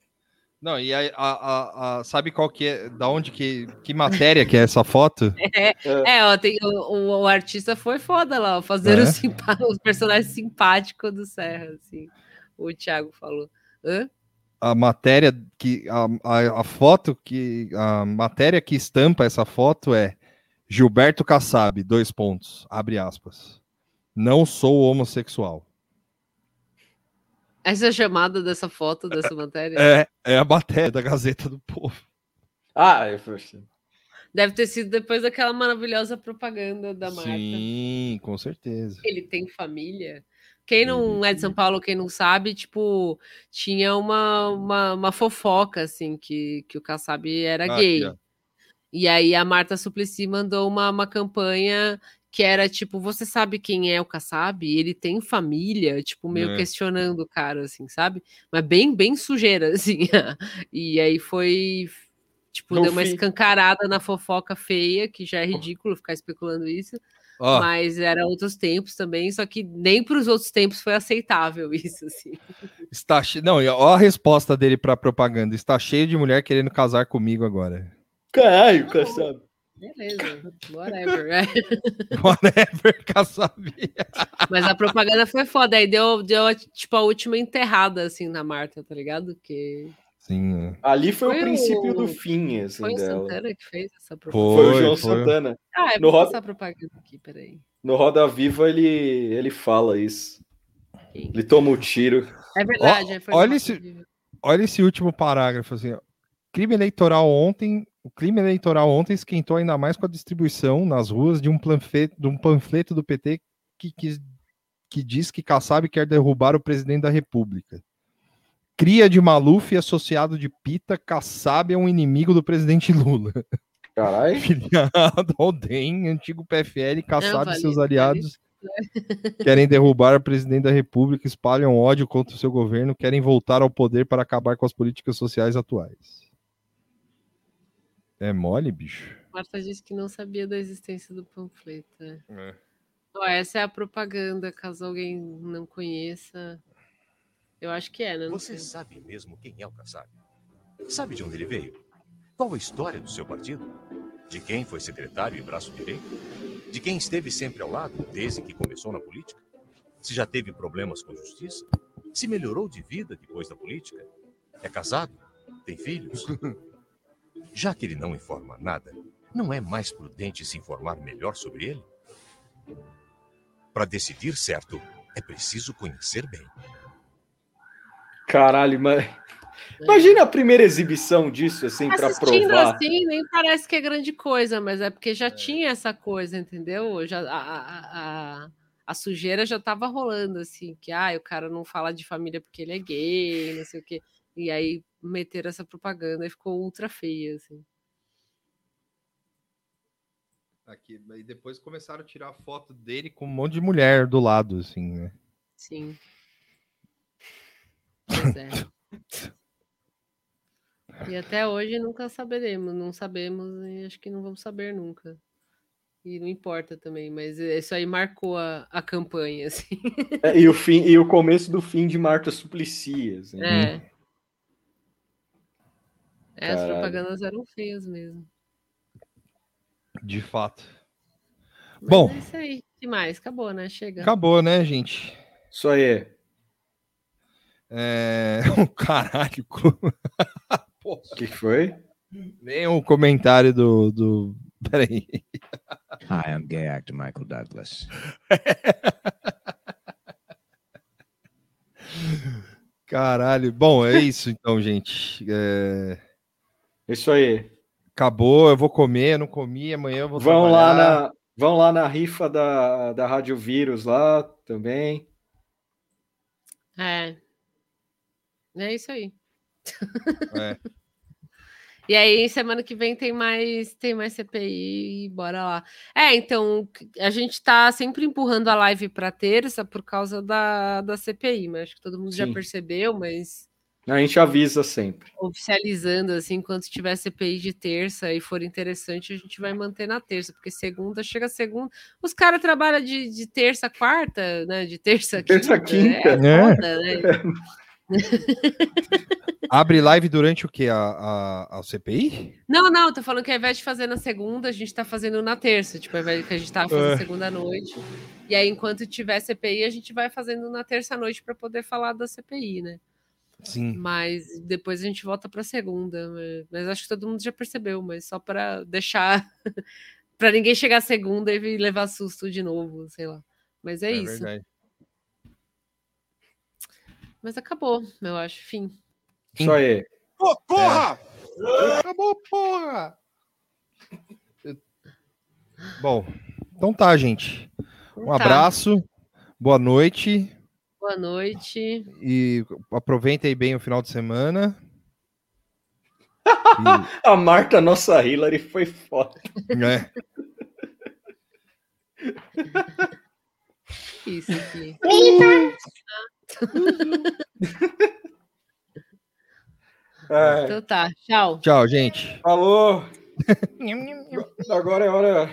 Não, e a, a- a- a- sabe qual que é, da onde que, que matéria que é essa foto? É, é, ó, tem, o, o- o artista foi foda lá, ó, fazer É? os, simpá- os personagens simpáticos do Serra, assim. O Thiago falou. Hã? A matéria que a, a, a foto que a matéria que estampa essa foto é Gilberto Kassab, dois pontos, abre aspas. Não sou homossexual. Essa é a chamada dessa foto, dessa matéria? É, é a matéria da Gazeta do Povo. Ah, eu poxa. Deve ter sido depois daquela maravilhosa propaganda da marca. Sim, com certeza. Ele tem família. Quem não é de São Paulo, quem não sabe, tipo, tinha uma, uma, uma fofoca, assim, que, que o Kassab era Ah, gay. ó. E aí a Marta Suplicy mandou uma, uma campanha que era tipo, você sabe quem é o Kassab? Ele tem família, tipo, meio É. questionando o cara, assim, sabe? Mas bem, bem sujeira, assim. E aí foi, tipo, No deu uma fim- escancarada na fofoca feia, que já é ridículo ficar especulando isso. Ó. Mas era outros tempos também, só que nem para os outros tempos foi aceitável isso, assim. Está che... Não, e ó a resposta dele pra propaganda. Está cheio de mulher querendo casar comigo agora. Caralho, Kassab. Beleza, whatever. é. Whatever, Kassab. Mas a propaganda foi foda, aí deu, deu tipo a última enterrada assim na Marta, tá ligado? Que Sim. é. Ali foi, Foi o princípio o- do fim, assim, foi o dela. Santana que fez essa Foi, propaganda. o João Foi, foi. Santana. Ah, eu No vou Roda- passar a propaganda aqui, peraí. No Roda Viva ele, ele fala isso. Ele toma o tiro. É verdade, é, foi no olha esse- Viva. Olha esse último parágrafo assim. ó. Crime eleitoral ontem, o crime eleitoral ontem esquentou ainda mais com a distribuição nas ruas de um panfleto, de um panfleto do PT que, que, que diz que Kassab quer derrubar o presidente da República. Cria de Maluf e associado de Pita, Kassab é um inimigo do presidente Lula. Caralho. Filiado ao DEM, antigo PFL, Kassab e seus aliados querem derrubar o presidente da República, espalham ódio contra o seu governo, querem voltar ao poder para acabar com as políticas sociais atuais. É mole, bicho? Marta disse que não sabia da existência do panfleto. é. Ó, essa é a propaganda, caso alguém não conheça. Eu acho que é, né? Não Você sei. sabe mesmo quem é o Kassab? Sabe de onde ele veio? Qual a história do seu partido? De quem foi secretário e braço direito? De quem esteve sempre ao lado desde que começou na política? Se já teve problemas com justiça? Se melhorou de vida depois da política? É casado? Tem filhos? Já que ele não informa nada, não é mais prudente se informar melhor sobre ele? Para decidir certo, é preciso conhecer bem. Caralho, mas. Imagina a primeira exibição disso, assim, pra Assistindo provar. assim, nem parece que é grande coisa, mas é porque já tinha essa coisa, entendeu? Já, a, a, a, a sujeira já tava rolando, assim, que ah, o cara não fala de família porque ele é gay, não sei o quê. E aí meteram essa propaganda e ficou ultra feia, assim. Aqui, e depois começaram a tirar foto dele com um monte de mulher do lado, assim, né? Sim. Pois é. E até hoje nunca saberemos, não sabemos e acho que não vamos saber nunca. E não importa também, mas isso aí marcou a, a campanha, assim. É, e, o fim, e o começo do fim de Marta Suplicy. Assim. É. É, as propagandas eram feias mesmo. De fato. Mas Bom, é isso aí. que mais? Acabou, né? Chega. acabou, né, gente? Isso aí. É... Caralho. O que foi? Nem o comentário do. do... Peraí. Hi, I'm gay actor Michael Douglas. Caralho. Bom, é isso então, gente. É... Isso aí. Acabou, eu vou comer, eu não comi, amanhã eu vou Vão lá, trabalhar. na, vão lá na rifa da, da Rádio Vírus lá também. É. É isso aí. É. E aí, semana que vem tem mais, tem mais CPI e bora lá. É, então, a gente tá sempre empurrando a live para terça por causa da, da CPI, mas acho que todo mundo já Sim. percebeu, mas A gente avisa sempre. oficializando, assim, quando tiver CPI de terça e for interessante, a gente vai manter na terça, porque segunda, chega segunda, os caras trabalham de, de terça a quarta, né, de terça a Terça a quinta, quinta. é É. foda, né? Abre live durante o quê? A, a, a CPI? Não, não, tô falando que ao invés de fazer na segunda, a gente tá fazendo na terça. Tipo, ao invés que a gente tava fazendo É. segunda noite. E aí, enquanto tiver CPI, a gente vai fazendo na terça noite para poder falar da CPI, né? Sim. Mas depois a gente volta para segunda. mas- Mas acho que todo mundo já percebeu, mas só para deixar. para ninguém chegar segunda e levar susto de novo, sei lá. Mas é, isso. verdade. Mas acabou, eu acho. Fim. Isso aí. Pô, porra! Acabou, porra! Bom, então tá, gente. Um Então tá. abraço, boa noite Boa noite. e aproveitem bem o final de semana. A Marta, nossa Hillary, foi foda. né? Isso aqui. É. Então tá, tchau. Tchau, gente. Falou. Agora é hora